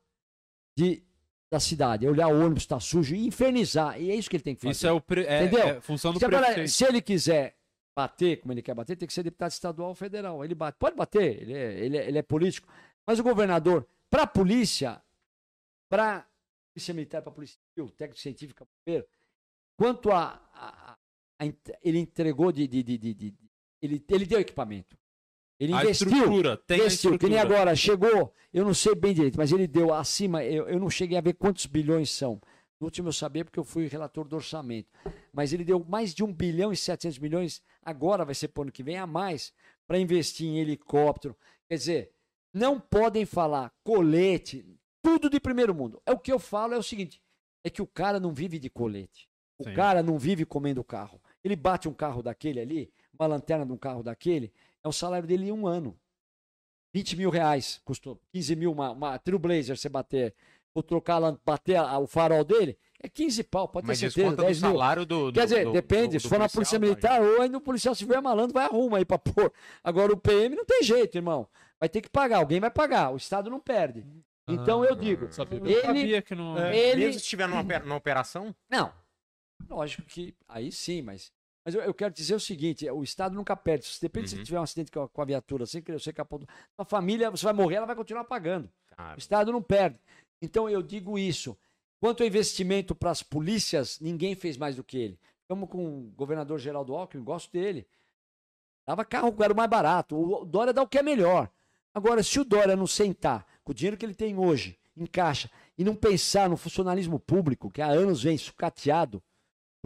de, da cidade, é olhar o ônibus está sujo e infernizar. E é isso que ele tem que fazer.
Isso é, o pre... é,
Entendeu?
é função do
Se, agora,
prefeito.
se ele quiser bater como ele quer bater, tem que ser deputado estadual ou federal. Ele bate. Pode bater, ele é, ele é, ele é político. Mas o governador, para a polícia, para polícia militar, para polícia civil, técnico científico, bombeiro, quanto a, a- ele entregou de, de, de, de- ele, ele deu equipamento. Ele
A
investiu.
estrutura, tem a
investiu, que nem
estrutura.
agora, chegou, eu não sei bem direito, mas ele deu acima, eu, eu não cheguei a ver quantos bilhões são. No último eu sabia porque eu fui relator do orçamento. Mas ele deu mais de 1 bilhão e 700 milhões, agora vai ser para o ano que vem, a mais, para investir em helicóptero. Quer dizer, não podem falar colete, tudo de primeiro mundo. É o que eu falo é o seguinte, é que o cara não vive de colete. O
Sim.
cara não vive comendo carro. Ele bate um carro daquele ali, uma lanterna de um carro daquele, é o salário dele em um ano. 20 mil reais, custou 15 mil uma, uma Trailblazer você bater, ou trocar, bater a- o farol dele, é 15 pau, pode ter
Mas
certeza,
desconta do
10 mil.
salário do, do
Quer dizer,
do-
depende,
do-
se for na polícia
policial,
militar, ou ainda o policial se vier malandro, vai arruma aí pra pôr. Agora o PM não tem jeito, irmão. Vai ter que pagar, alguém vai pagar, o Estado não perde. Então eu digo,
sabia.
Eu
ele,
sabia que não.
ele
Mesmo se estiver numa, numa operação,
não. Lógico que aí sim, mas. Mas eu, eu quero dizer o seguinte: o Estado nunca perde. Se depende se tiver um acidente com a, com a viatura, sem querer você capô do. Sua família, você vai morrer, ela vai continuar pagando. O Estado não perde. Então eu digo isso. Quanto ao investimento para as polícias, ninguém fez mais do que ele. Estamos com o governador Geraldo Alckmin, gosto dele. Dava carro que era o mais barato. O Dória dá o que é melhor. Agora, se o Dória não sentar com o dinheiro que ele tem hoje em caixa e não pensar no funcionalismo público, que há anos vem sucateado, a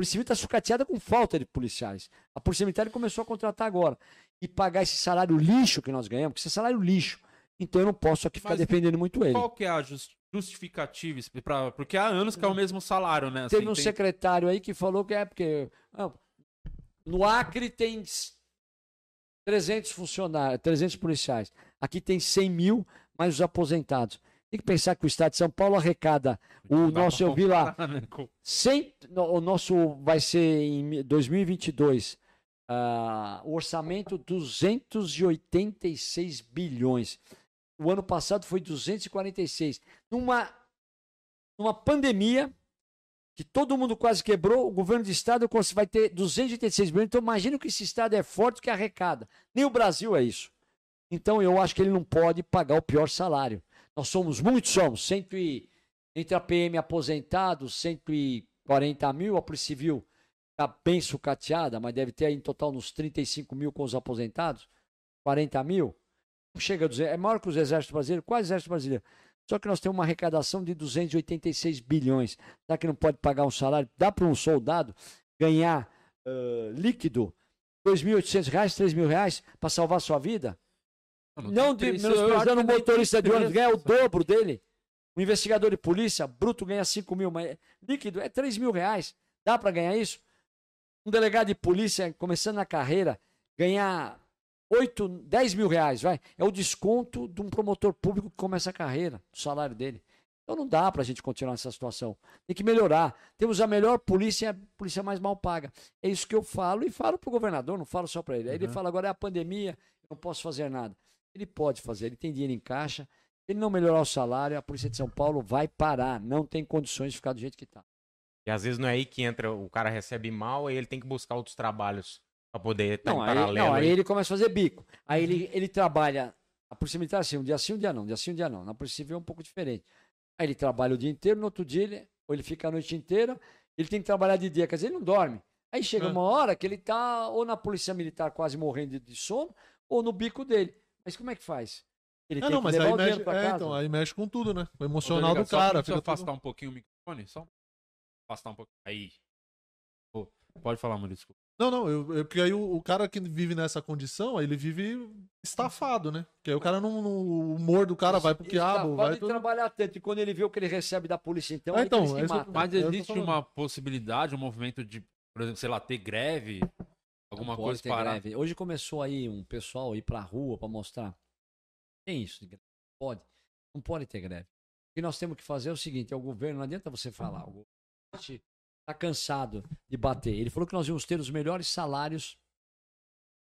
Polícia Civil está sucateada com falta de policiais. A Polícia Militar começou a contratar agora. E pagar esse salário lixo que nós ganhamos, porque esse é salário lixo. Então eu não posso aqui ficar
Mas
defendendo muito ele.
Qual que é a jus- justificativa? Pra... Porque há anos que é o mesmo salário, né?
Teve
Assim,
um
tem-
secretário aí que falou que é porque. ah, no Acre tem 300 funcionários, 300 policiais. Aqui tem 100 mil, mais os aposentados. Tem que pensar que o Estado de São Paulo arrecada. O nosso, eu vi lá,
comparar, né, com-
100, no- o nosso vai ser em 2022. ah, o orçamento 286 bilhões. O ano passado foi 246. Numa, numa pandemia que todo mundo quase quebrou, o governo de estado vai ter 286 bilhões. Então imagina que esse estado é forte que arrecada. Nem o Brasil é isso. Então eu acho que ele não pode pagar o pior salário. Nós somos muitos, somos. Cento e, entre a PM aposentados, 140 mil, a Polícia Civil está bem sucateada, mas deve ter aí em total uns 35 mil com os aposentados, 40 mil. Não chega a 200, é maior que os exércitos brasileiros, quase exército brasileiro. Só que nós temos uma arrecadação de 286 bilhões. Será que não pode pagar um salário? Dá para um soldado ganhar uh, líquido R$ 2.800, 3.000 reais para salvar sua vida? Não, de, menosprezando o motorista de ônibus ganha o dobro dele. O investigador de polícia, bruto, ganha 5 mil, mas líquido é 3 mil reais. Dá para ganhar isso? Um delegado de polícia, começando na carreira, ganhar 8, 10 mil reais, vai. É o desconto de um promotor público que começa a carreira, o salário dele. Então não dá para a gente continuar nessa situação. Tem que melhorar. Temos a melhor polícia, a polícia mais mal paga. É isso que eu falo e falo para o governador, não falo só para ele. Aí ele fala agora é a pandemia, eu não posso fazer nada. Ele pode fazer, ele tem dinheiro em caixa. Se ele não melhorar o salário, a Polícia de São Paulo vai parar. Não tem condições de ficar do jeito que está.
E às vezes não é aí que entra, o cara recebe mal e ele tem que buscar outros trabalhos para poder estar
não,
em
aí,
paralelo.
não, aí
aí.
ele começa a fazer bico. Aí ele, ele trabalha. A Polícia Militar assim, um dia sim, um dia não, um dia sim, um dia não. Na Polícia Civil é um pouco diferente. Aí ele trabalha o dia inteiro, no outro dia ele, ou ele fica a noite inteira, ele tem que trabalhar de dia, quer dizer, ele não dorme. Aí chega
É.
uma hora que ele tá ou na Polícia Militar quase morrendo de sono, ou no bico dele. Mas como é que faz? Ele
É, não, mas
levar
aí mexe,
pra
é,
casa.
então, aí mexe com tudo, né? O emocional do
só
cara.
Deixa eu
fica tudo-
afastar um pouquinho o microfone, só afastar um pouquinho. Aí. Pô, pode falar, Maurício. desculpa.
Não, não, eu, eu- porque aí o, o cara que vive nessa condição, aí ele vive estafado, né? Porque aí o cara não. não- o humor do cara vai pro
Ele tá-
quiabo, vai
pode
tudo.
trabalhar tanto, e quando ele vê o que ele recebe da polícia, então,
Ah,
aí que
então,
ele se
é isso-.
Mas existe uma possibilidade, um movimento de, por exemplo, sei lá, ter greve, alguma
Não
coisa
ter
parar.
greve. Hoje começou aí um pessoal ir pra rua pra mostrar. Tem isso de greve. Pode. Não pode ter greve. O que nós temos que fazer é o seguinte: é o governo, não adianta você falar. O governo está cansado de bater. Ele falou que nós íamos ter os melhores salários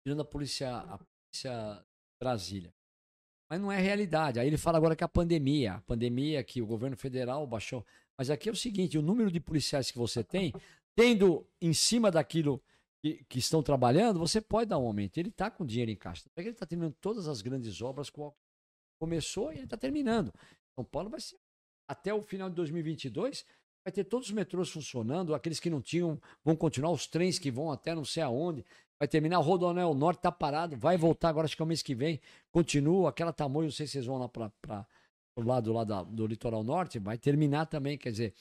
tirando a polícia, a polícia Brasília. Mas não é realidade. Aí ele fala agora que a pandemia, a pandemia que o governo federal baixou. Mas aqui é o seguinte: o número de policiais que você tem, tendo em cima daquilo que, que estão trabalhando, você pode dar um aumento. Ele está com dinheiro em caixa. Que Ele está terminando todas as grandes obras com começou e ele está terminando. São Paulo vai ser até o final de 2022 vai ter todos os metrôs funcionando, aqueles que não tinham vão continuar, os trens que vão até não sei aonde, vai terminar, o Rodoanel Norte está parado, vai voltar agora, acho que é o mês que vem, continua, aquela tamanho, não sei se vocês vão lá para o lado lá da- do litoral norte, vai terminar também, quer dizer,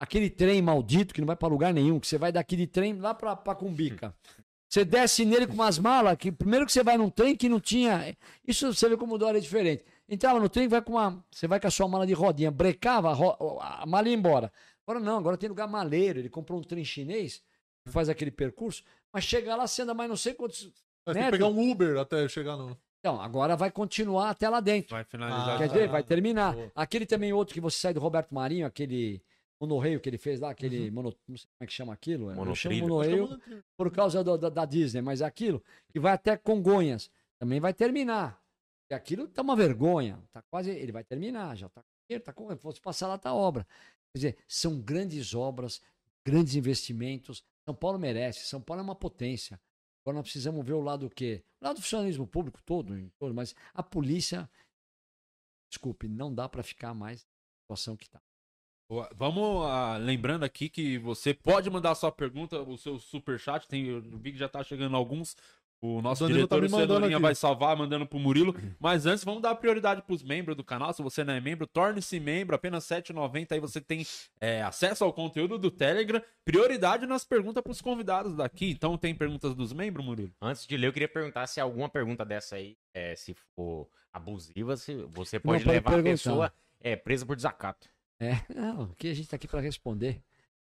aquele trem maldito que não vai para lugar nenhum, que você vai daqui de trem lá para Cumbica. Você desce nele com umas malas, que primeiro que você vai num trem que não tinha. Isso você vê como o Dória é diferente. Entrava no trem, vai com uma. Você vai com a sua mala de rodinha, brecava a, ro- a mala ia embora. Agora não, agora tem lugar maleiro. Ele comprou um trem chinês, que faz aquele percurso, mas chega lá, você anda mais não sei quantos.
Ter que pegar um Uber até chegar no.
Então, agora vai continuar até lá dentro.
Vai finalizar.
Ah,
Quer dizer, vai terminar.
boa.
Aquele também outro que você sai do Roberto Marinho, aquele monorreio que ele fez lá, aquele mono, não sei como é que chama aquilo. Eu chamo
Monotrilho.
monorreio por causa do- da, da Disney, mas aquilo que vai até Congonhas também vai terminar. E aquilo tá uma vergonha, tá quase, ele vai terminar, já tá, tá com, se passar lá tá obra. Quer dizer, são grandes obras, grandes investimentos. São Paulo merece, São Paulo é uma potência. Agora nós precisamos ver o lado do quê? O lado do funcionalismo público todo, em todo, mas a polícia, desculpe, não dá para ficar mais na situação que tá.
Vamos ah, lembrando aqui que você pode mandar sua pergunta, o seu superchat. Tem, eu vi que já tá chegando alguns. O nosso
Danilo tá
diretor,
mandando
Cenourinha, vai salvar, mandando pro Murilo. Mas antes, vamos dar prioridade pros membros do canal. Se você não é membro, torne-se membro. Apenas R$ 7,90. Aí você tem é, acesso ao conteúdo do Telegram. Prioridade nas perguntas pros convidados daqui. Então, tem perguntas dos membros, Murilo?
Antes de ler, eu queria perguntar se alguma pergunta dessa aí, é, se for abusiva, se você pode
pode
levar a pessoa é, presa por desacato.
É, não, aqui a gente tá aqui para responder.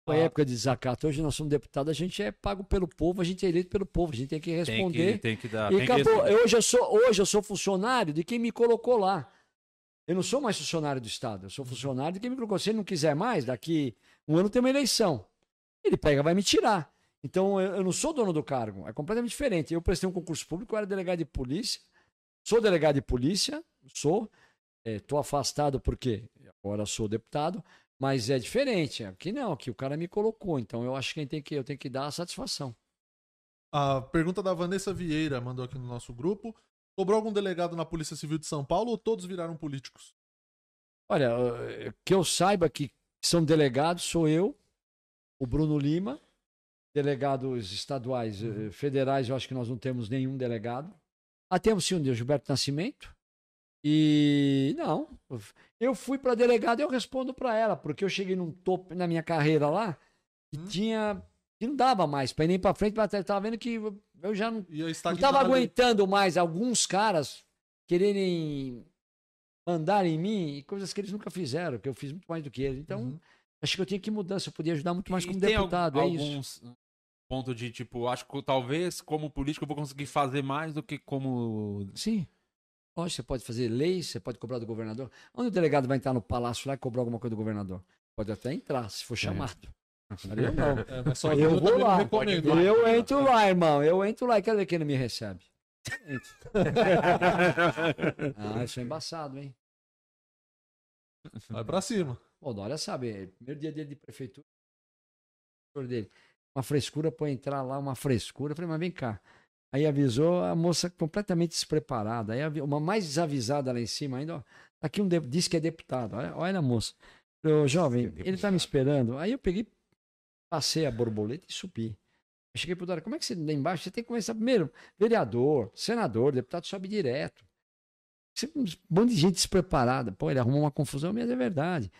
Foi
Ah.
época de desacato. Hoje nós somos deputados, a gente é pago pelo povo, a gente é eleito pelo povo, a gente tem que
Tem
responder.
que, tem que dar.
E
tem que
acabou.
responder.
hoje, eu sou, hoje eu sou funcionário de quem me colocou lá. Eu não sou mais funcionário do Estado, eu sou funcionário de quem me colocou. Se ele não quiser mais, daqui um ano tem uma eleição. Ele pega, vai me tirar. Então eu, eu não sou dono do cargo, é completamente diferente. Eu prestei um concurso público, eu era delegado de polícia, sou delegado de polícia, sou. Estou afastado porque agora sou deputado, mas é diferente. Aqui não, aqui o cara me colocou. Então eu acho que, tem que eu tenho que dar a satisfação.
A pergunta da Vanessa Vieira mandou aqui no nosso grupo. Sobrou algum delegado na Polícia Civil de São Paulo ou todos viraram políticos?
Olha, eh, que eu saiba que são delegados, sou eu, o Bruno Lima, delegados estaduais, eh, federais, eu acho que nós não temos nenhum delegado. Ah, temos sim o Gilberto Nascimento. E não, eu fui para delegado e eu respondo para ela, porque eu cheguei num topo na minha carreira lá e tinha que não dava mais para ir nem para frente, mas eu tava vendo que eu já não
E eu
não
estava
tava aguentando mais alguns caras quererem mandar em mim coisas que eles nunca fizeram, que eu fiz muito mais do que eles. Então,
Uhum.
acho que eu tinha que mudar, se eu podia ajudar muito mais
E
como deputado,
al-
é isso.
alguns pontos de tipo, acho que talvez como político eu vou conseguir fazer mais do que como.
Sim. Lógico, você pode fazer leis, você pode cobrar do governador. Onde o delegado vai entrar no palácio lá e cobrar alguma coisa do governador? Pode até entrar, se for chamado. Eu não.
É, mas só
Eu
eu
vou lá. Eu entro lá, irmão. Eu entro lá e quero ver quem não me recebe. Ah, isso é embaçado, hein?
Vai pra cima.
O Dória sabe, é primeiro dia dele de prefeitura, dele, uma frescura para entrar lá, uma frescura. Eu falei, mas vem cá. Aí avisou a moça completamente despreparada. Aí uma mais desavisada lá em cima ainda, ó. Tá Aqui um de- diz que é deputado. Olha, olha a moça. Falei, "Ô, jovem, ele tá me esperando. Aí eu peguei, passei a borboleta e subi. Eu cheguei pro Dória, como é que você lá embaixo? Você tem que começar primeiro. Vereador, senador, deputado sobe direto. Você, um monte de gente despreparada. Pô, ele arrumou uma confusão, mas é verdade.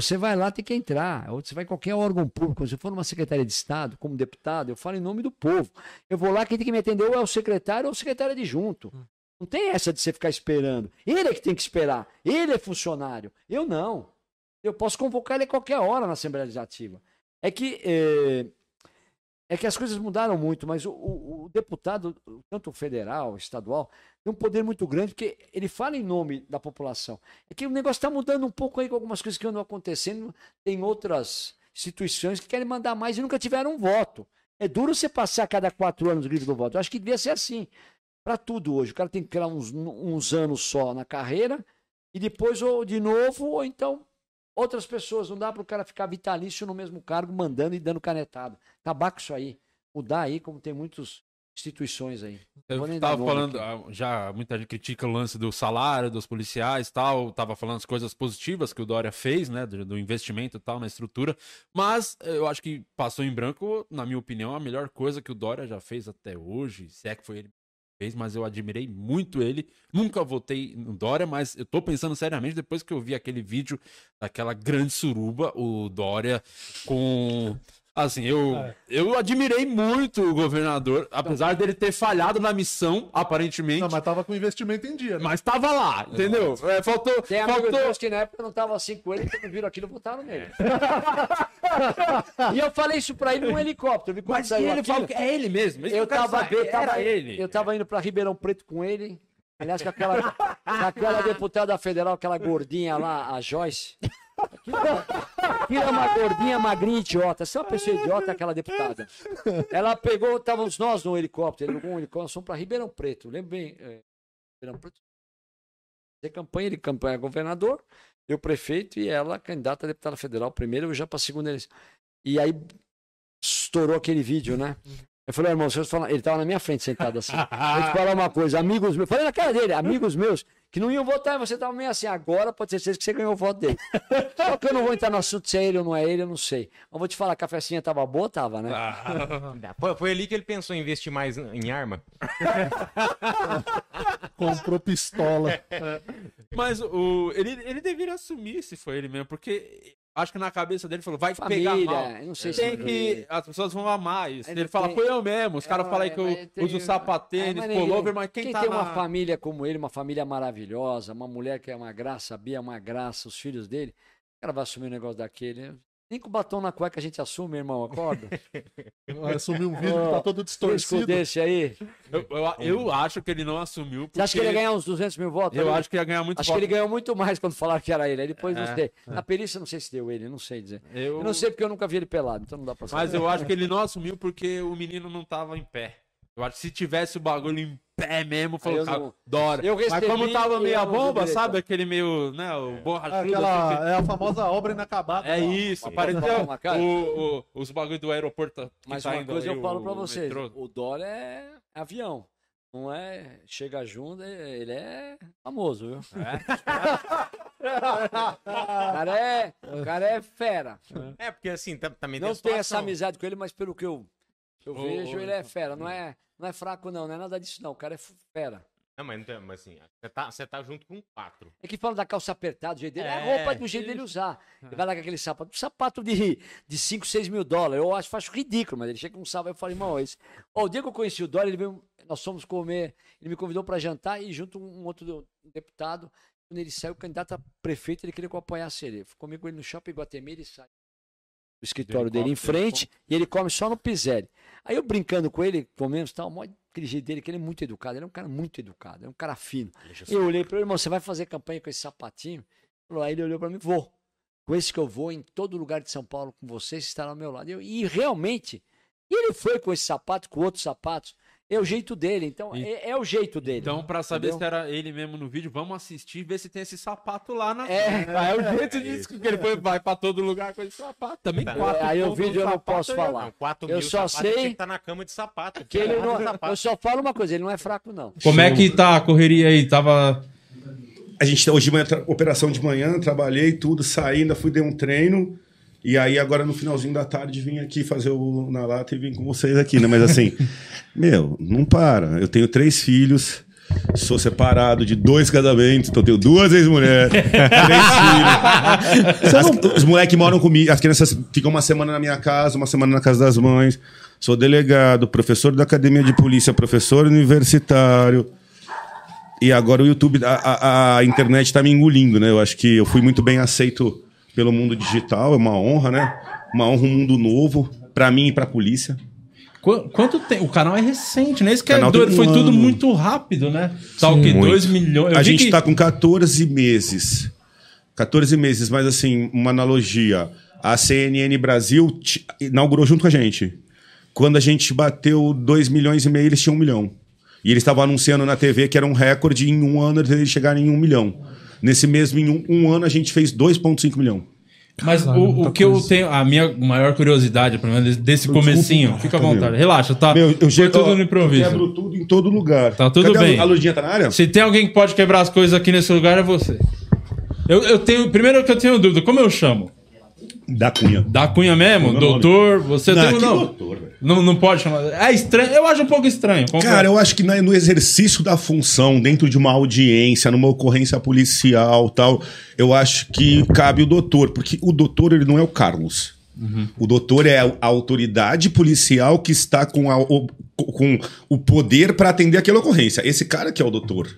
Você vai lá, tem que entrar. Ou você vai em qualquer órgão público. Se for numa Secretaria de Estado, como deputado, eu falo em nome do povo. Eu vou lá, quem tem que me atender ou é o secretário ou o secretário adjunto. Não tem essa de você ficar esperando. Ele é que tem que esperar. Ele é funcionário. Eu não. Eu posso convocar ele a qualquer hora na Assembleia Legislativa. É que, é, é que as coisas mudaram muito, mas o, o- o deputado, tanto federal, estadual, tem um poder muito grande, porque ele fala em nome da população. É que o negócio está mudando um pouco aí com algumas coisas que andam acontecendo. Tem outras instituições que querem mandar mais e nunca tiveram um voto. É duro você passar cada quatro anos o grito do voto. Eu acho que devia ser assim. Para tudo hoje. O cara tem que criar uns, uns anos só na carreira e depois ou de novo, ou então outras pessoas. Não dá para o cara ficar vitalício no mesmo cargo, mandando e dando canetada. Acabar com isso aí. Mudar aí, como tem muitas instituições aí.
Eu
Vou nem dar
tava
nome
falando,
aqui.
ah, já muita gente critica o lance do salário dos policiais e tal, tava falando as coisas positivas que o Dória fez, né, do, do investimento e tal na estrutura, mas eu acho que passou em branco, na minha opinião, a melhor coisa que o Dória já fez até hoje, se é que foi ele fez, mas eu admirei muito ele, nunca votei no Dória, mas eu tô pensando seriamente depois que eu vi aquele vídeo daquela grande suruba, o Dória com... Assim, eu, eu admirei muito o governador, apesar dele ter falhado na missão, aparentemente.
Não, mas tava com investimento em dia, né?
Mas tava lá, entendeu? É, faltou.
Tem amigos
faltou...
meus que na época não estavam assim com ele, que não viram aquilo, votaram nele. e eu falei isso pra ele num helicóptero. Quando
Mas
saiu
ele
aquilo?
fala que é ele mesmo. Isso
eu
que quero
tava, eu tava,
era ele.
eu tava indo pra Ribeirão Preto com ele. Aliás, com aquela, com aquela deputada federal, aquela gordinha lá, a Joyce. Aquilo é uma gordinha magrinha idiota. Se é uma pessoa idiota, aquela deputada. Ela pegou, estávamos nós no helicóptero, um helicóptero, nós fomos pra Ribeirão Preto. Lembro bem, é, Ribeirão Preto. Fazer campanha, ele campanha governador, eu prefeito e ela candidata a deputada federal primeiro, eu já pra segunda eleição. E aí estourou aquele vídeo, né? Eu falei, irmão, vocês falam, ele tava na minha frente sentado assim. Vou te falar uma coisa, amigos meus, falei na cara dele, amigos meus, que não iam votar você, tava meio assim, agora pode certeza que você ganhou o voto dele. Só que eu não vou entrar no assunto se é ele ou não é ele, eu não sei. Mas vou te falar, a cafecinha tava boa, tava, né?
Foi, foi ali que ele pensou em investir mais em arma.
Comprou pistola.
Mas o, ele, ele deveria assumir se foi ele mesmo, porque acho que na cabeça dele falou, vai pegar
Família,
mal.
eu não sei se
Tem
foi
que.
ele.
As pessoas vão amar isso.
Ele
Ele, fala,
tem-
foi eu mesmo. Os caras
É,
falam aí que
mas
eu
tem-
uso sapatênis,
É,
pullover, mas quem, tá
tem
na...
uma família como ele, uma família maravilhosa, uma mulher que é uma graça, a Bia é uma graça, os filhos dele, o cara vai assumir um negócio daquele. Nem com batom na cueca a gente assume, irmão, acorda.
Vai assumir um vídeo que tá todo distorcido.
desse aí.
Eu, eu, eu acho que ele não assumiu. Porque
Você acha que ele ia ganhar uns 200 mil votos?
Eu
ali?
acho que ia ganhar muito
Acho que ele ganhou muito mais quando falaram que era ele. Aí depois
É,
não sei. Na perícia não sei se deu ele, não sei dizer.
Eu...
Eu não sei porque eu nunca vi ele pelado, então não dá pra saber.
Mas eu acho que ele não assumiu porque o menino não tava em pé. Eu acho que se tivesse o bagulho em pé mesmo, falou, cara, Dora.
eu
Mas como tava
eu não
bomba, sabe?
tá?
Aquele meio, né, o borrachudo. assim,
Aquela, é a famosa obra inacabada.
É
Não.
isso,
Mas
pareceu
posso falar uma coisa?
o, o- os bagulho do aeroporto. que
Mas
tá
uma coisa
aí,
eu falo pra vocês:
metrô.
o Dória é avião. Não é. Chega junto, ele é famoso, viu? o, cara é, o cara é fera.
É, porque assim, tam- também
Não
tem
tenho
a
essa amizade com ele, mas pelo que eu, eu vejo, ele é fera. Não é, não é fraco, não. Não é nada disso, não. O cara é fera.
Não, mas, não tem- mas assim, você tá, você tá junto com quatro.
É que fala da calça apertada, do jeito dele. É, a
É,
roupa do jeito dele usar. Ele vai lá com aquele sapato. Sapato de, de 5, 6 mil dólares. Eu acho, acho ridículo, mas ele chega com um sábado. Eu falei, irmão, esse. Ó, o dia que eu conheci o Dória, ele veio, nós fomos comer. Ele me convidou para jantar e junto um outro deputado. Quando ele saiu, candidato a prefeito, ele queria que eu apoiasse ele. Fui comigo com ele no shopping Guatemi, ele sai do escritório dele em frente e ele come só no Piselli. Aí eu brincando com ele, comemos tal, mó aquele jeito dele, que ele é muito educado, ele é um cara muito educado, é um cara fino. Eu olhei para ele, irmão, você vai fazer campanha com esse sapatinho? Aí ele olhou para mim, vou. Com esse que eu vou em todo lugar de São Paulo com você, você estará ao meu lado. Eu- e realmente, ele foi com esse sapato, com outros sapatos. É o jeito dele, então
E-
é, é o jeito dele.
Então, pra saber
Entendeu?
se era ele mesmo no vídeo, vamos assistir e ver se tem esse sapato lá na.
É.
É o jeito disso que ele foi, vai pra todo lugar com esse sapato. Também
Tá.
quatro.
É, aí o vídeo eu não posso
aí,
falar.
Não, quatro
Eu
mil
só sei
que tá na cama de sapato.
Que ele não,
Sapato.
eu só falo uma coisa, ele não é fraco, não.
Como é que tá a correria aí? Tava.
A gente tá hoje de manhã, operação de manhã, trabalhei tudo, saí, ainda fui dar um treino. E aí, agora no finalzinho da tarde, vim aqui fazer o na lata e vim com vocês aqui, né? Mas assim, meu, não para. Eu tenho três filhos, sou separado de dois casamentos, então tenho duas ex-mulheres, três filhos. As- os moleques moram comigo, as crianças ficam uma semana na minha casa, uma semana na casa das mães. Sou delegado, professor da academia de polícia, professor universitário. E agora o YouTube, a, a- a internet tá me engolindo, né? Eu acho que eu fui muito bem aceito pelo mundo digital, é uma honra, né? Uma honra, um mundo novo, pra mim e pra polícia.
Qu- Quanto tem? O canal é recente, né? Isso que é doido.
um
Foi tudo
ano.
muito rápido, né? Tá o?
Muito.
2 milhões. Eu
a gente
que-
tá com 14 meses. 14 meses, mas assim, uma analogia. A CNN Brasil inaugurou junto com a gente. Quando a gente bateu 2 milhões e meio, eles tinham um milhão. E eles estavam anunciando na TV que era um recorde em um ano eles chegarem em um milhão. Nesse mesmo em um, um ano, a gente fez 2,5 milhão.
Mas o, o que eu tenho, a minha maior curiosidade, pelo menos desse comecinho, fica à vontade. Relaxa, tá?
Meu, eu
Foi
já
tudo no improviso.
eu Quebro tudo em todo lugar.
Tá tudo
Cadê
bem.
A Ludinha tá na área?
Se tem alguém que pode quebrar as coisas aqui nesse lugar, é você. Eu, eu tenho. Primeiro que eu tenho dúvida, como eu chamo?
Da Cunha.
Da Cunha mesmo? Doutor? Você
Não,
tem
que
não?
doutor, velho.
não? Não pode chamar. É estranho. Eu acho um pouco estranho. confesso.
Cara, eu acho que no exercício da função, dentro de uma audiência, numa ocorrência policial tal, eu acho que cabe o doutor, porque o doutor ele não é o Carlos. O doutor é a autoridade policial que está com, a- o, com o poder para atender aquela ocorrência. Esse cara que é o doutor.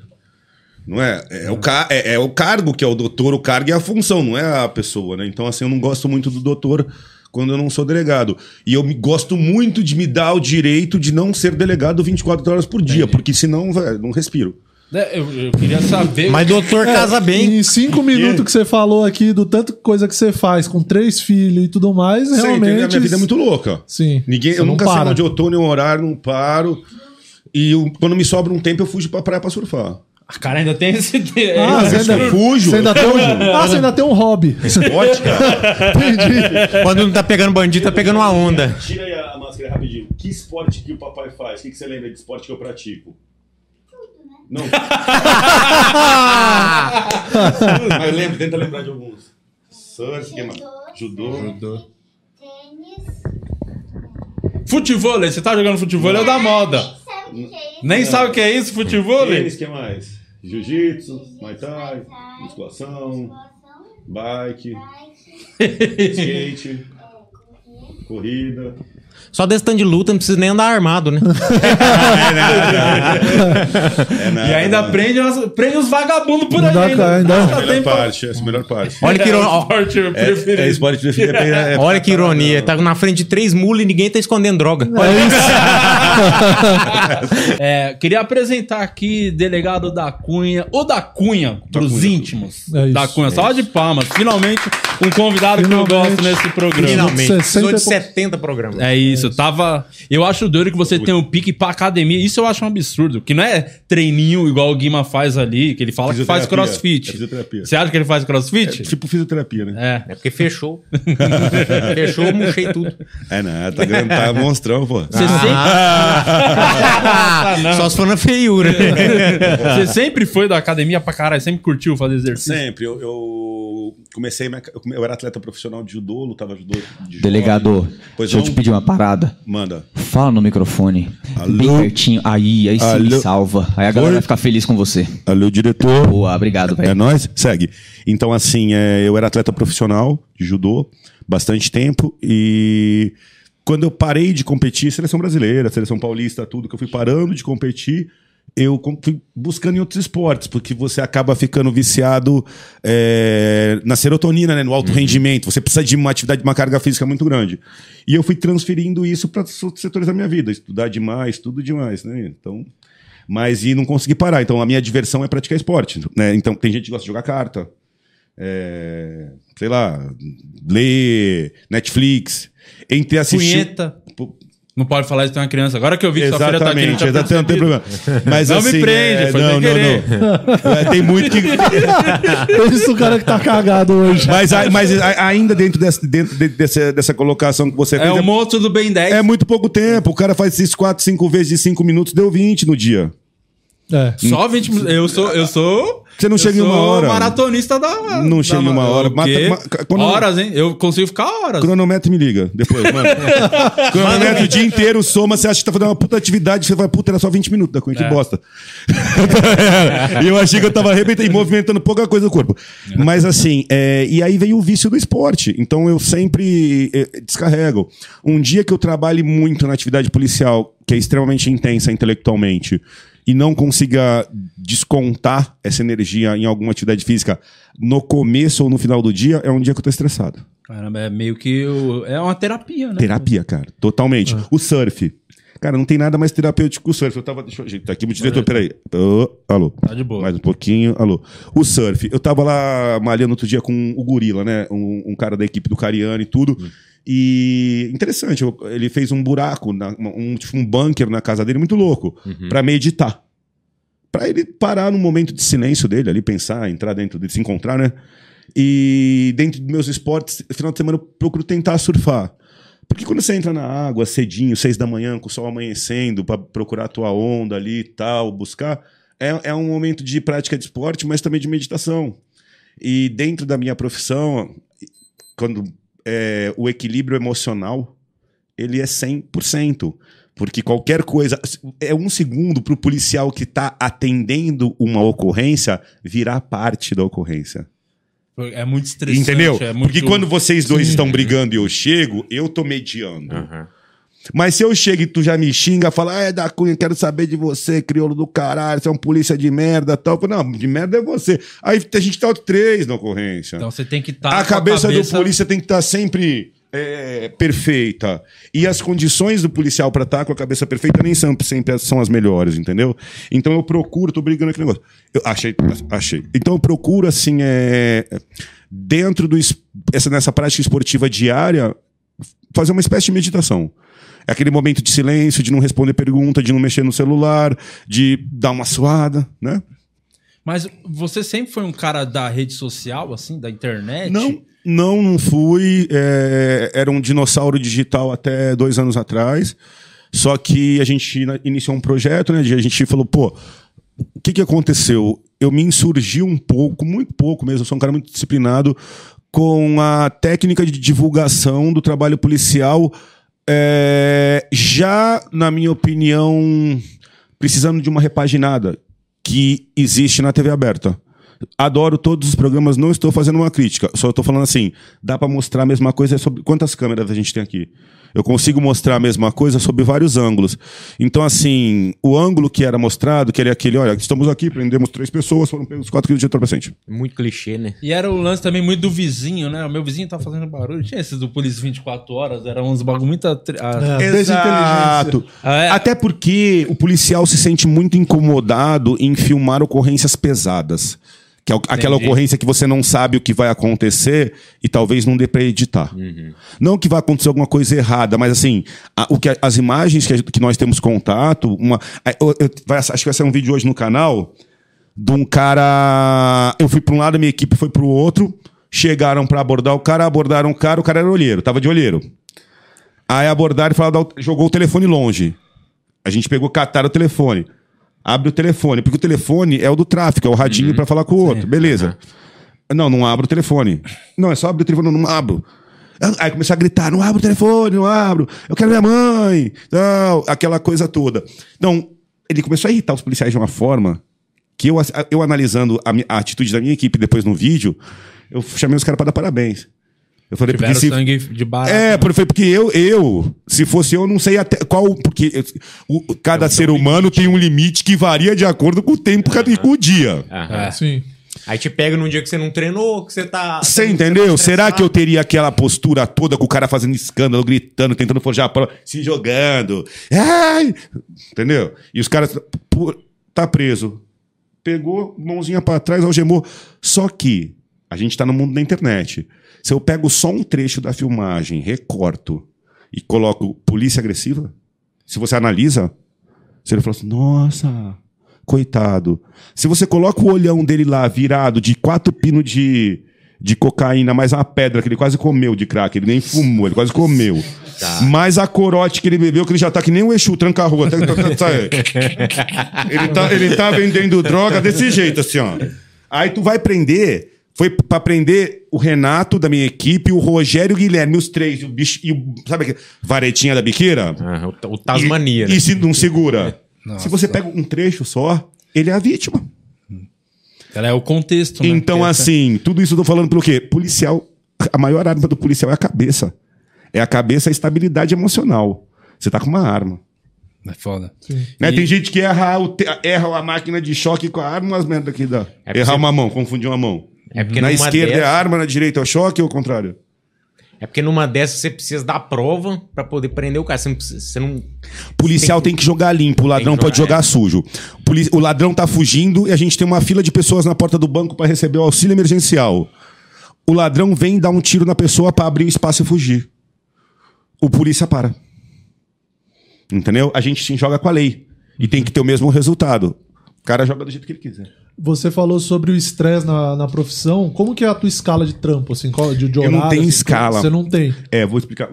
Não é? É, o ca- é, é o cargo que é o doutor, o cargo é a função, não é a pessoa, né? Então, assim, eu não gosto muito do doutor quando eu não sou delegado. E eu me, gosto muito de me dar o direito de não ser delegado 24 horas por dia, porque senão, velho, não respiro.
É, Eu, eu queria saber.
Mas doutor casa bem.
Em cinco minutos que você falou aqui do tanto coisa que você faz com três filhos e tudo mais,
entendeu?
realmente.
A minha vida é muito louca.
Sim.
Ninguém, eu nunca sei
para.
onde eu tô, nem o horário, não paro. E eu- quando me sobra um tempo, eu fujo pra praia pra surfar.
Ah, Cara, ainda tem esse.
Ah, você ainda,
Eu fujo.
você ainda tem um, ah, você ainda tem um hobby.
Esporte, cara.
Entendi.
Quando não tá pegando bandido, tá pegando uma onda.
Tira aí a máscara rapidinho. Que esporte que o papai faz? O que, que você lembra de esporte que eu pratico? Não. Mas lembra, tenta lembrar de alguns. Surf, que mais? Judô. Judô.
Futebol, você tá jogando futebol, é da moda. Nem sabe o que é isso, futebol?
Tênis, que mais? Jiu-jitsu, Muay Thai, musculação, bike, skate, corrida.
Só desse tanto de luta, não precisa nem andar armado, né?
É nada,
E ainda
mano.
prende, prende os vagabundos por aí.
Ainda-
ainda.
ainda-
Essa é
Tá
a melhor parte, essa é a melhor parte.
Olha que,
É o
ironia.
esporte
É,
preferido.
é esporte preferido. É, é,
Olha que ironia. Tá na frente de três mulas e ninguém tá escondendo droga.
É, queria apresentar aqui delegado da Cunha, ou da Cunha, pros íntimos.
É isso.
da Cunha. Salva de palmas. Finalmente, um convidado que eu
Finalmente.
gosto nesse programa.
Finalmente.
60
Precisou de
e poucos.
70 programas.
É Isso, tava. Eu acho doido que você tem um pique pra academia. Isso eu acho um absurdo. Que não é treininho igual o Guima faz ali, que ele fala que faz crossfit.
É fisioterapia.
Você acha que ele faz crossfit?
Tipo fisioterapia, né?
É.
É porque fechou. fechou, eu murchei tudo.
É, não, tá, grande, tá monstrão, pô.
Você sempre.
Só se for na feiura.
Você sempre foi da academia pra caralho, sempre curtiu fazer exercício.
Sempre. Eu, eu comecei. minha- Eu, come- eu era atleta profissional de judô, lutava judô. De
Delegado, deixa eu
não?
te pedir uma parada.
Manda.
Fala no microfone.
Alô?
Bem pertinho. Aí, aí sim
Alô?
me salva. Aí a galera
Oi?
vai ficar feliz com você.
Alô, diretor.
Boa, obrigado,
É
velho.
nóis? Segue. Então, assim, é, eu era atleta profissional de judô bastante tempo e quando eu parei de competir, seleção brasileira, seleção paulista, tudo, que eu fui parando de competir, eu fui buscando em outros esportes, porque você acaba ficando viciado é, na serotonina, né, no alto rendimento. Você precisa de uma atividade, de uma carga física muito grande. E eu fui transferindo isso para outros setores da minha vida, estudar demais, tudo demais, né? Então, mas e não consegui parar. Então a minha diversão é praticar esporte, né? Então tem gente que gosta de jogar carta, é, sei lá, ler Netflix, entre assistir.
Punheta. Não pode falar isso tem uma criança. Agora que eu vi que sua filha tá aqui, não
Exatamente, exatamente, não tem problema. Mas
Não me
assim,
prende,
é,
foi
não,
sem
não,
querer.
não. É, tem muito que.
É o cara que tá cagado hoje.
Mas, mas ainda dentro, dessa, dentro de- dessa, dessa colocação que você
É
fez.
o monstro do Ben 10.
é muito pouco tempo. O cara faz isso 4, 5 vezes de 5 minutos, deu 20 no dia.
É.
Só 20 minutos. Eu sou. Eu sou.
Você não
eu
chega em uma hora.
maratonista da.
Não
da-
chega em uma hora. Mata- ma- quando-
Horas, hein? Eu consigo ficar horas.
Cronômetro me liga depois, mano. Cronômetro o dia inteiro, soma, você acha que tá fazendo uma puta atividade, você vai, puta, era só 20 minutos da coisa, que bosta. e eu achei que eu tava arrebentando e movimentando pouca coisa do corpo. Mas assim, é, e aí veio o vício do esporte. Então eu sempre é, descarrego. Um dia que eu trabalhe muito na atividade policial, que é extremamente intensa intelectualmente, e não consiga descontar essa energia em alguma atividade física no começo ou no final do dia, é um dia que eu tô estressado.
Caramba, é meio que. o- É uma terapia, né?
Terapia, cara. Totalmente. O surf. Cara, não tem nada mais terapêutico que o surf. Eu tava. Deixa eu ajeitar aqui, meu diretor, peraí. Ô, alô.
Tá de boa.
Mais um pouquinho. Alô. O surf. Eu tava lá malhando outro dia com o Gorila, né? Um, um cara da equipe do Cariano e tudo. E interessante, ele fez um buraco, um, tipo um bunker na casa dele, muito louco, pra meditar. Pra ele parar no momento de silêncio dele ali, pensar, entrar dentro dele, se encontrar, né? E dentro dos meus esportes, final de semana eu procuro tentar surfar. Porque quando você entra na água cedinho, seis da manhã, com o sol amanhecendo, pra procurar a tua onda ali e tal, buscar, é, é um momento de prática de esporte, mas também de meditação. E dentro da minha profissão, quando é, o equilíbrio emocional, ele é 100%. Porque qualquer coisa. É um segundo para o policial que está atendendo uma ocorrência virar parte da ocorrência.
É muito estressante.
Entendeu?
É muito...
Porque quando vocês dois estão brigando e eu chego, eu tô mediando. Mas se eu chego e tu já me xinga, fala, ah, é da Cunha, quero saber de você, crioulo do caralho, você é um polícia de merda tal. Falo, Não, de merda é você. Aí a gente tá três na ocorrência.
Então você tem que estar.
a cabeça, do polícia tem que estar sempre é, perfeita. E as condições do policial pra estar com a cabeça perfeita nem sempre, sempre são as melhores, entendeu? Então eu procuro, tô brigando aquele negócio. Eu achei, achei. Então eu procuro, assim, é, dentro do es- essa, nessa prática esportiva diária, fazer uma espécie de meditação. É aquele momento de silêncio, de não responder pergunta, de não mexer no celular, de dar uma suada, né?
Mas você sempre foi um cara da rede social, assim, da internet?
Não, não, não fui. É, era um dinossauro digital até dois anos atrás. Só que a gente iniciou um projeto, né? A gente falou, pô, o que, que aconteceu? Eu me insurgi um pouco, muito pouco mesmo, eu sou um cara muito disciplinado, com a técnica de divulgação do trabalho policial, é, já, na minha opinião, precisando de uma repaginada que existe na TV aberta. Adoro todos os programas, não estou fazendo uma crítica, só estou falando assim, dá para mostrar a mesma coisa sobre quantas câmeras a gente tem aqui. Eu consigo mostrar a mesma coisa sob vários ângulos. Então, assim, o ângulo que era mostrado, que era aquele, olha, estamos aqui, prendemos três pessoas, foram pegos 4 quilos de entorpecente.
Muito clichê, né?
E era o lance também muito do vizinho, né? O meu vizinho tá fazendo barulho. Tinha esses do Polícia 24 Horas, eram uns bagulho muito. atri- ah,
É,
Exato.
Ah, é.
Até porque o policial se sente muito incomodado em filmar ocorrências pesadas. Que é o- aquela ocorrência que você não sabe o que vai acontecer e talvez não dê pra editar. Não que vai acontecer alguma coisa errada, mas assim, a- o que, as imagens que, a que nós temos contato, uma, a- eu- eu- vai- acho que vai ser um vídeo hoje no canal de um cara. Eu fui pra um lado, a minha equipe foi pro outro. Chegaram pra abordar o cara, abordaram o cara, o cara era olheiro, tava de olheiro. Aí abordaram e falaram, "Dá o- jogou o telefone longe. A gente pegou, cataram o telefone. Abre o telefone, porque o telefone é o do tráfico, é o radinho pra falar com o outro. Beleza. Não, não abro o telefone. Não, é só abrir o telefone, não, abro. Aí começou a gritar: não abro o telefone, não abro, eu quero minha mãe, não, aquela coisa toda. Então, ele começou a irritar os policiais de uma forma que eu, eu analisando a, a atitude da minha equipe depois no vídeo, eu chamei os caras para dar parabéns. Eu falei,
Tiveram
porque se,
sangue de barato.
é, porque, foi porque eu, eu, se fosse eu, não sei até qual. Porque eu- o- cada ser humano tem um limite que varia de acordo com o tempo e com o dia.
Aham.
Sim.
Aí te pega num dia que você não treinou, que você tá.
Você
tá
entendeu?
muito
Será que eu teria aquela postura toda com o cara fazendo escândalo, gritando, tentando forjar a prova, se jogando? Ai! Entendeu? E os caras. pô, Tá preso. Pegou, mãozinha pra trás, algemou. Só que a gente tá no mundo da internet. Se eu pego só um trecho da filmagem, recorto e coloco polícia agressiva, se você analisa, você fala assim: nossa, coitado. Se você coloca o olhão dele lá virado de quatro pinos de, de cocaína, mais uma pedra que ele quase comeu de crack, ele nem fumou, ele quase comeu. Mais a corote que ele bebeu, que ele já tá que nem o Exu, tranca a rua. Tá- tá- tá- tá- ele, tá, ele tá vendendo droga desse jeito, assim, ó. Aí tu vai prender. Foi pra prender o Renato da minha equipe, o Rogério e o Guilherme, os três. E o bicho, e o, sabe aquele varetinha da biqueira?
Aham, o, o Tasmania,
E,
né?
e se não segura? Se você pega um trecho só, ele é a vítima.
Ela é o contexto, né?
Então,
Porque-
assim, tudo isso eu tô falando pelo quê? Policial, a maior arma do policial é a cabeça. É a cabeça a estabilidade emocional. Você tá com uma arma.
É foda.
Né?
E-
Tem gente que erra, o te- erra a máquina de choque com a arma, umas merda que dá.
É
Errar
você-
uma mão, confundir uma mão.
É porque
na esquerda é
dessa-
a arma, na direita é o choque ou o contrário?
É porque numa dessas você precisa dar prova pra poder prender o cara. Você não precisa. Você não...
Policial tem que jogar limpo, o ladrão
Tem que
pode
jogar,
jogar sujo. O ladrão tá fugindo e a gente tem uma fila de pessoas na porta do banco para receber o auxílio emergencial. O ladrão vem dar um tiro na pessoa para abrir o espaço e fugir. O polícia para. Entendeu? A gente sim joga com a lei. E tem que ter o mesmo resultado. O cara joga do jeito que ele quiser.
Você falou sobre o estresse na, na profissão. Como que é a tua escala de trampo, assim, qual- de, de
Eu não
horário,
tenho
assim,
escala.
Você não tem.
É, vou explicar.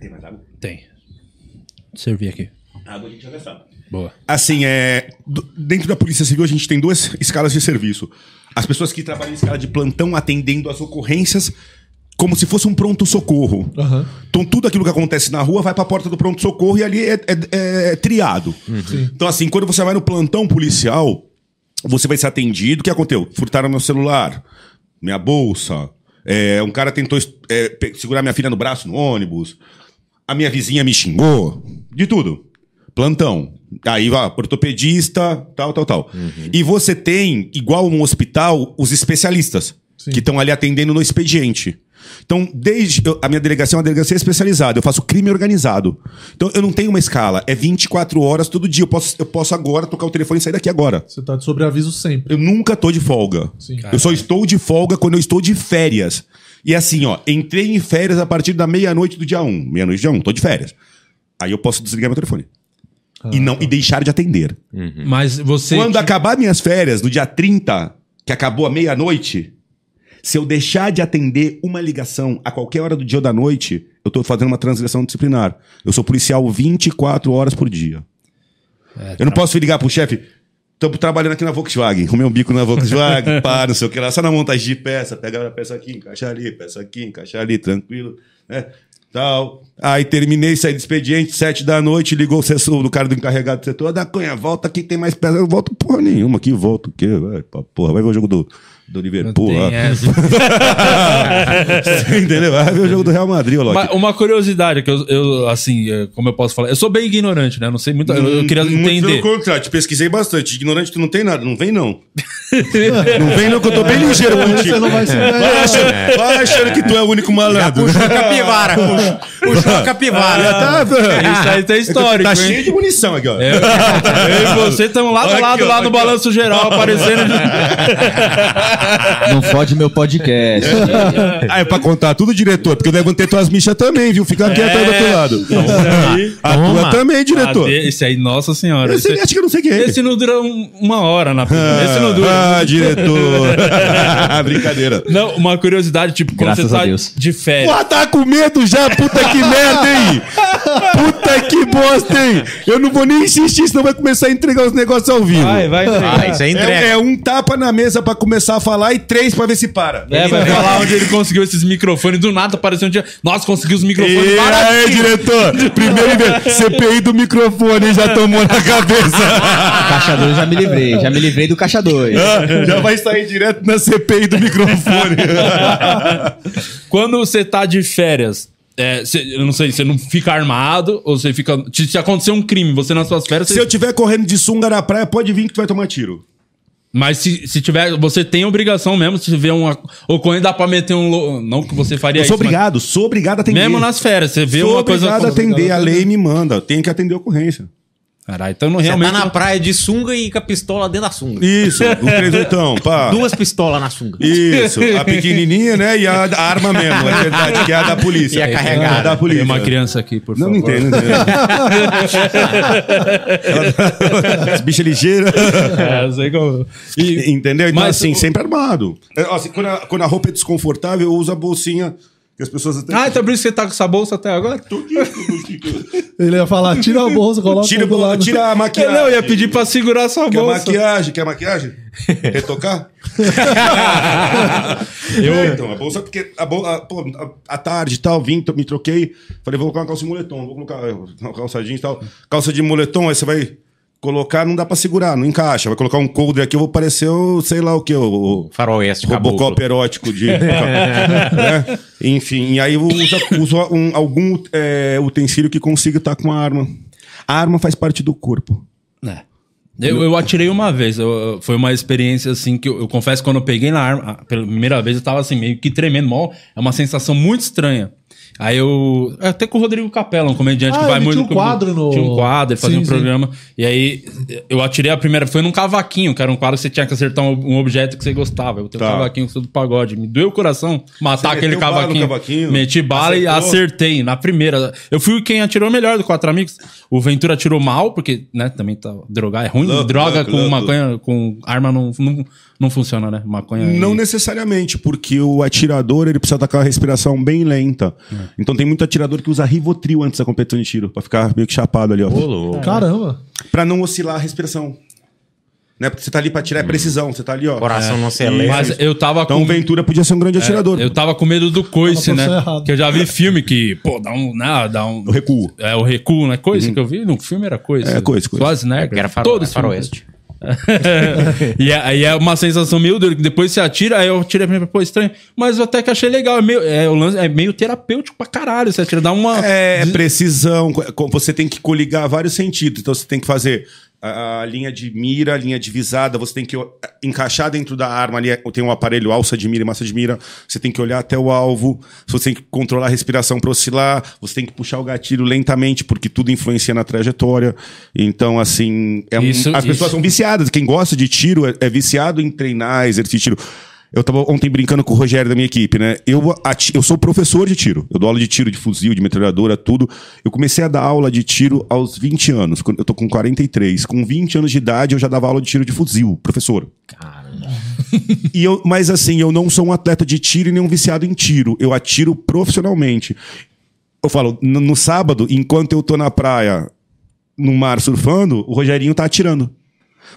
Tem mais água?
Tem. Servir aqui.
Água a gente já gastava.
Boa.
Assim, é, dentro da Polícia Civil a gente tem duas escalas de serviço. As pessoas que trabalham em escala de plantão atendendo as ocorrências como se fosse um pronto-socorro.
Aham.
Então tudo aquilo que acontece na rua vai para a porta do pronto-socorro e ali é, é- é triado. Então assim, quando você vai no plantão policial, você vai ser atendido. O que aconteceu? Furtaram meu celular, minha bolsa. é, um cara tentou é, segurar minha filha no braço no ônibus. A minha vizinha me xingou. De tudo. Plantão. Aí vai, ortopedista, tal, tal, tal. E você tem, igual no hospital, os especialistas que estão ali atendendo no expediente. Então, desde. eu- a minha delegacia é uma delegacia especializada. Eu faço crime organizado. Então, eu não tenho uma escala. É 24 horas todo dia. Eu posso, eu posso agora tocar o telefone e sair daqui agora.
Você tá de sobreaviso sempre.
Eu nunca tô de folga.
Sim.
Eu só estou de folga quando eu estou de férias. E assim, ó, entrei em férias a partir da meia-noite do dia 1. Meia-noite do dia 1, tô de férias. Aí eu posso desligar meu telefone. e não e deixar de atender.
Mas você.
Quando acabar minhas férias, no dia 30, que acabou a meia-noite, se eu deixar de atender uma ligação a qualquer hora do dia ou da noite, eu tô fazendo uma transgressão disciplinar. Eu sou policial 24 horas por dia. eu não posso ligar pro chefe. Estamos trabalhando aqui na Volkswagen, arrumei um bico na Volkswagen, pá, não sei o que lá, só na montagem de peça, pega a peça aqui, encaixa ali, peça aqui, encaixa ali, tranquilo, né? Tal. Aí terminei, saí do expediente, sete da noite, ligou o sessor do cara do encarregado do setor, da Cunha, volta aqui, tem mais peça. Eu volto porra nenhuma aqui, volto o quê? Vai, porra, vai ver o jogo do, Do Liverpool.
Tem
ó.
essa.
Você entendeu? Vai ver o jogo do Real Madrid, Loki.
Mas uma curiosidade, que eu, eu, assim, é, como eu posso falar, eu sou bem ignorante, né? Não sei muito. Eu, eu queria
Muito
entender.
Pelo contrário, te pesquisei bastante. Ignorante, tu não tem nada. Não vem, não. não vem, não, que eu tô bem ligeiro contigo.
Você não vai
Vai achando, vai achando que tu é o único malandro.
Puxou a capivara. puxou- Puxou a capivara.
Já tá,
Isso aí tá histórico,
Tá
hein?
cheio de munição aqui, ó.
É, eu e você estamos lado a lado
ó,
lá no
aqui, ó.
balanço geral, aparecendo.
Não fode meu podcast.
Ah, é pra contar tudo, diretor, porque eu devo ter tuas michas também, viu? Fica quieto aí do outro lado. A tua também, diretor.
Ah, esse aí, nossa senhora.
Esse,
Esse,
acho que eu não sei quem é.
esse não dura um- uma hora na prisão. Esse não dura.
Ah, diretor. Brincadeira.
Não, uma curiosidade, tipo, quando
Graças
você
a
tá
Deus.
de férias.
Porra, tá com medo já? Puta que merda, hein? Hein? Eu não vou nem insistir, senão vai começar a entregar os negócios ao vivo.
Vai, vai entregar.
Ah, isso aí entrega.
É, é um tapa na mesa pra começar a falar e três pra ver se para.
É, vai falar onde ele conseguiu esses microfones. Do nada apareceu um dia. Nossa, conseguiu os microfones
E aí, diretor? Primeiro CPI do microfone já tomou na cabeça.
Caixa 2 já me livrei. Já me livrei do caixa 2.
Ah, já vai sair direto na CPI do microfone.
Quando você tá de férias, é, cê- eu não sei, você não fica armado ou você fica. Se, se acontecer um crime, você nas suas férias.
Se eu tiver correndo de sunga na praia, pode vir que tu vai tomar tiro.
Mas se, se tiver. Você tem obrigação mesmo, se tiver uma ocorrência, dá pra meter um. Não que você faria
Eu sou
isso. mas-
obrigado, sou obrigado a atender.
Mesmo nas férias, você vê
sou
uma coisa.
obrigado a atender, a lei me manda. Tem que atender a ocorrência.
Caralho, então não
Você
realmente.
tá na praia de sunga e com a pistola dentro da sunga.
Isso, o 38, pá.
Duas pistolas na sunga.
Isso, a pequenininha, né? E a, a arma mesmo, é verdade, que é a da polícia.
E a carregada.
É da polícia.
Tem uma criança aqui, por
Não,
favor.
não entendo, não entendo. As bichas ligeiras.
É, sei como. E,
Entendeu? Então,
Mas
assim,
o-
sempre armado. É, assim, quando, a, quando a roupa é desconfortável, eu uso a bolsinha as pessoas até.
Ah, então por isso que você tá com essa bolsa até agora?
Tô aqui, tô aqui.
Ele ia falar, tira a bolsa, coloca
Tira,
do lado.
tira a maquiagem.
não, eu ia pedir pra segurar sua
Quer
bolsa.
maquiagem? Quer maquiagem? Retocar?
Eu-
É, então, a bolsa, porque a, bol- a, pô, a- à tarde e tal, vim, me troquei. Falei, vou colocar uma calça de moletom, vou colocar é, uma calça jeans e tal. Calça de moletom, aí você vai colocar, não dá pra segurar, não encaixa. Vai colocar um coldre aqui, eu vou parecer o, sei lá o que, o,
Faroeste,
o Robocop
caboclo.
erótico de. né? Enfim, e aí eu uso, uso um- algum é, utensílio que consiga estar com a arma. A arma faz parte do corpo.
Eu, eu atirei uma vez. eu- foi uma experiência assim que eu, eu confesso que quando eu peguei na arma, pela primeira vez, eu tava assim, meio que tremendo. Mó, é uma sensação muito estranha. Aí eu. Até com o Rodrigo Capella, um comediante
Ah,
que vai
ele
muito.
tinha um quadro no-
Tinha um quadro, ele fazia
Sim,
um
sim.
programa. E aí eu atirei a primeira. Foi num cavaquinho, que era um quadro que você tinha que acertar um, um objeto que você gostava. Eu tenho um
Tá.
cavaquinho que sou do pagode. Me doeu o coração matar
Você
aquele cavaquinho.
cavaquinho?
Meti bala e
Acertou?
acertei na primeira. Eu fui quem atirou melhor do Quatro Amigos. O Ventura atirou mal, porque, né, também tá. Drogar é ruim.
Louco,
Droga
louco,
com
louco.
maconha, com arma não, não, não funciona, né? Maconha. e-
Não necessariamente, porque o atirador ele precisa estar com a respiração bem lenta. Então tem muito atirador que usa Rivotril antes da competição de tiro, pra ficar meio que chapado ali, ó.
Caramba.
Pra não oscilar a respiração. Né? Porque você tá ali pra tirar é precisão, você tá ali, ó.
Coração não
É.
acelera.
Mas eu tava
Então
com.
o Ventura podia ser um grande atirador.
Eu tava com medo do coice, né?
errado.
Que eu já vi filme que, pô, dá um. Né, dá um
O recuo.
É, o recuo, né? Coice que eu vi no filme era coice.
É, coice, coice.
Schwarzenegger.
Era faro,
todos
é faroeste.
e é- aí é uma sensação meio que depois você atira, aí eu atirei a primeira, pô, estranho. Mas eu até que achei legal. É meio, é, lance, é meio terapêutico pra caralho. Você atira, dá uma.
É, precisão. co- Você tem que coligar vários sentidos. Então você tem que fazer a, linha de mira, a linha de visada. Você tem que encaixar dentro da arma ali. Tem um aparelho alça de mira e massa de mira. Você tem que olhar até o alvo. Você tem que controlar a respiração para oscilar. Você tem que puxar o gatilho lentamente, porque tudo influencia na trajetória. Então, assim, é um-
Isso-
as pessoas
isso.
são viciadas. Quem gosta de tiro é, é viciado em treinar, exercício de tiro. Eu tava ontem brincando com o Rogério da minha equipe, né? Eu, eu sou professor de tiro. Eu dou aula de tiro, de fuzil, de metralhadora, tudo. Eu comecei a dar aula de tiro aos 20 anos. Eu tô com 43. Com 20 anos de idade, eu já dava aula de tiro de fuzil, professor. E eu, mas assim, eu não sou um atleta de tiro e nem um viciado em tiro. Eu atiro profissionalmente. Eu falo, no, no sábado, enquanto eu tô na praia, no mar surfando, o Rogerinho tá atirando.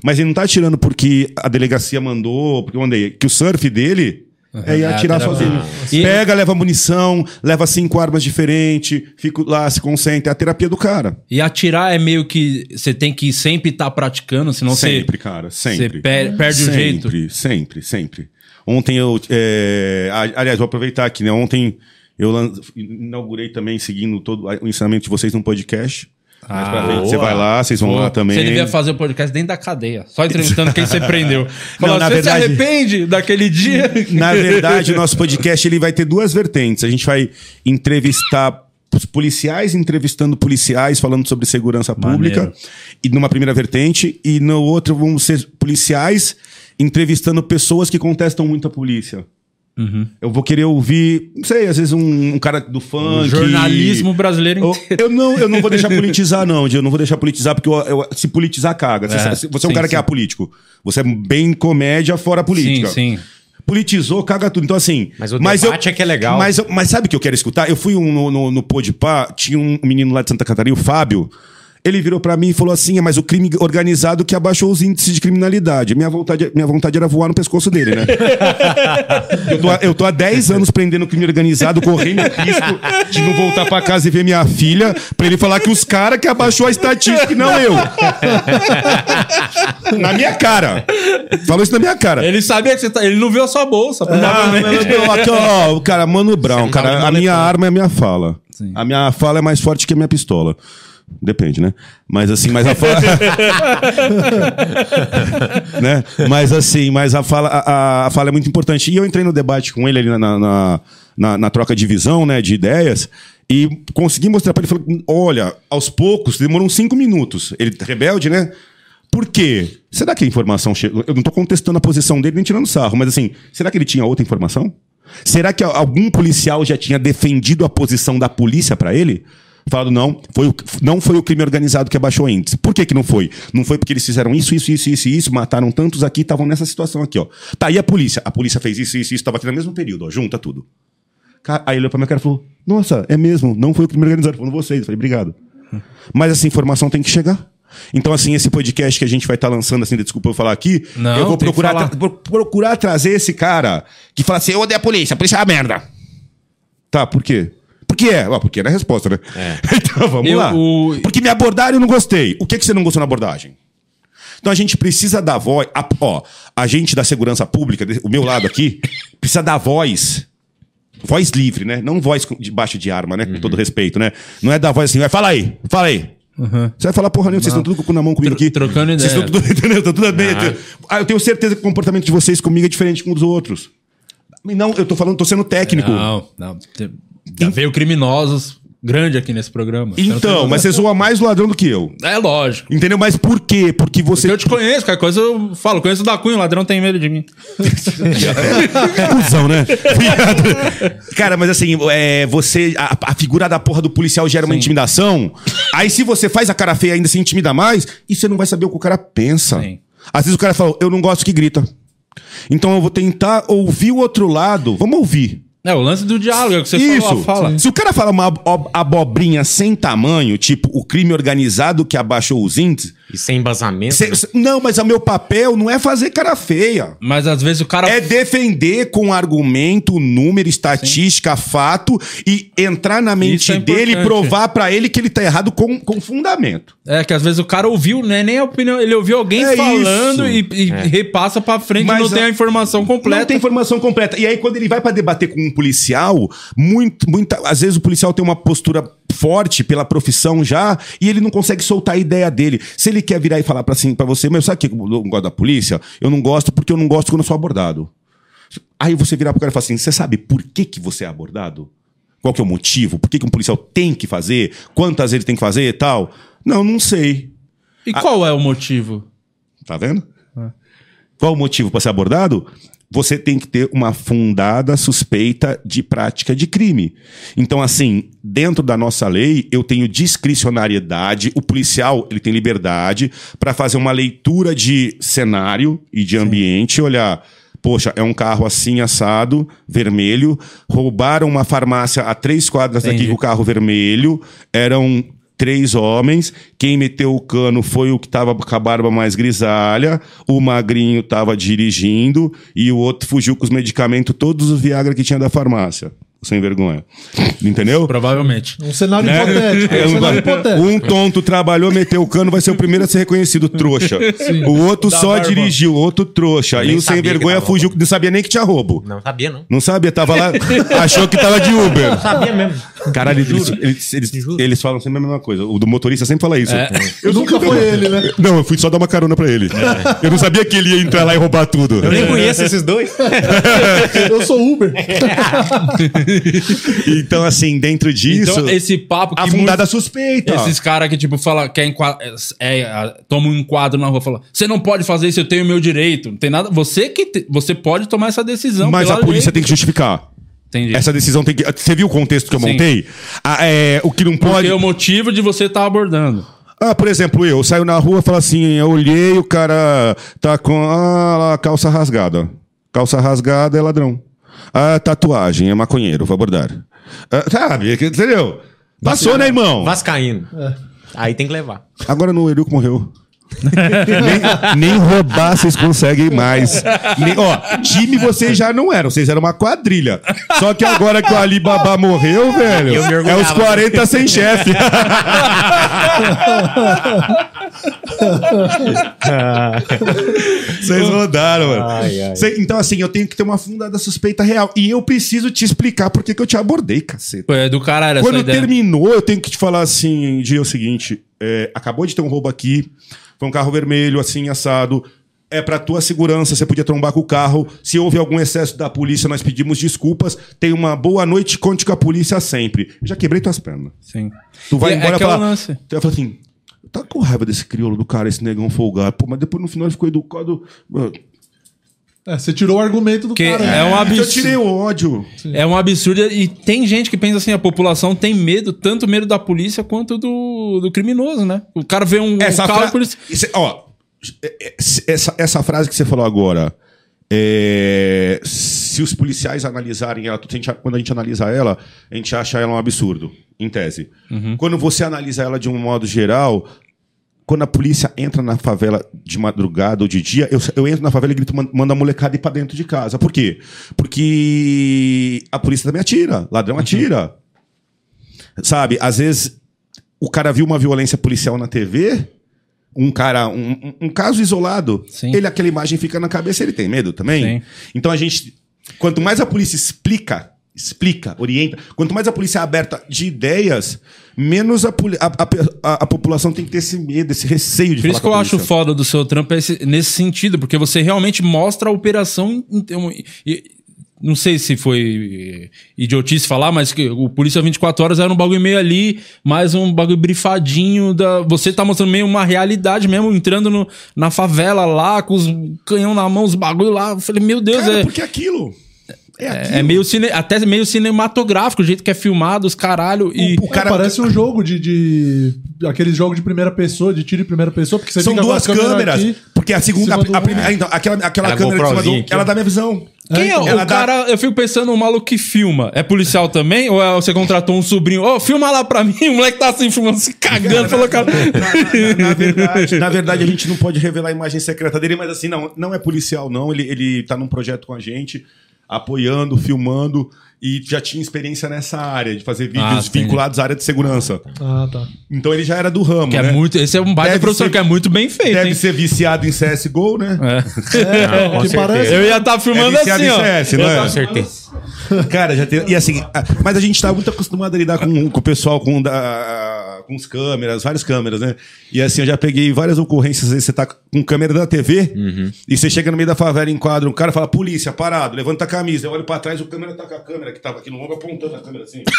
Mas ele não tá atirando porque a delegacia mandou, porque eu mandei. Que o surf dele é ir
É,
atirar
atirar-
sozinho.
E-
Pega, leva munição, leva cinco armas diferentes, fica lá, se concentra. É a terapia do cara.
E atirar é meio que. Você tem que sempre estar praticando, senão
sempre,
você.
cara, sempre.
Você per- perde o
sempre,
jeito.
Sempre, sempre, Ontem eu. é, aliás, vou aproveitar aqui, né? Ontem eu inaugurei também, seguindo todo o ensinamento de vocês num podcast. Mais pra frente, você vai lá, vocês vão lá também.
Você devia fazer o podcast dentro da cadeia, só entrevistando quem você prendeu. Falou,
na
você
verdade-
se arrepende daquele dia?
Na verdade, o nosso podcast ele vai ter duas vertentes. A gente vai entrevistar os policiais entrevistando policiais falando sobre segurança pública
Maneiro.
e numa primeira vertente e no outro vamos ser policiais entrevistando pessoas que contestam muito a polícia. Eu vou querer ouvir, não sei, às vezes um, um cara do funk.
jornalismo brasileiro
Eu,
inteiro.
eu não, eu não vou deixar politizar, não, Eu não vou deixar politizar, porque eu- eu- se politizar, caga. Você,
É,
você é um
sim,
cara que é
sim.
apolítico. Você é bem comédia fora política.
Sim, sim.
Politizou, caga tudo. Então, assim.
Mas o debate é que é legal.
Mas, eu- mas sabe o que eu quero escutar? Eu fui um, no, no, no Podpah, tinha um menino lá de Santa Catarina, o Fábio. Ele virou pra mim e falou assim: "É, mas o crime organizado que abaixou os índices de criminalidade. Minha vontade, minha vontade era voar no pescoço dele, né? eu, tô, há- eu tô há 10 anos prendendo crime organizado, correndo risco de não voltar pra casa e ver minha filha, pra ele falar que os caras que abaixou a estatística e não eu. na minha cara. Falou isso na minha cara.
Ele sabia que você tá. Ele não viu a sua bolsa,
Ah,
provavelmente.
meu, aqui, ó, o cara, Mano Brown, cara, a minha arma é a minha fala. A minha fala é mais forte que a minha pistola. Depende, né? Mas assim, mas a fala. né? Mas assim, mas a fala, a, a fala é muito importante. E eu entrei no debate com ele ali na, na, na, na- troca de visão, né? De ideias. E consegui mostrar pra ele, falei, olha, aos poucos, demorou uns cinco minutos. Ele rebelde, né? Por quê? Será que a informação chegou? Eu não tô contestando a posição dele nem tirando sarro, mas assim, será que ele tinha outra informação? Será que algum policial já tinha defendido a posição da polícia pra ele? Falado, não, foi o, não foi o crime organizado que abaixou o índice. Por que, que não foi? Não foi porque eles fizeram isso, isso, isso, isso, isso, mataram tantos aqui, estavam nessa situação aqui, ó. Tá, e a polícia? A polícia fez isso, isso, isso, estava aqui no mesmo período, ó, junta tudo. Aí ele olhou pra minha cara e falou: Nossa, é mesmo, não foi o crime organizado, foram vocês. Eu falei, obrigado. Mas essa informação tem que chegar. Então, assim, esse podcast que a gente vai estar lançando, assim, desculpa eu falar aqui,
Não,
eu vou procurar, tra- pro- procurar trazer esse cara que fala assim: eu odeio a polícia, a polícia é uma merda. Tá, por quê? Porque é, ó, porque era a resposta, né? então vamos
Eu-
lá.
o-
Porque me abordaram e eu não gostei. O que, que você não gostou na abordagem? Então a gente precisa dar voz. A, ó, a gente da segurança pública, o meu lado aqui, precisa dar voz. Voz livre, né? Não voz debaixo de arma, né? Com todo respeito, né? Não é dar voz assim, vai, fala aí, fala aí. Você vai falar porra nenhuma, vocês estão tudo com o cu na mão comigo aqui.
trocando
Vocês
ideia.
estão tudo, entendeu? Estão tudo bem. Ah, eu tenho certeza que o comportamento de vocês comigo é diferente com o dos outros. Não, eu tô falando, tô sendo técnico.
Não, não. Já veio criminosos grande aqui nesse programa.
Então, mas você zoa mais o ladrão do que eu.
É lógico.
Entendeu? Mas por quê? Porque você.
Porque eu te conheço, qualquer coisa eu falo. Conheço o da Cunha, o ladrão tem medo de mim.
Cusão, né? Cara, mas assim, é, você. A, a figura da porra do policial gera uma intimidação. Aí, se você faz a cara feia ainda se intimida mais, e você não vai saber o que o cara pensa.
Sim.
Às vezes o cara fala, eu não gosto que grita. Então eu vou tentar ouvir o outro lado. Vamos ouvir.
É, o lance do diálogo, é o que você
Isso.
falou, a fala.
Se o cara fala uma ab- abobrinha sem tamanho, tipo o crime organizado que abaixou os índices.
E sem embasamento.
cê- cê- não, mas o meu papel não é fazer cara feia.
Mas às vezes o cara.
É defender com argumento, número, estatística, fato e entrar na mente
é
dele e provar pra ele que ele tá errado com, com fundamento.
É, que às vezes o cara ouviu, né? Nem a opinião. Ele ouviu alguém
É
falando
isso.
e, e repassa pra frente
Mas
e não tem
a-
a informação completa.
Não tem informação completa. E aí, quando ele vai pra debater com um policial, muito, muita, às vezes o policial tem uma postura forte pela profissão já e ele não consegue soltar a ideia dele. Se ele quer virar e falar pra, assim, pra você, mas sabe que eu não gosto da polícia? Eu não gosto porque eu não gosto quando eu sou abordado. Aí você virar pro cara e falar assim: você sabe por que, que você é abordado? Qual que é o motivo? Por que, que um policial tem que fazer? Quantas vezes tem que fazer e tal? Não, não sei.
E qual é o motivo?
Tá vendo? Qual o motivo para ser abordado? Você tem que ter uma fundada suspeita de prática de crime. Então, assim, dentro da nossa lei, eu tenho discricionariedade, o policial ele tem liberdade para fazer uma leitura de cenário e de ambiente, olhar. Poxa, é um carro assim assado, vermelho. Roubaram uma farmácia a três quadras daqui
Entendi.
com o carro vermelho. Eram três homens. Quem meteu o cano foi o que tava com a barba mais grisalha. O magrinho tava dirigindo e o outro fugiu com os medicamentos, todos os Viagra que tinha da farmácia. Sem vergonha. Entendeu?
Provavelmente.
Um cenário
Né?
hipotético.
É,
Um cenário hipotético.
Um tonto trabalhou, meteu o cano, vai ser o primeiro a ser reconhecido, trouxa. O outro
Da
só
barba.
dirigiu, o outro trouxa.
Eu
E o sem vergonha fugiu, não sabia nem que tinha roubo.
Não sabia, não.
Não sabia, tava lá, achou que tava de Uber.
Não sabia mesmo.
Caralho, eles, eles, eles, eles falam sempre a mesma coisa. O do motorista sempre fala isso.
É.
Eu
Nunca foi ele, né?
Não, eu fui só dar uma carona pra ele. Eu não sabia que ele ia entrar lá e roubar tudo.
Eu nem conheço esses dois.
Eu sou Uber.
Então, assim, dentro disso,
Então, esse papo que
afundada
muito-
suspeita.
Esses caras que, tipo, fala, quer é, é, toma um enquadro na rua, fala, você não pode fazer isso, eu tenho o meu direito. Não tem nada. Você que te- você pode tomar essa decisão.
Mas a polícia
lei.
tem que justificar.
Entendi.
Essa decisão tem que. Você viu o contexto que eu
Sim.
montei? Ah, é, o que não
Porque
pode.
o motivo de você estar abordando.
Ah, por exemplo, eu saio na rua e falo assim: eu olhei, o cara tá com ah, lá, calça rasgada. Calça rasgada é ladrão. Ah, tatuagem, é maconheiro, vou abordar. Ah, sabe, entendeu? Passou, né, irmão?
Vascaíno. Aí tem que levar.
Agora no Eurico morreu. Nem, nem roubar vocês conseguem mais. Nem- ó, time vocês já não eram, vocês eram uma quadrilha. Só que agora que o Alibaba morreu, velho, é os 40 sem chefe. Vocês rodaram, mano.
Ai, ai.
Cê- então, assim, eu tenho que ter uma fundada suspeita real. E eu preciso te explicar por que eu te abordei, caceta.
É do caralho essa
Quando
ideia.
terminou, eu tenho que te falar assim, Gia, é o seguinte, é, acabou de ter um roubo aqui, foi um carro vermelho, assim, assado, é pra tua segurança, você podia trombar com o carro, se houve algum excesso da polícia, nós pedimos desculpas, tenha uma boa noite, conte com a polícia sempre. Eu já quebrei tuas pernas.
Sim.
Tu vai
E é
embora e
aquele
falar,
lance.
tu vai falar assim, tá com raiva desse crioulo do cara, esse negão folgado, pô, mas depois no final ele ficou educado...
É, você tirou o argumento do
Que
cara.
é
né?
um
Eu
absurdo.
tirei o ódio.
É um absurdo. E tem gente que pensa assim: a população tem medo, tanto medo da polícia quanto do, do criminoso, né? O cara vê um,
Essa
um carro
fra-
e polícia.
Isso é- ó, é- é- essa, essa frase que você falou agora, é, se os policiais analisarem ela, quando a gente analisa ela, a gente acha ela um absurdo, em tese. Quando você analisa ela de um modo geral, quando a polícia entra na favela de madrugada ou de dia, eu, eu entro na favela e grito, "Man- manda a molecada ir pra dentro de casa. Por quê? Porque a polícia também atira, ladrão atira. Sabe, às vezes o cara viu uma violência policial na TV, um cara, um, um- um caso isolado,
Sim.
ele aquela imagem fica na cabeça, ele tem medo também.
Sim.
Então a gente, quanto mais a polícia explica, explica, orienta, quanto mais a polícia é aberta de ideias, menos a, a, a- a- população tem que ter esse medo, esse receio de
Por isso que eu acho foda do seu trampo é esse- nesse sentido, porque você realmente mostra a operação. não sei se foi idiotice falar, mas que o Polícia 24 Horas era um bagulho meio ali, mais um bagulho brifadinho. Da, você tá mostrando meio uma realidade mesmo, entrando no- na favela lá, com os canhão na mão, os bagulho lá. Eu falei, meu Deus,
Cara,
é.
porque aquilo é, aquilo.
É meio cine, até meio cinematográfico, o jeito que é filmado, os caralho. E
O cara-
É, parece um jogo de, de. Aqueles jogos de primeira pessoa, de tiro em primeira pessoa, porque você
São
a
duas
câmera
câmeras.
aqui,
porque a segunda,
do-
a, primeira, então, aquela, aquela
Aquela
câmera de cima do,
aqui,
ela dá minha visão.
Quem é
então,
o
ela dá-
cara? Eu fico pensando, o maluco que filma. É policial também? Ou é- você contratou um sobrinho? Ô, filma lá pra mim. O moleque tá assim, filmando, se cagando. Falou, cara.
Na, na- na verdade, na verdade, a gente não pode revelar a imagem secreta dele, mas assim, não, não é policial, não. Ele, ele tá num projeto com a gente, apoiando, filmando, e já tinha experiência nessa área, de fazer vídeos
Ah,
vinculados à área de segurança.
Ah, tá.
Então ele já era do ramo,
Que é
né?
muito, esse é um baita
Deve
professor
ser-
que é muito bem feito,
Deve
hein?
ser viciado em CSGO, né?
É,
com
que
certeza.
parece.
Eu ia estar filmando
É
assim,
em
ó.
CS, não é?
Com certeza.
Cara, já tem. E assim, mas a gente tá muito acostumado a lidar com, com o pessoal com, da, com os câmeras, várias câmeras, né? E assim, eu já peguei várias ocorrências. Às vezes você tá com câmera da TV e você chega no meio da favela, enquadra um cara fala, polícia, parado, levanta a camisa. Eu olho pra trás, o câmera tá com a câmera que tava aqui no ombro apontando a câmera assim.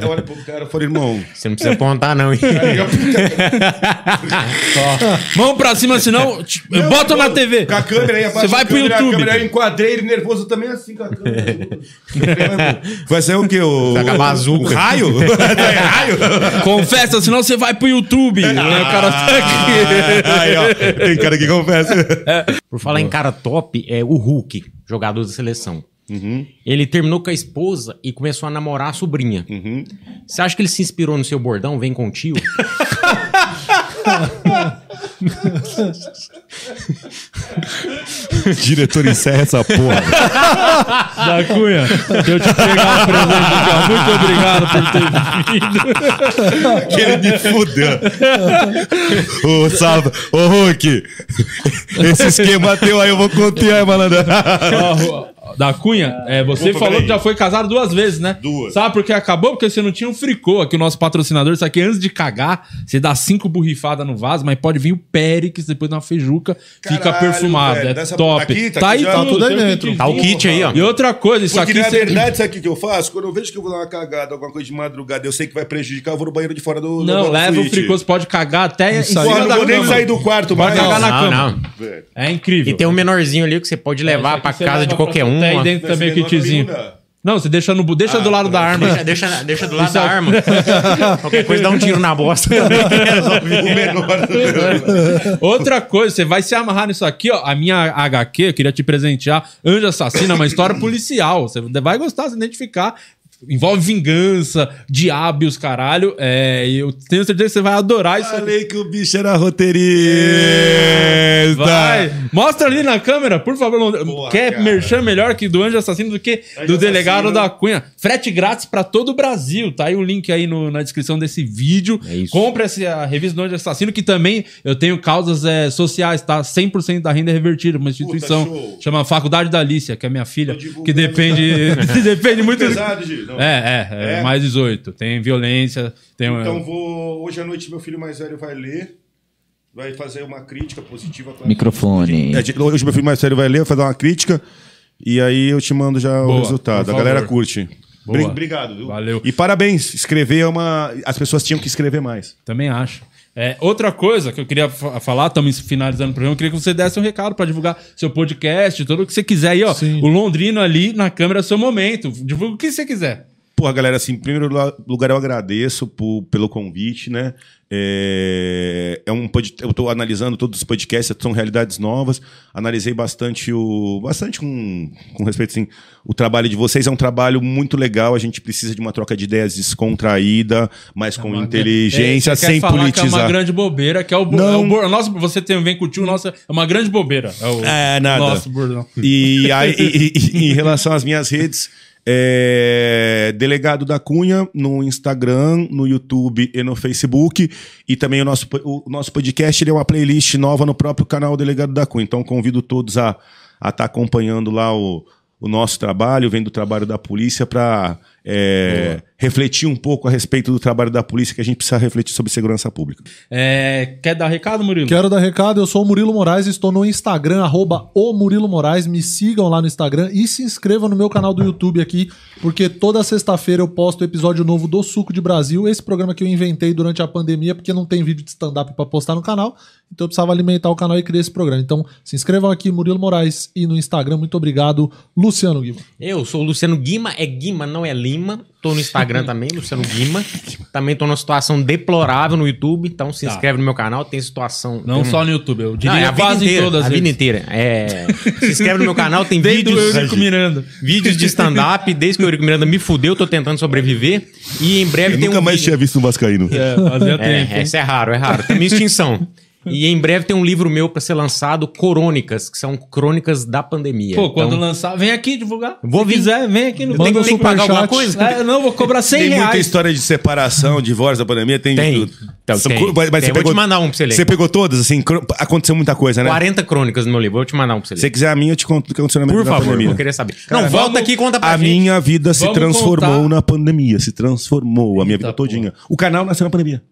eu olho pro cara e falo, irmão.
Você não precisa apontar, não, hein?
Mão pra cima, senão.
Não,
bota na TV.
Com a câmera aí,
Você vai pro
câmera,
YouTube.
A câmera, eu enquadrei ele nervoso também assim com a câmera. Vai ser o quê? O,
bazuca.
o raio? É raio?
Confessa, senão você vai pro YouTube. Aí o cara tá aqui.
Aí, ó, tem cara que confessa.
Por falar em cara top, é o Hulk, jogador da seleção. Ele terminou com a esposa e começou a namorar a sobrinha. Você acha que ele se inspirou no seu bordão? Vem com o tio?
Diretor, encerra essa porra.
Da Cunha, eu te pegar um presente ó. Muito obrigado por ter vindo.
que ele me fudeu. Ô, Salva. Ô, Hulk. Esse esquema teu aí eu vou conter aí, malandro.
Ó, Da Cunha, é, você
Opa,
falou que já foi casado duas vezes, né?
Duas.
Sabe por que acabou? Porque você não tinha um fricô aqui, o nosso patrocinador. Isso aqui, antes de cagar, você dá cinco borrifadas no vaso, mas pode vir o Périx depois de uma feijuca, fica
Caralho,
perfumado.
velho,
é
dessa-
top.
tá aqui? Tá
tá
aqui
aí
já?
tudo,
Tá tudo aí
tem
dentro.
Tá o kit aí, ó.
E outra coisa, isso
Porque
aqui...
na
você-
verdade, sabe o que eu faço? Quando eu vejo que eu vou dar uma cagada, alguma coisa de madrugada, eu sei que vai prejudicar, eu vou no banheiro de fora do.
Não,
do
leva o fricô, você pode cagar até em
Isso aí.
cima
Porra,
da
não vou nem sair do quarto
Pode
mais.
cagar na
Não,
cama.
não.
É incrível.
E tem um menorzinho ali que você pode levar pra casa de qualquer um.
Tem aí dentro também o kitzinho.
não
você deixa, no, deixa do lado da arma.
Deixa, deixa, deixa do lado
Isso
da
é-
arma. Qualquer coisa dá um tiro na bosta também. que resolve.
O menor.
Outra coisa, você vai se amarrar nisso aqui, ó. A minha HQ, eu queria te presentear. Anjo Assassino é uma história policial. Você vai gostar, se identificar. Envolve vingança, diabo e os caralho. É, e eu tenho certeza que você vai adorar isso aqui.
Falei que o bicho era roteirista.
Vai. Mostra ali na câmera, por favor.
Porra,
Quer
cara.
merchan melhor que do Anjo Assassino do que
Anjo
do delegado
Assassino.
da Cunha. Frete grátis pra todo o Brasil. Tá aí o link aí no- na descrição desse vídeo.
É isso.
Compre essa, a revista do Anjo Assassino, que também eu tenho causas é, sociais, tá? 100% da renda é revertida. Uma instituição
show.
chama Faculdade da Alicia, que é minha filha, que depende, depende muito.
Pesado? Não.
É, é, é,
É?
mais 18. Tem violência, tem um-
Então vou. Hoje à noite meu filho mais velho vai ler. Vai fazer uma crítica positiva. pra-
Microfone.
É, hoje meu filho mais velho vai ler, vai fazer uma crítica. E aí eu te mando já
Boa,
o resultado. A galera curte.
Boa.
Bri- Obrigado, viu?
Valeu.
E parabéns. Escrever é uma. As pessoas tinham que escrever mais.
Também acho. É, outra coisa que eu queria fa- falar, estamos finalizando o programa, eu queria que você desse um recado para divulgar seu podcast, tudo o que você quiser aí, ó.
Sim.
O Londrino ali na câmera é seu momento. Divulga o que você quiser.
Porra, galera, assim, em primeiro lu- lugar eu agradeço por- pelo convite, né? É, é um pod- eu estou analisando todos os podcasts, são realidades novas. Analisei bastante o bastante com, com respeito assim, o trabalho de vocês é um trabalho muito legal. A gente precisa de uma troca de ideias descontraída, mas com inteligência,
É,
sem
falar
politizar.
Que é uma grande bobeira, que é o, bo-
Não.
é o nosso, você tem vem com o tio, nossa, é uma grande bobeira. É, o,
É, nada.
Nosso bordão.
E, aí, e- e- e em relação às minhas redes, é, Delegado da Cunha no Instagram, no YouTube e no Facebook. E também o nosso, o nosso podcast ele é uma playlist nova no próprio canal Delegado da Cunha. Então convido todos a estar acompanhando lá o, o nosso trabalho, vendo o trabalho da polícia para refletir um pouco a respeito do trabalho da polícia, que a gente precisa refletir sobre segurança pública.
É, quer dar recado, Murilo?
Quero dar recado, eu sou o Murilo Moraes, estou no Instagram, arroba o Murilo Moraes, me sigam lá no Instagram e se inscrevam no meu canal do YouTube aqui, porque toda sexta-feira eu posto episódio novo do Suco de Brasil, esse programa que eu inventei durante a pandemia, porque não tem vídeo de stand-up para postar no canal, então eu precisava alimentar o canal e criar esse programa. Então se inscrevam aqui, Murilo Moraes, e no Instagram, muito obrigado, Luciano Guima.
Eu sou o Luciano Guima, é Guima, não é Lima. Tô no Instagram também, Luciano Guima. Também tô numa situação deplorável no YouTube, então se
Tá.
inscreve no meu canal, tem situação.
Não
tem-
só no YouTube, eu
Não,
diria
é a vida
quase
inteira,
em todas
a
as
vida inteira. É, se inscreve no meu canal, tem
Desde o
vídeos,
Eurico Miranda.
vídeos de stand-up. Desde que o Eurico Miranda me fudeu, tô tentando sobreviver. E em breve
Eu
tem
nunca
um
mais
vídeo-
tinha visto um Vascaíno.
É, fazia tempo.
É, esse é raro, é raro. Tem minha extinção. E em breve tem um livro meu pra ser lançado, Corônicas, que são crônicas da pandemia.
Pô, quando
Então,
lançar, vem aqui divulgar.
Vou
Se
vir.
quiser, vem aqui no
tem, tem que pagar alguma coisa?
É, não, vou cobrar 100
Tem muita
reais.
história de separação, divórcio da pandemia, tem,
Tem.
de tudo.
Então, tem.
Mas, mas
Tem.
você
Eu vou
pegou,
te mandar um pra você ler.
Você pegou todas, assim, aconteceu muita coisa, né?
40 crônicas no meu livro, vou te mandar um pra você
Se
ler.
você quiser a minha, eu te conto o que aconteceu na minha
Por favor,
pandemia.
vou querer saber.
Cara,
não, volta
vamos-
aqui e conta pra
A
gente.
minha vida se transformou
contar.
na pandemia, se transformou a minha vida todinha. O canal nasceu na pandemia.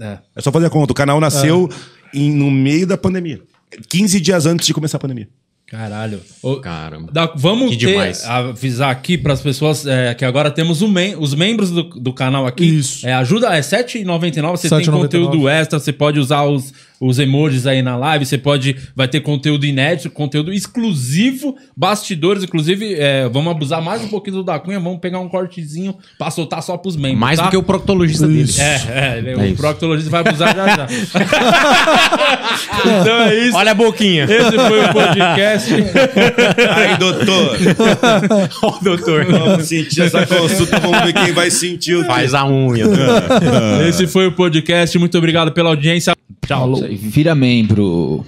É.
É só fazer a conta. O canal nasceu em- no meio da pandemia. 15 dias antes de começar a pandemia.
Caralho. Ô,
Caramba.
dá- vamos
Que
ter- avisar aqui para as pessoas é, que agora temos mem- os membros do, do canal aqui.
Isso.
É, ajuda, é R$ 7,99. Você tem
7,99.
conteúdo extra, você pode usar os, os emojis aí na live, você pode. Vai ter conteúdo inédito, conteúdo exclusivo, bastidores, inclusive. é, vamos abusar mais um pouquinho do da Cunha, vamos pegar um cortezinho pra soltar só pros membros.
Mais
tá?
do que o proctologista dele.
É, é,
É
o
isso.
proctologista vai abusar já já. então é isso.
Olha a boquinha.
Esse foi o podcast.
Aí, doutor.
Ó, doutor.
Vamos sentir essa consulta, vamos ver quem vai sentir o
Faz a unha.
Esse foi o podcast. Muito obrigado pela audiência. Tchau.
Vira membro.